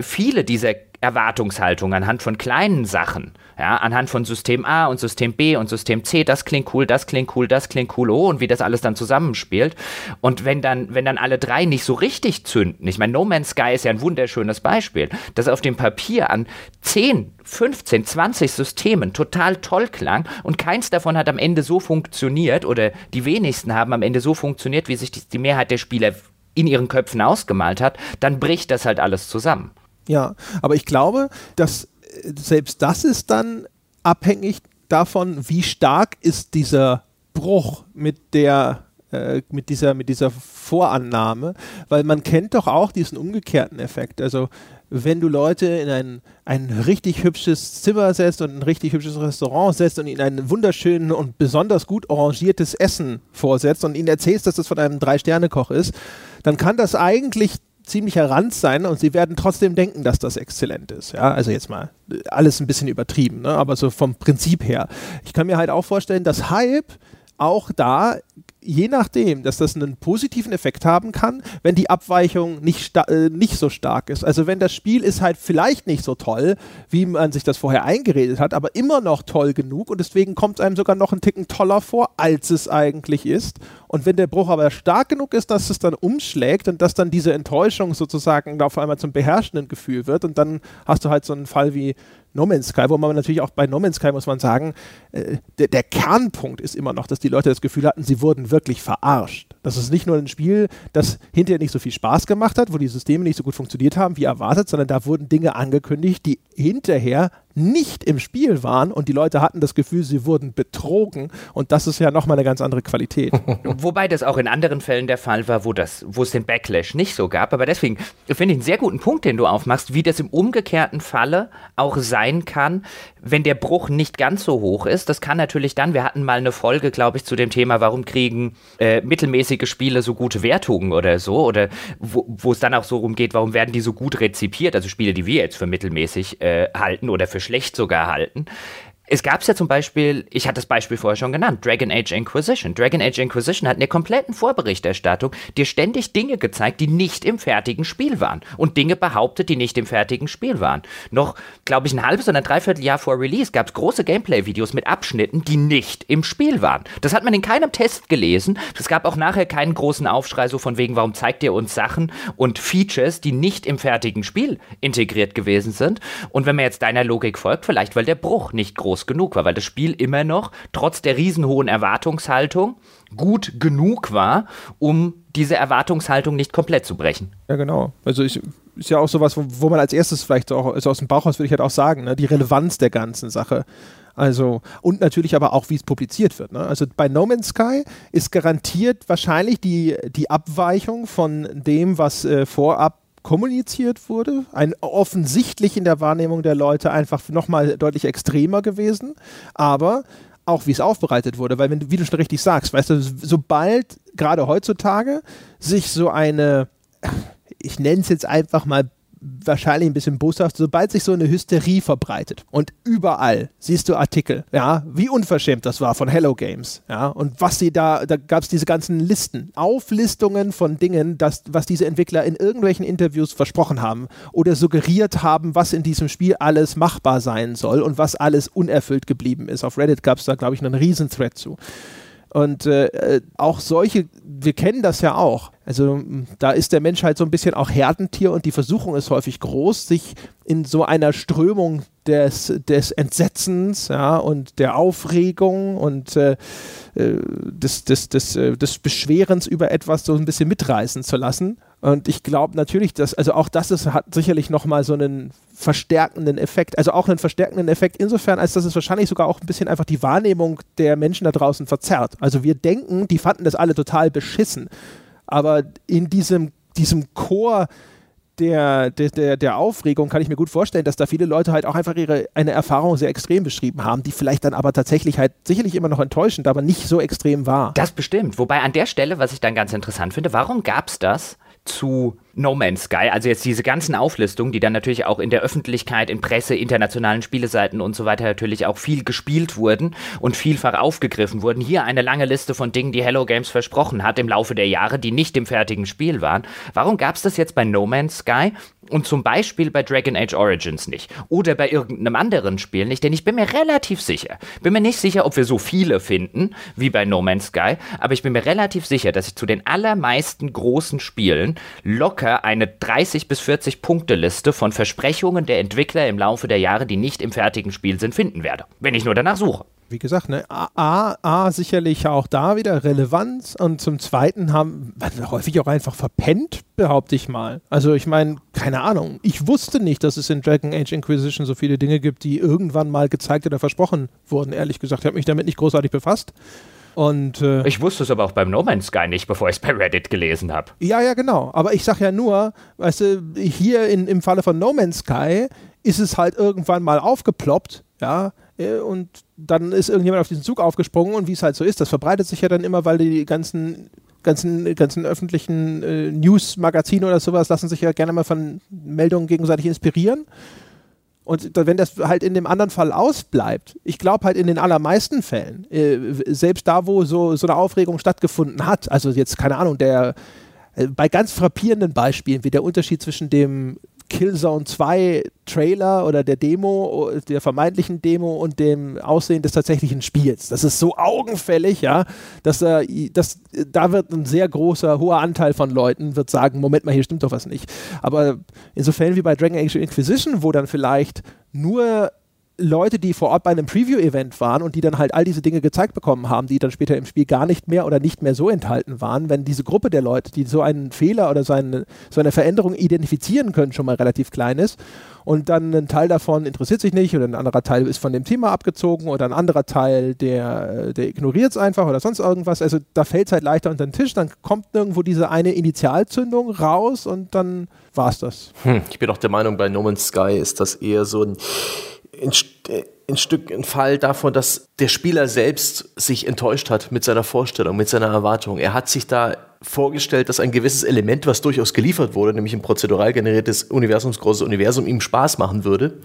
viele dieser Erwartungshaltung anhand von kleinen Sachen, ja, anhand von System A und System B und System C, das klingt cool, das klingt cool, das klingt cool, oh, und wie das alles dann zusammenspielt. Und wenn dann, wenn dann alle drei nicht so richtig zünden, ich meine, No Man's Sky ist ja ein wunderschönes Beispiel, das auf dem Papier an 10, 15, 20 Systemen total toll klang und keins davon hat am Ende so funktioniert oder die wenigsten haben am Ende so funktioniert, wie sich die, die Mehrheit der Spieler in ihren Köpfen ausgemalt hat, dann bricht das halt alles zusammen. Ja, aber ich glaube, dass selbst das ist dann abhängig davon, wie stark ist dieser Bruch mit der äh, mit dieser mit dieser Vorannahme, weil man kennt doch auch diesen umgekehrten Effekt. Also wenn du Leute in ein, ein richtig hübsches Zimmer setzt und ein richtig hübsches Restaurant setzt und ihnen ein wunderschönes und besonders gut arrangiertes Essen vorsetzt und ihnen erzählst, dass das von einem Drei-Sterne-Koch ist, dann kann das eigentlich ziemlicher Rand sein und sie werden trotzdem denken, dass das exzellent ist. Ja, also jetzt mal alles ein bisschen übertrieben, ne? aber so vom Prinzip her. Ich kann mir halt auch vorstellen, dass Hype auch da je nachdem, dass das einen positiven Effekt haben kann, wenn die Abweichung nicht, äh, nicht so stark ist. Also wenn das Spiel ist halt vielleicht nicht so toll, wie man sich das vorher eingeredet hat, aber immer noch toll genug und deswegen kommt es einem sogar noch einen Ticken toller vor, als es eigentlich ist. Und wenn der Bruch aber stark genug ist, dass es dann umschlägt und dass dann diese Enttäuschung sozusagen auf einmal zum beherrschenden Gefühl wird und dann hast du halt so einen Fall wie No Man's Sky, wo man natürlich auch bei No Man's Sky muss man sagen, äh, der, der, Kernpunkt ist immer noch, dass die Leute das Gefühl hatten, sie wurden wirklich verarscht. Das ist nicht nur ein Spiel, das hinterher nicht so viel Spaß gemacht hat, wo die Systeme nicht so gut funktioniert haben wie erwartet, sondern da wurden Dinge angekündigt, die hinterher nicht im Spiel waren und die Leute hatten das Gefühl, sie wurden betrogen und das ist ja nochmal eine ganz andere Qualität. Wobei das auch in anderen Fällen der Fall war, wo, das, wo es den Backlash nicht so gab, aber deswegen finde ich einen sehr guten Punkt, den du aufmachst, wie das im umgekehrten Falle auch sein kann, wenn der Bruch nicht ganz so hoch ist. Das kann natürlich dann, wir hatten mal eine Folge, glaube ich, zu dem Thema, warum kriegen äh, mittelmäßige Spiele so gute Wertungen oder so, oder wo es dann auch so rumgeht, warum werden die so gut rezipiert, also Spiele, die wir jetzt für mittelmäßig äh, halten oder für schlecht sogar halten. Es gab es ja zum Beispiel, ich hatte das Beispiel vorher schon genannt, Dragon Age Inquisition. Dragon Age Inquisition hat in der kompletten Vorberichterstattung dir ständig Dinge gezeigt, die nicht im fertigen Spiel waren. Und Dinge behauptet, die nicht im fertigen Spiel waren. Noch, glaube ich, ein halbes oder ein Dreivierteljahr vor Release gab es große Gameplay-Videos mit Abschnitten, die nicht im Spiel waren. Das hat man in keinem Test gelesen. Es gab auch nachher keinen großen Aufschrei so von wegen, warum zeigt ihr uns Sachen und Features, die nicht im fertigen Spiel integriert gewesen sind. Und wenn man jetzt deiner Logik folgt, vielleicht weil der Bruch nicht groß groß genug war, weil das Spiel immer noch, trotz der riesenhohen Erwartungshaltung, gut genug war, um diese Erwartungshaltung nicht komplett zu brechen. Ja, genau. Also ich, ist ja auch sowas, wo, wo man als erstes vielleicht auch, also aus dem Bauchhaus würde ich halt auch sagen, ne, die Relevanz der ganzen Sache. Also, und natürlich aber auch, wie es publiziert wird. Ne? Also bei No Man's Sky ist garantiert wahrscheinlich die, die Abweichung von dem, was äh, vorab kommuniziert wurde, ein offensichtlich in der Wahrnehmung der Leute einfach nochmal deutlich extremer gewesen, aber auch wie es aufbereitet wurde, weil wenn, wie du schon richtig sagst, weißt du, sobald gerade heutzutage sich so eine, ich nenne es jetzt einfach mal wahrscheinlich ein bisschen boshaft, sobald sich so eine Hysterie verbreitet und überall siehst du Artikel, ja, wie unverschämt das war von Hello Games, ja, und was sie da, da gab es diese ganzen Listen, Auflistungen von Dingen, das, was diese Entwickler in irgendwelchen Interviews versprochen haben oder suggeriert haben, was in diesem Spiel alles machbar sein soll und was alles unerfüllt geblieben ist. Auf Reddit gab es da, glaube ich, einen Riesenthread zu. Und äh, äh, auch solche, wir kennen das ja auch. Also da ist der Mensch halt so ein bisschen auch Herdentier und die Versuchung ist häufig groß, sich in so einer Strömung des, des Entsetzens ja, und der Aufregung und äh, äh des, des, des, äh, des Beschwerens über etwas so ein bisschen mitreißen zu lassen. Und ich glaube natürlich, dass, also auch das ist, hat sicherlich nochmal so einen verstärkenden Effekt, also auch einen verstärkenden Effekt insofern, als dass es wahrscheinlich sogar auch ein bisschen einfach die Wahrnehmung der Menschen da draußen verzerrt. Also wir denken, die fanden das alle total beschissen. Aber in diesem, diesem Chor der, der, der Aufregung kann ich mir gut vorstellen, dass da viele Leute halt auch einfach ihre eine Erfahrung sehr extrem beschrieben haben, die vielleicht dann aber tatsächlich halt sicherlich immer noch enttäuschend, aber nicht so extrem war. Das bestimmt. Wobei an der Stelle, was ich dann ganz interessant finde, warum gab es das zu No Man's Sky, also jetzt diese ganzen Auflistungen, die dann natürlich auch in der Öffentlichkeit, in Presse, internationalen Spieleseiten und so weiter natürlich auch viel gespielt wurden und vielfach aufgegriffen wurden. Hier eine lange Liste von Dingen, die Hello Games versprochen hat im Laufe der Jahre, die nicht im fertigen Spiel waren. Warum gab es das jetzt bei No Man's Sky und zum Beispiel bei Dragon Age Origins nicht? Oder bei irgendeinem anderen Spiel nicht? Denn ich bin mir relativ sicher, bin mir nicht sicher, ob wir so viele finden wie bei No Man's Sky, aber ich bin mir relativ sicher, dass ich zu den allermeisten großen Spielen locker locker eine 30 bis 40 Punkte Liste von Versprechungen der Entwickler im Laufe der Jahre, die nicht im fertigen Spiel sind, finden werde, wenn ich nur danach suche. Wie gesagt, ne, A, A, sicherlich auch da wieder Relevanz und zum Zweiten haben wir häufig auch einfach verpennt, behaupte ich mal. Also ich meine, keine Ahnung, ich wusste nicht, dass es in Dragon Age Inquisition so viele Dinge gibt, die irgendwann mal gezeigt oder versprochen wurden, ehrlich gesagt. Ich habe mich damit nicht großartig befasst. Und, äh, ich wusste es aber auch beim No Man's Sky nicht, bevor ich es bei Reddit gelesen habe. Ja, ja, genau. Aber ich sag ja nur, weißt du, hier in, im Falle von No Man's Sky ist es halt irgendwann mal aufgeploppt, ja, äh, und dann ist irgendjemand auf diesen Zug aufgesprungen und wie es halt so ist, das verbreitet sich ja dann immer, weil die ganzen ganzen, ganzen öffentlichen äh, News-Magazine oder sowas lassen sich ja gerne mal von Meldungen gegenseitig inspirieren. Und wenn das halt in dem anderen Fall ausbleibt, ich glaube halt in den allermeisten Fällen, äh, selbst da, wo so, so eine Aufregung stattgefunden hat, also jetzt keine Ahnung, der äh, bei ganz frappierenden Beispielen, wie der Unterschied zwischen dem Killzone 2 Trailer oder der Demo, der vermeintlichen Demo und dem Aussehen des tatsächlichen Spiels. Das ist so augenfällig, ja, dass, äh, dass da wird ein sehr großer, hoher Anteil von Leuten wird sagen, Moment mal, hier stimmt doch was nicht. Aber insofern wie bei Dragon Age Inquisition, wo dann vielleicht nur Leute, die vor Ort bei einem Preview-Event waren und die dann halt all diese Dinge gezeigt bekommen haben, die dann später im Spiel gar nicht mehr oder nicht mehr so enthalten waren, wenn diese Gruppe der Leute, die so einen Fehler oder so eine, so eine Veränderung identifizieren können, schon mal relativ klein ist und dann ein Teil davon interessiert sich nicht oder ein anderer Teil ist von dem Thema abgezogen oder ein anderer Teil, der, der ignoriert es einfach oder sonst irgendwas. Also da fällt es halt leichter unter den Tisch, dann kommt irgendwo diese eine Initialzündung raus und dann war es das. Hm, ich bin auch der Meinung, bei No Man's Sky ist das eher so ein ein, ein Stück ein Fall davon, dass der Spieler selbst sich enttäuscht hat mit seiner Vorstellung, mit seiner Erwartung. Er hat sich da vorgestellt, dass ein gewisses Element, was durchaus geliefert wurde, nämlich ein prozedural generiertes universumsgroßes Universum, ihm Spaß machen würde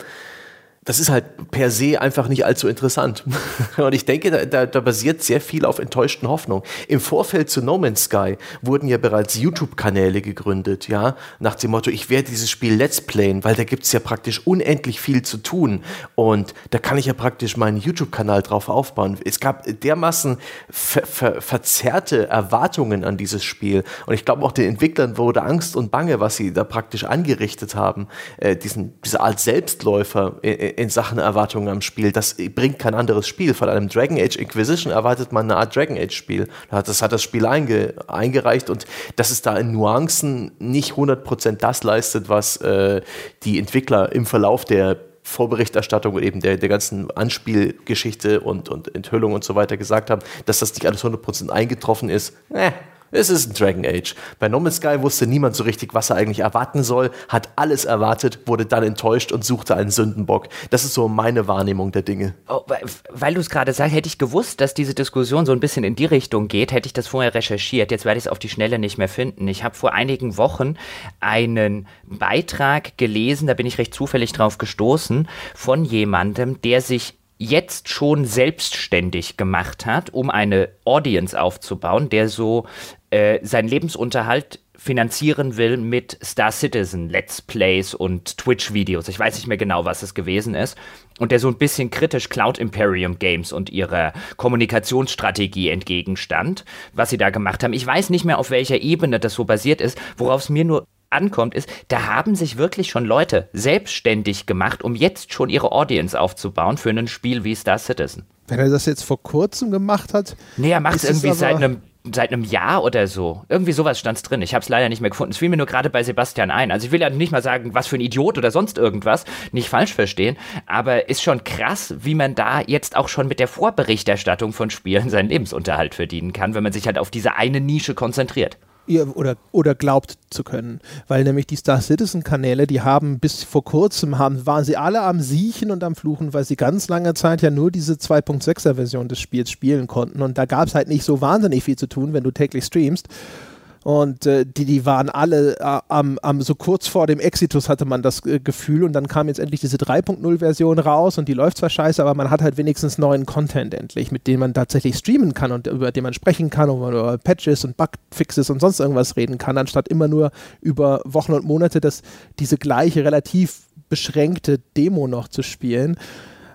das ist halt per se einfach nicht allzu interessant. Und ich denke, da, da, da, basiert sehr viel auf enttäuschten Hoffnungen. Im Vorfeld zu No Man's Sky wurden ja bereits YouTube-Kanäle gegründet, ja, nach dem Motto, ich werde dieses Spiel Let's Playen, weil da gibt es ja praktisch unendlich viel zu tun. Und da kann ich ja praktisch meinen YouTube-Kanal drauf aufbauen. Es gab dermaßen ver ver verzerrte Erwartungen an dieses Spiel. Und ich glaube, auch den Entwicklern wurde Angst und Bange, was sie da praktisch angerichtet haben. Äh, diesen, diese Art Selbstläufer. Äh, in Sachen Erwartungen am Spiel. Das bringt kein anderes Spiel. Von einem Dragon Age Inquisition erwartet man eine Art Dragon Age Spiel. Das hat das Spiel einge, eingereicht und dass es da in Nuancen nicht 100% das leistet, was äh, die Entwickler im Verlauf der Vorberichterstattung und eben der, der ganzen Anspielgeschichte und, und Enthüllung und so weiter gesagt haben, dass das nicht alles 100% eingetroffen ist. Eh, es ist ein Dragon Age. Bei No Man's Sky wusste niemand so richtig, was er eigentlich erwarten soll, hat alles erwartet, wurde dann enttäuscht und suchte einen Sündenbock. Das ist so meine Wahrnehmung der Dinge. Oh, weil, weil du es gerade sagst, hätte ich gewusst, dass diese Diskussion so ein bisschen in die Richtung geht, hätte ich das vorher recherchiert. Jetzt werde ich es auf die Schnelle nicht mehr finden. Ich habe vor einigen Wochen einen Beitrag gelesen, da bin ich recht zufällig drauf gestoßen, von jemandem, der sich jetzt schon selbstständig gemacht hat, um eine Audience aufzubauen, der so äh, seinen Lebensunterhalt finanzieren will mit Star Citizen, Let's Plays und Twitch-Videos. Ich weiß nicht mehr genau, was es gewesen ist. Und der so ein bisschen kritisch Cloud Imperium Games und ihrer Kommunikationsstrategie entgegenstand, was sie da gemacht haben. Ich weiß nicht mehr, auf welcher Ebene das so basiert ist. Worauf es mir nur ankommt, ist, da haben sich wirklich schon Leute selbstständig gemacht, um jetzt schon ihre Audience aufzubauen für ein Spiel wie Star Citizen. Wenn er das jetzt vor kurzem gemacht hat. Nee, er macht es irgendwie seit einem seit einem Jahr oder so. Irgendwie sowas stand es drin. Ich habe es leider nicht mehr gefunden. Es fiel mir nur gerade bei Sebastian ein. Also ich will ja nicht mal sagen, was für ein Idiot oder sonst irgendwas. Nicht falsch verstehen. Aber ist schon krass, wie man da jetzt auch schon mit der Vorberichterstattung von Spielen seinen Lebensunterhalt verdienen kann, wenn man sich halt auf diese eine Nische konzentriert oder, oder glaubt zu können. Weil nämlich die Star Citizen Kanäle, die haben bis vor kurzem, haben, waren sie alle am Siechen und am Fluchen, weil sie ganz lange Zeit ja nur diese 2.6er Version des Spiels spielen konnten. Und da gab es halt nicht so wahnsinnig viel zu tun, wenn du täglich streamst. Und äh, die, die waren alle äh, am, am, so kurz vor dem Exitus hatte man das äh, Gefühl und dann kam jetzt endlich diese 3.0-Version raus und die läuft zwar scheiße, aber man hat halt wenigstens neuen Content endlich, mit dem man tatsächlich streamen kann und über den man sprechen kann und über Patches und Bugfixes und sonst irgendwas reden kann, anstatt immer nur über Wochen und Monate das, diese gleiche relativ beschränkte Demo noch zu spielen.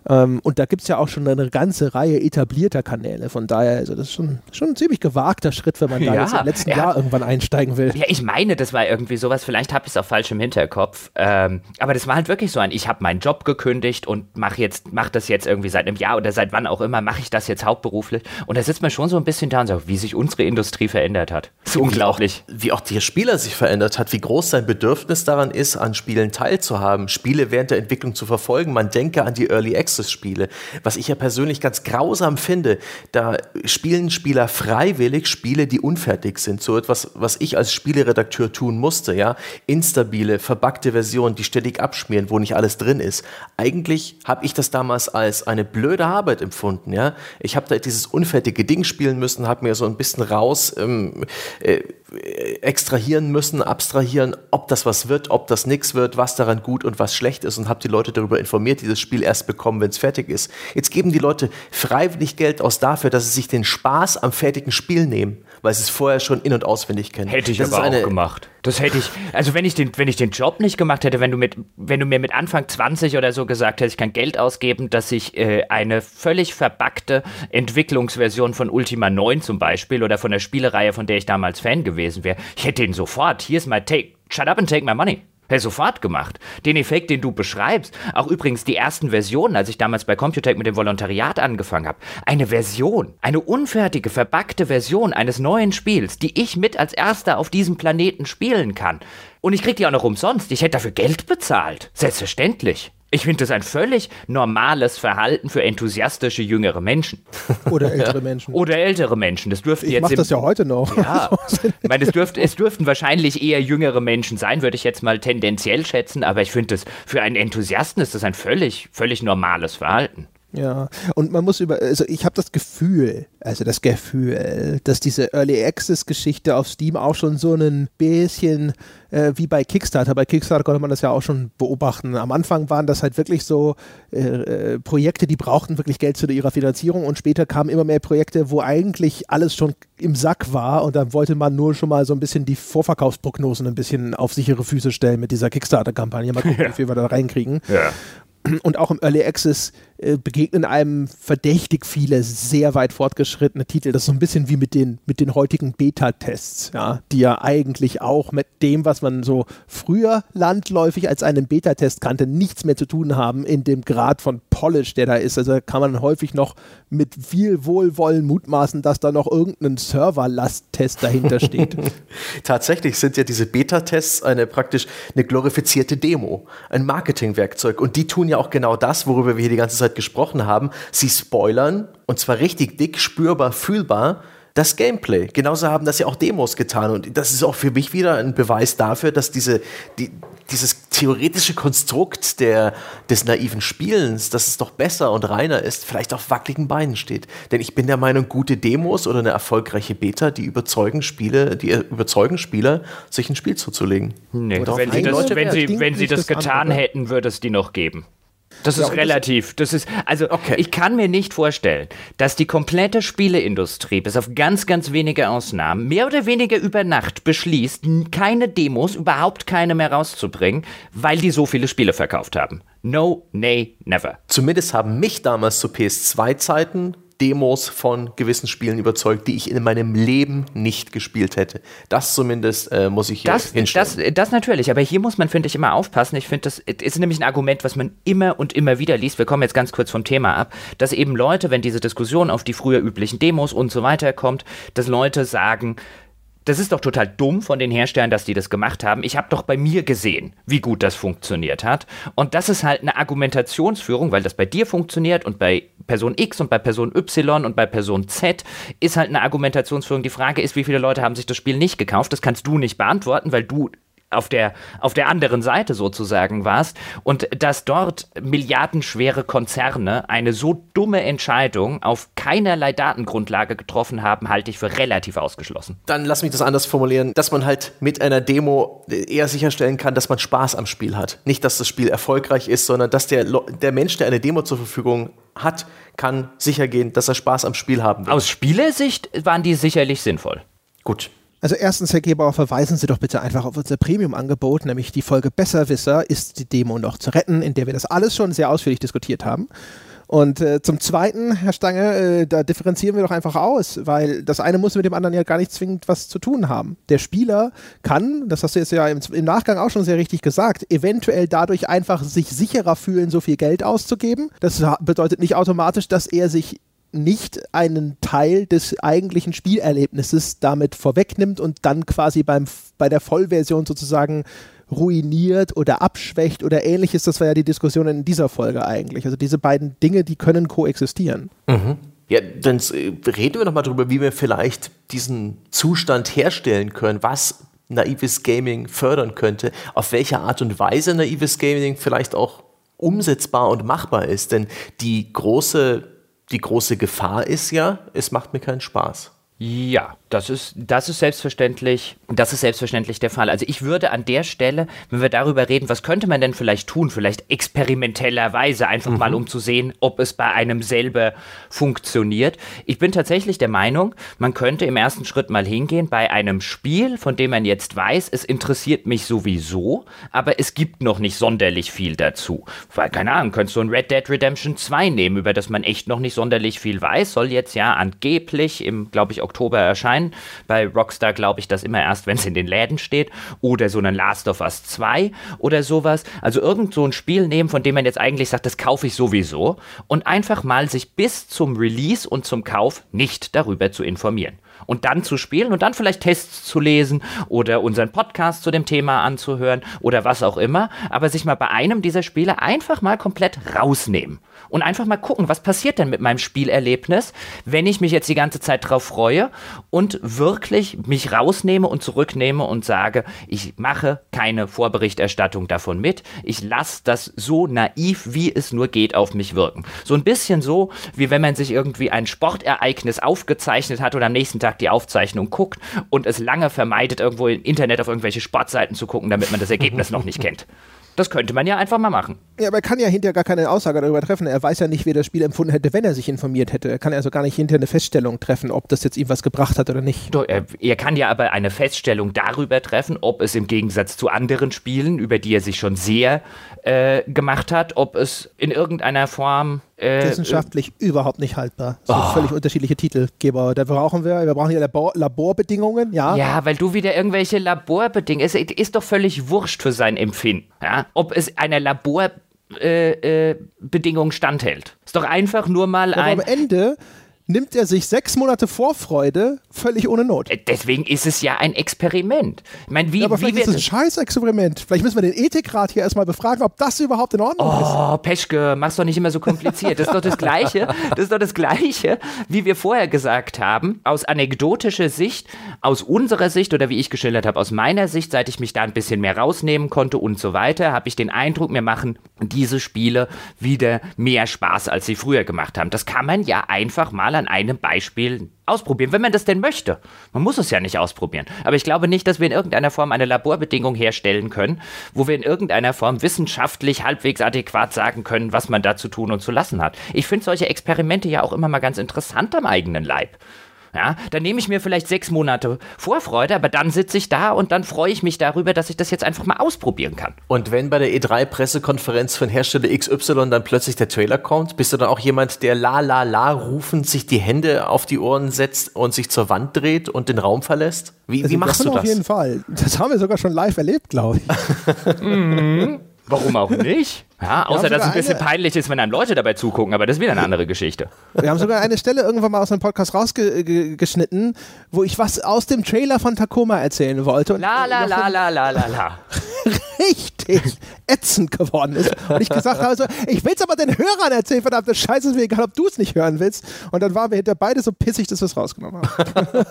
Ähm, und da gibt es ja auch schon eine ganze Reihe etablierter Kanäle. Von daher, also das ist schon, schon ein ziemlich gewagter Schritt, wenn man da ja, jetzt im letzten Jahr irgendwann einsteigen will. Ja, ich meine, das war irgendwie sowas, vielleicht habe ich es auch falsch im Hinterkopf. Ähm, aber das war halt wirklich so ein, ich habe meinen Job gekündigt und mache jetzt, mach das jetzt irgendwie seit einem Jahr oder seit wann auch immer, mache ich das jetzt hauptberuflich. Und da sitzt man schon so ein bisschen da und sagt, wie sich unsere Industrie verändert hat. Das ist unglaublich. Wie auch, wie auch der Spieler sich verändert hat, wie groß sein Bedürfnis daran ist, an Spielen teilzuhaben, Spiele während der Entwicklung zu verfolgen. Man denke an die Early Access Spiele. Was ich ja persönlich ganz grausam finde, da spielen Spieler freiwillig Spiele, die unfertig sind. So etwas, was ich als Spieleredakteur tun musste, ja. Instabile, verbackte Versionen, die ständig abschmieren, wo nicht alles drin ist. Eigentlich habe ich das damals als eine blöde Arbeit empfunden, ja. Ich habe da dieses unfertige Ding spielen müssen, habe mir so ein bisschen raus ähm, äh, extrahieren müssen, abstrahieren, ob das was wird, ob das nichts wird, was daran gut und was schlecht ist und habe die Leute darüber informiert, die das Spiel erst bekommen, wenn es fertig ist. Jetzt geben die Leute freiwillig Geld aus dafür, dass sie sich den Spaß am fertigen Spiel nehmen, weil sie es vorher schon in- und auswendig kennen. Hätte ich das aber auch gemacht. Das hätte ich, also wenn ich den, wenn ich den Job nicht gemacht hätte, wenn du mit, wenn du mir mit Anfang 20 oder so gesagt hättest, ich kann Geld ausgeben, dass ich äh, eine völlig verbackte Entwicklungsversion von Ultima 9 zum Beispiel oder von der Spielereihe, von der ich damals Fan gewesen wäre, ich hätte ihn sofort, hier ist my take, shut up and take my money. Hätte sofort gemacht. Den Effekt, den du beschreibst, auch übrigens die ersten Versionen, als ich damals bei Computec mit dem Volontariat angefangen habe, eine Version, eine unfertige, verbackte Version eines neuen Spiels, die ich mit als erster auf diesem Planeten spielen kann. Und ich krieg die auch noch umsonst. Ich hätte dafür Geld bezahlt. Selbstverständlich. Ich finde das ein völlig normales Verhalten für enthusiastische jüngere Menschen. Oder ältere Menschen. Oder ältere Menschen. Das dürften ich jetzt. Ich das ja heute noch. Ja. ich meine, es, dürft, es dürften wahrscheinlich eher jüngere Menschen sein, würde ich jetzt mal tendenziell schätzen. Aber ich finde das, für einen Enthusiasten ist das ein völlig, völlig normales Verhalten. Ja, und man muss über, also ich habe das Gefühl, also das Gefühl, dass diese Early Access Geschichte auf Steam auch schon so ein bisschen äh, wie bei Kickstarter. Bei Kickstarter konnte man das ja auch schon beobachten. Am Anfang waren das halt wirklich so äh, äh, Projekte, die brauchten wirklich Geld zu ihrer Finanzierung und später kamen immer mehr Projekte, wo eigentlich alles schon im Sack war und dann wollte man nur schon mal so ein bisschen die Vorverkaufsprognosen ein bisschen auf sichere Füße stellen mit dieser Kickstarter-Kampagne. Mal gucken, ja. wie viel wir da reinkriegen. Ja. Und auch im Early Access äh, begegnen einem verdächtig viele sehr weit fortgeschrittene Titel. Das ist so ein bisschen wie mit den, mit den heutigen Beta-Tests, ja, die ja eigentlich auch mit dem, was man so früher landläufig als einen Beta-Test kannte, nichts mehr zu tun haben in dem Grad von Polish, der da ist. Also kann man häufig noch mit viel Wohlwollen mutmaßen, dass da noch irgendein Server-Last-Test dahinter steht. Tatsächlich sind ja diese Beta-Tests eine praktisch eine glorifizierte Demo, ein Marketingwerkzeug. Und die tun ja auch genau das, worüber wir hier die ganze Zeit gesprochen haben. Sie spoilern und zwar richtig dick, spürbar, fühlbar das Gameplay. Genauso haben das ja auch Demos getan. Und das ist auch für mich wieder ein Beweis dafür, dass diese, die, dieses theoretische Konstrukt der, des naiven Spielens, dass es doch besser und reiner ist, vielleicht auf wackeligen Beinen steht. Denn ich bin der Meinung, gute Demos oder eine erfolgreiche Beta, die überzeugen Spiele, die überzeugen Spieler, sich ein Spiel zuzulegen. Nee, wenn sie, das, wenn, sie, wenn sie das getan hätten, würde es die noch geben. Das ist ja, relativ. Das ist, also okay. ich kann mir nicht vorstellen, dass die komplette Spieleindustrie, bis auf ganz, ganz wenige Ausnahmen, mehr oder weniger über Nacht beschließt, keine Demos, überhaupt keine mehr rauszubringen, weil die so viele Spiele verkauft haben. No, nay, never. Zumindest haben mich damals zu PS2-Zeiten Demos von gewissen Spielen überzeugt, die ich in meinem Leben nicht gespielt hätte. Das zumindest äh, muss ich hier das, hinstellen. Das, das natürlich, aber hier muss man, finde ich, immer aufpassen. Ich finde, das ist nämlich ein Argument, was man immer und immer wieder liest. Wir kommen jetzt ganz kurz vom Thema ab, dass eben Leute, wenn diese Diskussion auf die früher üblichen Demos und so weiter kommt, dass Leute sagen, das ist doch total dumm von den Herstellern, dass die das gemacht haben. Ich habe doch bei mir gesehen, wie gut das funktioniert hat. Und das ist halt eine Argumentationsführung, weil das bei dir funktioniert und bei Person X und bei Person Y und bei Person Z ist halt eine Argumentationsführung. Die Frage ist, wie viele Leute haben sich das Spiel nicht gekauft? Das kannst du nicht beantworten, weil du auf der, auf der anderen Seite sozusagen warst und dass dort milliardenschwere Konzerne eine so dumme Entscheidung auf keinerlei Datengrundlage getroffen haben, halte ich für relativ ausgeschlossen. Dann lass mich das anders formulieren, dass man halt mit einer Demo eher sicherstellen kann, dass man Spaß am Spiel hat. Nicht, dass das Spiel erfolgreich ist, sondern dass der, der Mensch, der eine Demo zur Verfügung hat, kann sicher gehen, dass er Spaß am Spiel haben will. Aus Spielersicht waren die sicherlich sinnvoll. Gut, also erstens, Herr Gebauer, verweisen Sie doch bitte einfach auf unser Premium-Angebot, nämlich die Folge Besserwisser ist die Demo noch zu retten, in der wir das alles schon sehr ausführlich diskutiert haben. Und äh, zum Zweiten, Herr Stange, äh, da differenzieren wir doch einfach aus, weil das eine muss mit dem anderen ja gar nicht zwingend was zu tun haben. Der Spieler kann, das hast du jetzt ja im, im Nachgang auch schon sehr richtig gesagt, eventuell dadurch einfach sich sicherer fühlen, so viel Geld auszugeben. Das bedeutet nicht automatisch, dass er sich nicht einen Teil des eigentlichen Spielerlebnisses damit vorwegnimmt und dann quasi beim, bei der Vollversion sozusagen ruiniert oder abschwächt oder ähnliches. Das war ja die Diskussion in dieser Folge eigentlich. Also diese beiden Dinge, die können koexistieren. Mhm. Ja, dann äh, reden wir nochmal darüber, wie wir vielleicht diesen Zustand herstellen können, was naives Gaming fördern könnte, auf welche Art und Weise naives Gaming vielleicht auch umsetzbar und machbar ist. Denn die große die große Gefahr ist ja, es macht mir keinen Spaß. Ja, das ist, das ist selbstverständlich, das ist selbstverständlich der Fall. Also ich würde an der Stelle, wenn wir darüber reden, was könnte man denn vielleicht tun, vielleicht experimentellerweise, einfach mhm. mal um zu sehen, ob es bei einem selber funktioniert. Ich bin tatsächlich der Meinung, man könnte im ersten Schritt mal hingehen bei einem Spiel, von dem man jetzt weiß, es interessiert mich sowieso, aber es gibt noch nicht sonderlich viel dazu. Weil, keine Ahnung, könntest du ein Red Dead Redemption 2 nehmen, über das man echt noch nicht sonderlich viel weiß, soll jetzt ja angeblich im, glaube ich, Oktober erscheinen. Bei Rockstar glaube ich das immer erst, wenn es in den Läden steht. Oder so ein Last of Us 2 oder sowas. Also irgend so ein Spiel nehmen, von dem man jetzt eigentlich sagt, das kaufe ich sowieso. Und einfach mal sich bis zum Release und zum Kauf nicht darüber zu informieren und dann zu spielen und dann vielleicht Tests zu lesen oder unseren Podcast zu dem Thema anzuhören oder was auch immer, aber sich mal bei einem dieser Spiele einfach mal komplett rausnehmen und einfach mal gucken, was passiert denn mit meinem Spielerlebnis, wenn ich mich jetzt die ganze Zeit drauf freue und wirklich mich rausnehme und zurücknehme und sage, ich mache keine Vorberichterstattung davon mit, ich lasse das so naiv, wie es nur geht, auf mich wirken. So ein bisschen so, wie wenn man sich irgendwie ein Sportereignis aufgezeichnet hat oder am nächsten Tag die Aufzeichnung guckt und es lange vermeidet, irgendwo im Internet auf irgendwelche Sportseiten zu gucken, damit man das Ergebnis noch nicht kennt. Das könnte man ja einfach mal machen. Ja, aber er kann ja hinterher gar keine Aussage darüber treffen. Er weiß ja nicht, wie er das Spiel empfunden hätte, wenn er sich informiert hätte. Er kann also gar nicht hinterher eine Feststellung treffen, ob das jetzt ihm was gebracht hat oder nicht. Doch, er, er, kann ja aber eine Feststellung darüber treffen, ob es im Gegensatz zu anderen Spielen, über die er sich schon sehr äh, gemacht hat, ob es in irgendeiner Form Äh, Wissenschaftlich überhaupt nicht haltbar. So völlig unterschiedliche Titelgeber. Da brauchen wir, wir brauchen ja Labor, Laborbedingungen, ja. Ja, weil du wieder irgendwelche Laborbedingungen. Es ist doch völlig wurscht für sein Empfinden. Ja? Ob es einer Laborbedingung äh, äh, standhält. Ist doch einfach nur mal Aber ein. am Ende nimmt er sich sechs Monate Vorfreude völlig ohne Not. Äh, Deswegen ist es ja ein Experiment. Ich meine, wie, Ja, aber wie vielleicht ist es ein Scheißexperiment. Vielleicht müssen wir den Ethikrat hier erstmal befragen, ob das überhaupt in Ordnung ist. Oh, Peschke, mach's doch nicht immer so kompliziert. Das ist doch das Gleiche. Das ist doch das Gleiche, wie wir vorher gesagt haben. Aus anekdotischer Sicht, aus unserer Sicht oder wie ich geschildert habe, aus meiner Sicht, seit ich mich da ein bisschen mehr rausnehmen konnte und so weiter, habe ich den Eindruck, mir machen diese Spiele wieder mehr Spaß, als sie früher gemacht haben. Das kann man ja einfach mal an einem Beispiel ausprobieren, wenn man das denn möchte. Man muss es ja nicht ausprobieren. Aber ich glaube nicht, dass wir in irgendeiner Form eine Laborbedingung herstellen können, wo wir in irgendeiner Form wissenschaftlich halbwegs adäquat sagen können, was man da zu tun und zu lassen hat. Ich finde solche Experimente ja auch immer mal ganz interessant am eigenen Leib. Ja, dann nehme ich mir vielleicht sechs Monate Vorfreude, aber dann sitze ich da und dann freue ich mich darüber, dass ich das jetzt einfach mal ausprobieren kann. Und wenn bei der E3-Pressekonferenz von Hersteller XY dann plötzlich der Trailer kommt, bist du dann auch jemand, der la la la rufend sich die Hände auf die Ohren setzt und sich zur Wand dreht und den Raum verlässt? Wie, Also wie machst du davon das? Auf jeden Fall. Das haben wir sogar schon live erlebt, glaube ich. Warum auch nicht? Ja, außer dass es ein bisschen eine- peinlich ist, wenn einem Leute dabei zugucken, aber das ist wieder eine andere Geschichte. Wir haben sogar eine Stelle irgendwann mal aus einem Podcast rausgeschnitten, wo ich was aus dem Trailer von Tacoma erzählen wollte. Und La la la la la la la. richtig ätzend geworden ist. Und ich gesagt habe, so, ich will es aber den Hörern erzählen, verdammte Scheiße, ist mir egal, ob du es nicht hören willst. Und dann waren wir hinter beide so pissig, dass wir es rausgenommen haben.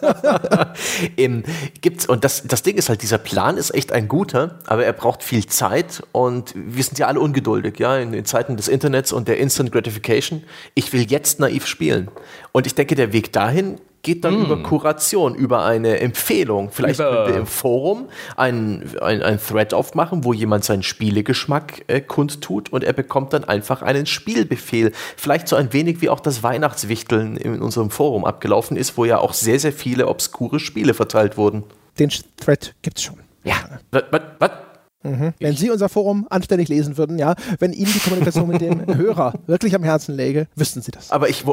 Gibt's, und das, das Ding ist halt, dieser Plan ist echt ein guter, aber er braucht viel Zeit und wir sind ja alle ungeduldig, ja, in den Zeiten des Internets und der Instant Gratification. Ich will jetzt naiv spielen. Und ich denke, der Weg dahin geht dann über Kuration, über eine Empfehlung. Vielleicht Über- können wir im Forum ein, ein, ein Thread aufmachen, wo jemand seinen Spielegeschmack äh, kundtut und er bekommt dann einfach einen Spielbefehl. Vielleicht so ein wenig wie auch das Weihnachtswichteln in unserem Forum abgelaufen ist, wo ja auch sehr, sehr viele obskure Spiele verteilt wurden. Den Thread gibt's schon. Ja, Was? Was? Wenn Sie unser Forum anständig lesen würden, ja, wenn Ihnen die Kommunikation mit dem Hörer wirklich am Herzen läge, wüssten Sie das. Aber ich,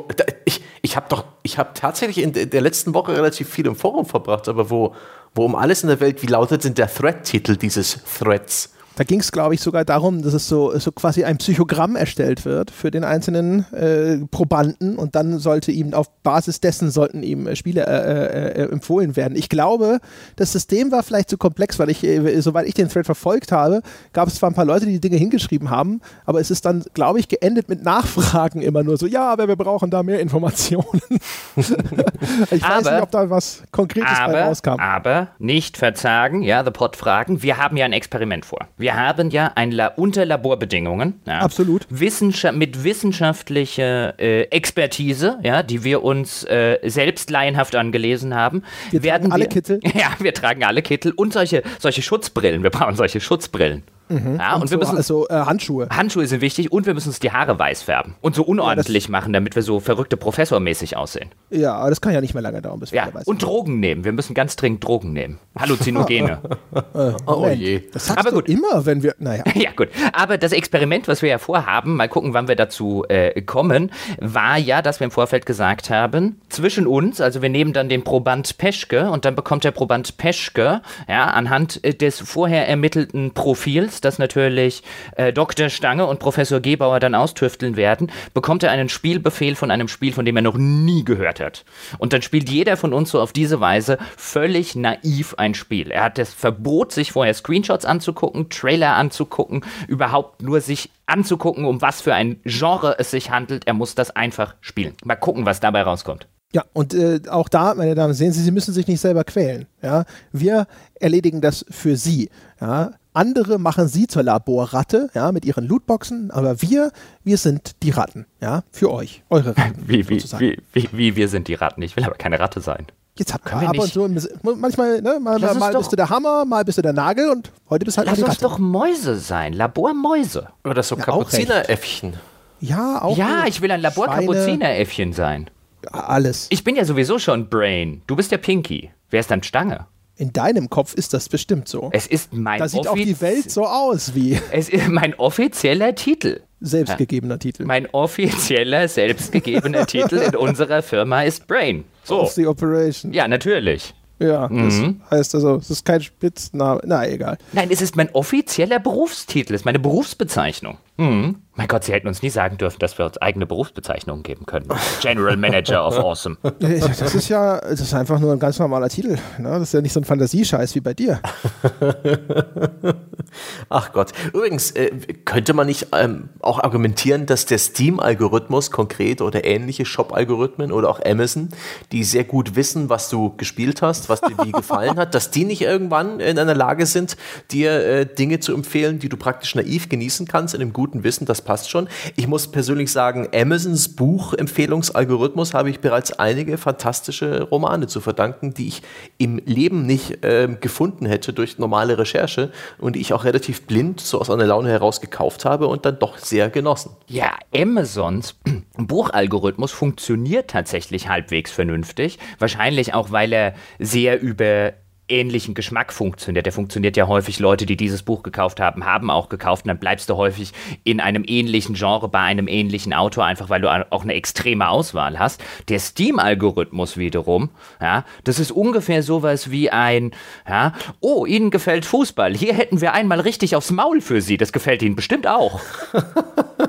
ich, ich habe doch, ich habe tatsächlich in de- der letzten Woche relativ viel im Forum verbracht, aber wo, wo um alles in der Welt, wie lautet denn der Thread-Titel dieses Threads? Da ging es, glaube ich, sogar darum, dass es so, so quasi ein Psychogramm erstellt wird für den einzelnen äh, Probanden und dann sollte ihm auf Basis dessen sollten ihm äh, Spiele äh, äh, empfohlen werden. Ich glaube, das System war vielleicht zu komplex, weil ich, äh, soweit ich den Thread verfolgt habe, gab es zwar ein paar Leute, die die Dinge hingeschrieben haben, aber es ist dann, glaube ich, geendet mit Nachfragen immer nur so, ja, aber wir brauchen da mehr Informationen. ich weiß Aber- nicht, ob da was Konkretes bei aber, rauskam. aber nicht verzagen, ja, The Pod fragen. Wir haben ja ein Experiment vor. Wir haben ja ein La unter Laborbedingungen, ja, Absolut. Wissenscha mit wissenschaftlicher äh, Expertise, ja, die wir uns äh, selbst laienhaft angelesen haben, Wir tragen alle Kittel. Ja, wir tragen alle Kittel und solche, solche Schutzbrillen. Wir brauchen solche Schutzbrillen. Ja, und, wir so, müssen also äh, Handschuhe. Handschuhe sind wichtig und wir müssen uns die Haare weiß färben und so unordentlich machen, damit wir so verrückte Professormäßig aussehen. Ja, aber das kann ja nicht mehr lange dauern, bis wir Ja, sind. und Drogen nehmen. Wir müssen ganz dringend Drogen nehmen. Halluzinogene. Oh Moment, je. Das sagst Aber du gut. immer, wenn wir. Naja. ja, gut. Aber das Experiment, was wir ja vorhaben, mal gucken, wann wir dazu äh, kommen, war ja, dass wir im Vorfeld gesagt haben, zwischen uns, also wir nehmen dann den Proband Peschke und dann bekommt der Proband Peschke, ja, anhand äh, des vorher ermittelten Profils, das natürlich äh, Dr. Stange und Professor Gebauer dann austüfteln werden, bekommt er einen Spielbefehl von einem Spiel, von dem er noch nie gehört hat. Und dann spielt jeder von uns so auf diese Weise völlig naiv ein Spiel. Er hat das Verbot, sich vorher Screenshots anzugucken, Trailer anzugucken, überhaupt nur sich anzugucken, um was für ein Genre es sich handelt. Er muss das einfach spielen. Mal gucken, was dabei rauskommt. Ja, und äh, auch da, meine Damen, sehen Sie, Sie müssen sich nicht selber quälen. Ja? Wir erledigen das für Sie. Ja? Andere machen Sie zur Laborratte, ja, mit ihren Lootboxen, aber wir, wir sind die Ratten, ja, für euch, eure Ratten. Wie, wie, wie, wie, wie wir sind die Ratten. Ich will aber keine Ratte sein. Jetzt habt Können ihr wir ab und zu, bisschen- manchmal, ne, mal, mal, mal bist du der Hammer, mal bist du der Nagel und heute bist halt Lass uns doch Mäuse sein. Labormäuse. Oder so Ja. Kapuzineräffchen. Ja, auch Ja, ich will ein Labor-Kapuzineräffchen sein. Alles. Ich bin ja sowieso schon Brain. Du bist ja Pinky. Wer ist dann Stange? In deinem Kopf ist das bestimmt so. Es ist mein Da sieht auch die Welt so aus wie Es ist mein offizieller Titel. selbstgegebener Titel. Mein offizieller, selbstgegebener Titel in unserer Firma ist Brain. So. Of the Operation. Ja, natürlich. Ja, Mhm. das heißt also, es ist kein Spitzname. Na, egal. Nein, es ist mein offizieller Berufstitel, es ist meine Berufsbezeichnung. Mhm. Mein Gott, Sie hätten uns nie sagen dürfen, dass wir uns eigene Berufsbezeichnungen geben können. General Manager of Awesome. Das ist ja, das ist einfach nur ein ganz normaler Titel. Ne? Das ist ja nicht so ein Fantasiescheiß wie bei dir. Ach Gott. Übrigens, äh, könnte man nicht ähm, auch argumentieren, dass der Steam-Algorithmus konkret oder ähnliche Shop-Algorithmen oder auch Amazon, die sehr gut wissen, was du gespielt hast, was dir wie gefallen hat, dass die nicht irgendwann in einer Lage sind, dir äh, Dinge zu empfehlen, die du praktisch naiv genießen kannst, in dem guten Wissen, das passt schon. Ich muss persönlich sagen, Amazons Buchempfehlungsalgorithmus habe ich bereits einige fantastische Romane zu verdanken, die ich im Leben nicht ähm, gefunden hätte durch normale Recherche und die ich auch relativ blind so aus einer Laune heraus gekauft habe und dann doch sehr genossen. Ja, Amazons Buchalgorithmus funktioniert tatsächlich halbwegs vernünftig. Wahrscheinlich auch, weil er sehr über ähnlichen Geschmack funktioniert. Der funktioniert ja häufig, Leute, die dieses Buch gekauft haben, haben auch gekauft und dann bleibst du häufig in einem ähnlichen Genre bei einem ähnlichen Autor, einfach weil du auch eine extreme Auswahl hast. Der Steam-Algorithmus wiederum, ja, das ist ungefähr sowas wie ein, ja, oh, Ihnen gefällt Fußball, hier hätten wir einmal richtig aufs Maul für Sie, das gefällt Ihnen bestimmt auch.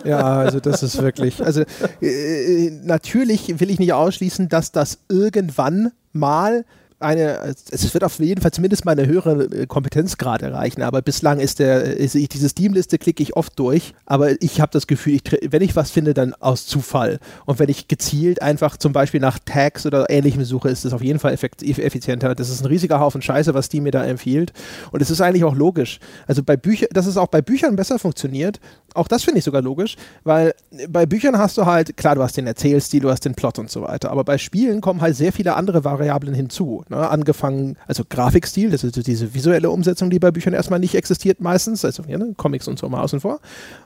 Ja, also das ist wirklich. Also äh, natürlich will ich nicht ausschließen, dass das irgendwann mal eine, es wird auf jeden Fall zumindest mal eine höhere äh, Kompetenzgrad erreichen, aber bislang ist der, ist, ich, diese Steam-Liste klicke ich oft durch, aber ich habe das Gefühl, ich, wenn ich was finde, dann aus Zufall. Und wenn ich gezielt einfach zum Beispiel nach Tags oder ähnlichem suche, ist das auf jeden Fall effizienter. Das ist ein riesiger Haufen Scheiße, was Steam mir da empfiehlt. Und es ist eigentlich auch logisch. Also bei Büchern, dass es auch bei Büchern besser funktioniert, auch das finde ich sogar logisch, weil bei Büchern hast du halt, klar, du hast den Erzählstil, du hast den Plot und so weiter, aber bei Spielen kommen halt sehr viele andere Variablen hinzu. Ne? Angefangen, also Grafikstil, das ist diese visuelle Umsetzung, die bei Büchern erstmal nicht existiert meistens, also ja, ne? Comics und so mal außen vor.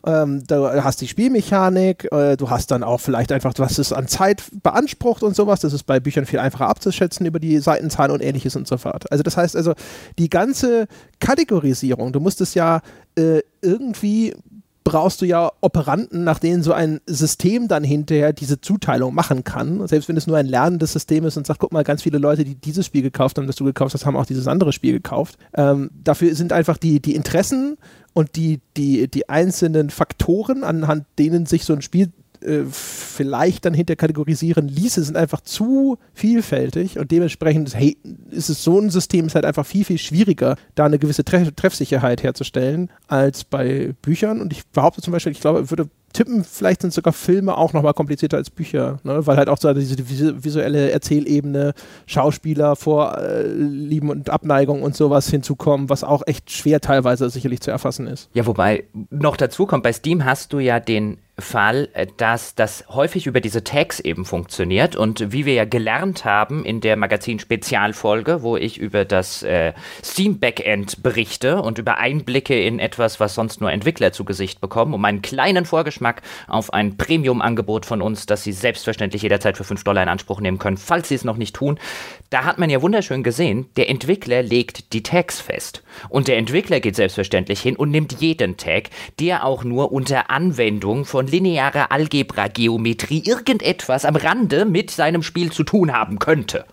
Ähm, du hast die Spielmechanik, äh, du hast dann auch vielleicht einfach, was es an Zeit beansprucht und sowas, das ist bei Büchern viel einfacher abzuschätzen über die Seitenzahlen und ähnliches und so fort. Also das heißt also, die ganze Kategorisierung, du musst es ja äh, irgendwie brauchst du ja Operanten, nach denen so ein System dann hinterher diese Zuteilung machen kann. Selbst wenn es nur ein lernendes System ist und sagt, guck mal, ganz viele Leute, die dieses Spiel gekauft haben, das du gekauft hast, haben auch dieses andere Spiel gekauft. Ähm, dafür sind einfach die, die Interessen und die, die, die einzelnen Faktoren, anhand denen sich so ein Spiel äh, vielleicht dann hinter kategorisieren ließe, sind einfach zu vielfältig und dementsprechend hey, ist es so ein System ist halt einfach viel, viel schwieriger, da eine gewisse Treff Treffsicherheit herzustellen als bei Büchern. Und ich behaupte zum Beispiel, ich glaube, ich würde tippen, vielleicht sind sogar Filme auch nochmal komplizierter als Bücher, ne? weil halt auch so diese visu- visuelle Erzählebene, Schauspieler, Vorlieben und Abneigung und sowas hinzukommen, was auch echt schwer teilweise sicherlich zu erfassen ist. Ja, wobei noch dazu kommt, bei Steam hast du ja den Fall, äh, dass das häufig über diese Tags eben funktioniert und wie wir ja gelernt haben in der Magazin-Spezialfolge, wo ich über das äh, Steam-Backend berichte und über Einblicke in etwas, was sonst nur Entwickler zu Gesicht bekommen, um einen kleinen Vorgeschmack auf ein Premium-Angebot von uns, das Sie selbstverständlich jederzeit für 5 Dollar in Anspruch nehmen können, falls Sie es noch nicht tun. Da hat man ja wunderschön gesehen, der Entwickler legt die Tags fest. Und der Entwickler geht selbstverständlich hin und nimmt jeden Tag, der auch nur unter Anwendung von linearer Algebra, Geometrie, irgendetwas am Rande mit seinem Spiel zu tun haben könnte.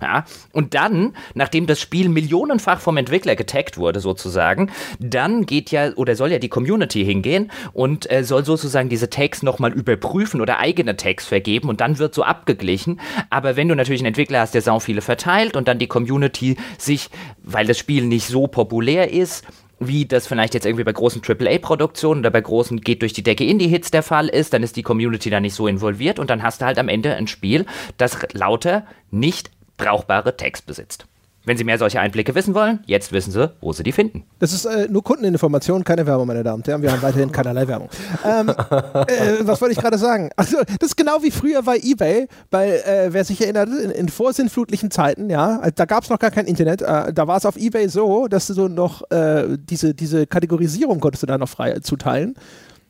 Ja, und dann, nachdem das Spiel millionenfach vom Entwickler getaggt wurde, sozusagen, dann geht ja oder soll ja die Community hingehen und äh, soll sozusagen diese Tags nochmal überprüfen oder eigene Tags vergeben und dann wird so abgeglichen. Aber wenn du natürlich einen Entwickler hast, der sau viele verteilt und dann die Community sich, weil das Spiel nicht so populär ist, wie das vielleicht jetzt irgendwie bei großen AAA-Produktionen oder bei großen geht durch die Decke Indie-Hits der Fall ist, dann ist die Community da nicht so involviert und dann hast du halt am Ende ein Spiel, das lauter nicht brauchbare Tags besitzt. Wenn Sie mehr solche Einblicke wissen wollen, jetzt wissen Sie, wo Sie die finden. Das ist äh, nur Kundeninformation, keine Werbung, meine Damen und Herren. Wir haben weiterhin keinerlei Werbung. Ähm, äh, was wollte ich gerade sagen? Also, das ist genau wie früher bei eBay, bei, äh, wer sich erinnert, in, in vorsinnflutlichen Zeiten, ja, äh, da gab es noch gar kein Internet. Äh, da war es auf eBay so, dass du so noch äh, diese, diese Kategorisierung konntest du da noch frei zuteilen.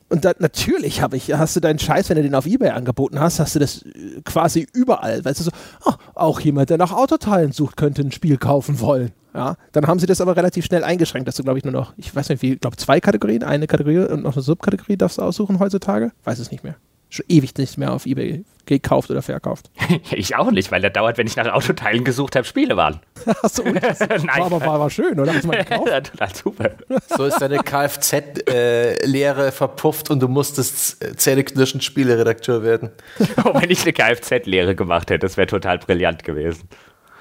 Und da, natürlich habe ich, hast du deinen Scheiß, wenn du den auf Ebay angeboten hast, hast du das äh, quasi überall. Weißt du so, oh, auch jemand, der nach Autoteilen sucht, könnte ein Spiel kaufen wollen. Ja, dann haben sie das aber relativ schnell eingeschränkt, dass du, glaube ich, nur noch, ich weiß nicht wie, glaube zwei Kategorien, eine Kategorie und noch eine Subkategorie darfst du aussuchen heutzutage. Weiß es nicht mehr. Schon ewig nicht mehr auf Ebay gekauft oder verkauft. ich auch nicht, weil da dauert, wenn ich nach Autoteilen gesucht habe, Spiele waren. Achso, das Nein. War, aber war, war schön, oder? Hast du mal gekauft? ja, total super. So ist deine Kfz-Lehre verpufft und du musstest zähneknirschend Spieleredakteur werden. oh, wenn ich eine Kfz-Lehre gemacht hätte, das wäre total brillant gewesen.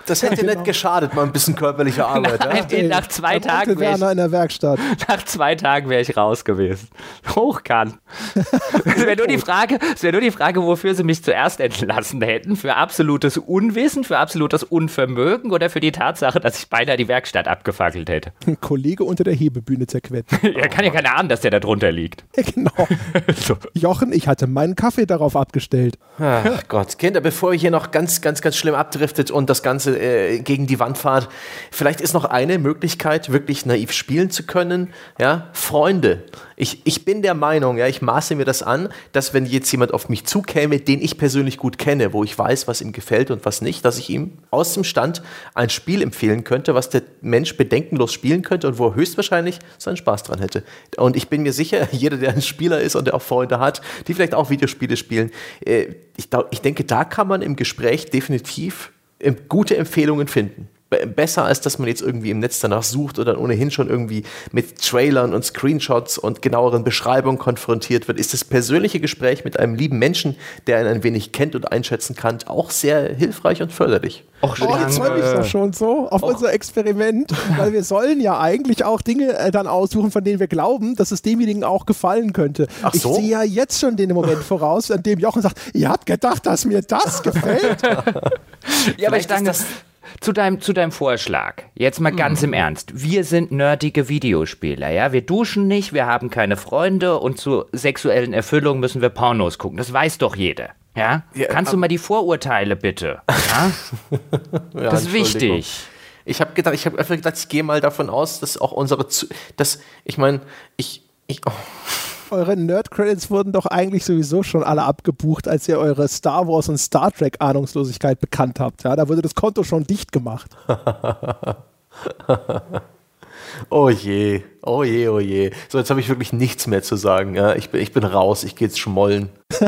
Das hätte ja, genau. nicht geschadet, mal ein bisschen körperliche Arbeit. Nein, ja? nach zwei Tagen wäre ich, in der Werkstatt. Nach zwei Tagen wäre ich raus gewesen. Hochkant. Es wäre nur die Frage, es wäre nur die Frage, wofür sie mich zuerst entlassen hätten. Für absolutes Unwissen, für absolutes Unvermögen oder für die Tatsache, dass ich beinahe die Werkstatt abgefackelt hätte. Ein Kollege unter der Hebebühne zerquetscht. er kann ja keine Ahnung, dass der da drunter liegt. genau. so. Jochen, ich hatte meinen Kaffee darauf abgestellt. Ach Gott, Kinder, bevor ihr hier noch ganz, ganz, ganz schlimm abdriftet und das Ganze äh, gegen die Wand fahrt. Vielleicht ist noch eine Möglichkeit, wirklich naiv spielen zu können. Ja, Freunde. Ich, ich bin der Meinung, ja, ich maße mir das an, dass wenn jetzt jemand auf mich zukäme, den ich persönlich gut kenne, wo ich weiß, was ihm gefällt und was nicht, dass ich ihm aus dem Stand ein Spiel empfehlen könnte, was der Mensch bedenkenlos spielen könnte und wo er höchstwahrscheinlich seinen Spaß dran hätte. Und ich bin mir sicher, jeder, der ein Spieler ist und der auch Freunde hat, die vielleicht auch Videospiele spielen, äh, ich, ich denke, da kann man im Gespräch definitiv gute Empfehlungen finden. Besser als dass man jetzt irgendwie im Netz danach sucht oder ohnehin schon irgendwie mit Trailern und Screenshots und genaueren Beschreibungen konfrontiert wird, ist das persönliche Gespräch mit einem lieben Menschen, der einen ein wenig kennt und einschätzen kann, auch sehr hilfreich und förderlich. Och, oh, jetzt freue ich mich schon so auf Och. unser Experiment, weil wir sollen ja eigentlich auch Dinge äh, dann aussuchen, von denen wir glauben, dass es demjenigen auch gefallen könnte. Ach so? Ich sehe ja jetzt schon den Moment voraus, an dem Jochen sagt, ihr habt gedacht, dass mir das gefällt. ja, aber ich denke, das zu deinem, zu deinem Vorschlag, jetzt mal ganz mhm. im Ernst. Wir sind nerdige Videospieler, ja? Wir duschen nicht, wir haben keine Freunde und zur sexuellen Erfüllung müssen wir Pornos gucken. Das weiß doch jeder. Ja? ja Kannst du mal die Vorurteile bitte? Ja? ja, das ist wichtig. Ich habe gedacht, ich habe einfach gedacht, ich gehe mal davon aus, dass auch unsere, dass ich meine, ich, ich oh eure Nerd-Credits wurden doch eigentlich sowieso schon alle abgebucht, als ihr eure Star Wars und Star Trek Ahnungslosigkeit bekannt habt. Ja, da wurde das Konto schon dicht gemacht. oh je, oh je, oh je. So, jetzt habe ich wirklich nichts mehr zu sagen. Ja, ich, bin, ich bin raus, ich gehe jetzt schmollen.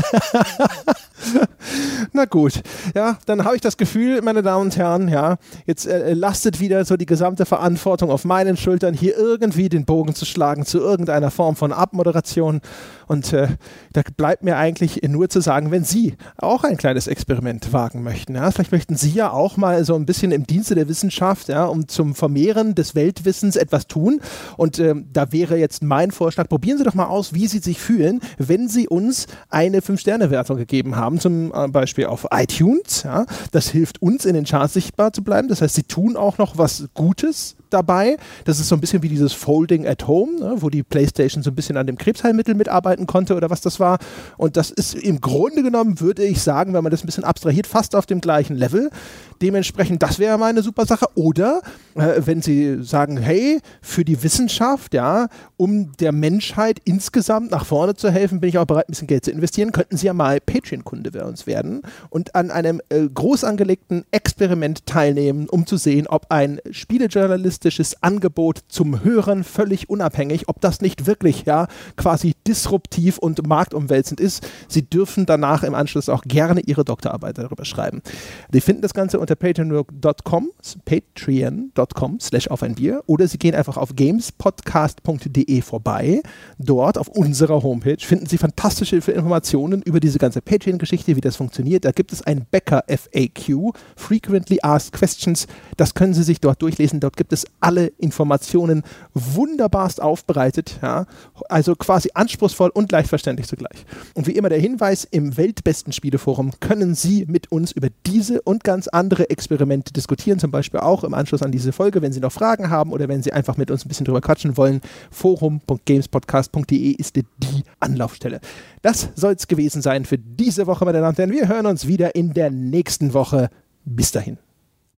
Na gut, ja, dann habe ich das Gefühl, meine Damen und Herren, ja, jetzt äh, lastet wieder so die gesamte Verantwortung auf meinen Schultern, hier irgendwie den Bogen zu schlagen zu irgendeiner Form von Abmoderation. Und äh, da bleibt mir eigentlich nur zu sagen, wenn Sie auch ein kleines Experiment wagen möchten, ja, vielleicht möchten Sie ja auch mal so ein bisschen im Dienste der Wissenschaft, ja, um zum Vermehren des Weltwissens etwas tun. Und äh, da wäre jetzt mein Vorschlag, probieren Sie doch mal aus, wie Sie sich fühlen, wenn Sie uns eine Fünf-Sterne-Wertung gegeben haben, zum äh, Beispiel auf iTunes. Ja. Das hilft uns in den Charts sichtbar zu bleiben. Das heißt, Sie tun auch noch was Gutes dabei. Das ist so ein bisschen wie dieses Folding at Home, ne, wo die PlayStation so ein bisschen an dem Krebsheilmittel mitarbeiten konnte oder was das war. Und das ist im Grunde genommen, würde ich sagen, wenn man das ein bisschen abstrahiert, fast auf dem gleichen Level. Dementsprechend, das wäre mal eine super Sache. Oder äh, wenn Sie sagen, hey, für die Wissenschaft, ja, um der Menschheit insgesamt nach vorne zu helfen, bin ich auch bereit, ein bisschen Geld zu investieren, könnten Sie ja mal Patreon-Kunde bei uns werden und an einem äh, groß angelegten Experiment teilnehmen, um zu sehen, ob ein spielejournalistisches Angebot zum Hören völlig unabhängig, ob das nicht wirklich ja quasi disruptiv und marktumwälzend ist. Sie dürfen danach im Anschluss auch gerne Ihre Doktorarbeit darüber schreiben. Sie finden das Ganze unter patreon.com, patreon.com slash auf ein Bier oder Sie gehen einfach auf gamespodcast.de vorbei. Dort auf unserer Homepage finden Sie fantastische Informationen über diese ganze Patreon-Geschichte, wie das funktioniert. Da gibt es ein Bäcker FAQ, Frequently Asked Questions. Das können Sie sich dort durchlesen. Dort gibt es alle Informationen wunderbarst aufbereitet. Ja? Also quasi anspruchsvoll und leicht verständlich zugleich. Und wie immer der Hinweis, im weltbesten Spieleforum können Sie mit uns über diese und ganz andere andere Experimente diskutieren, zum Beispiel auch im Anschluss an diese Folge, wenn Sie noch Fragen haben oder wenn Sie einfach mit uns ein bisschen drüber quatschen wollen. Forum.gamespodcast.de ist die Anlaufstelle. Das soll es gewesen sein für diese Woche, meine Damen und Herren. Wir hören uns wieder in der nächsten Woche. Bis dahin.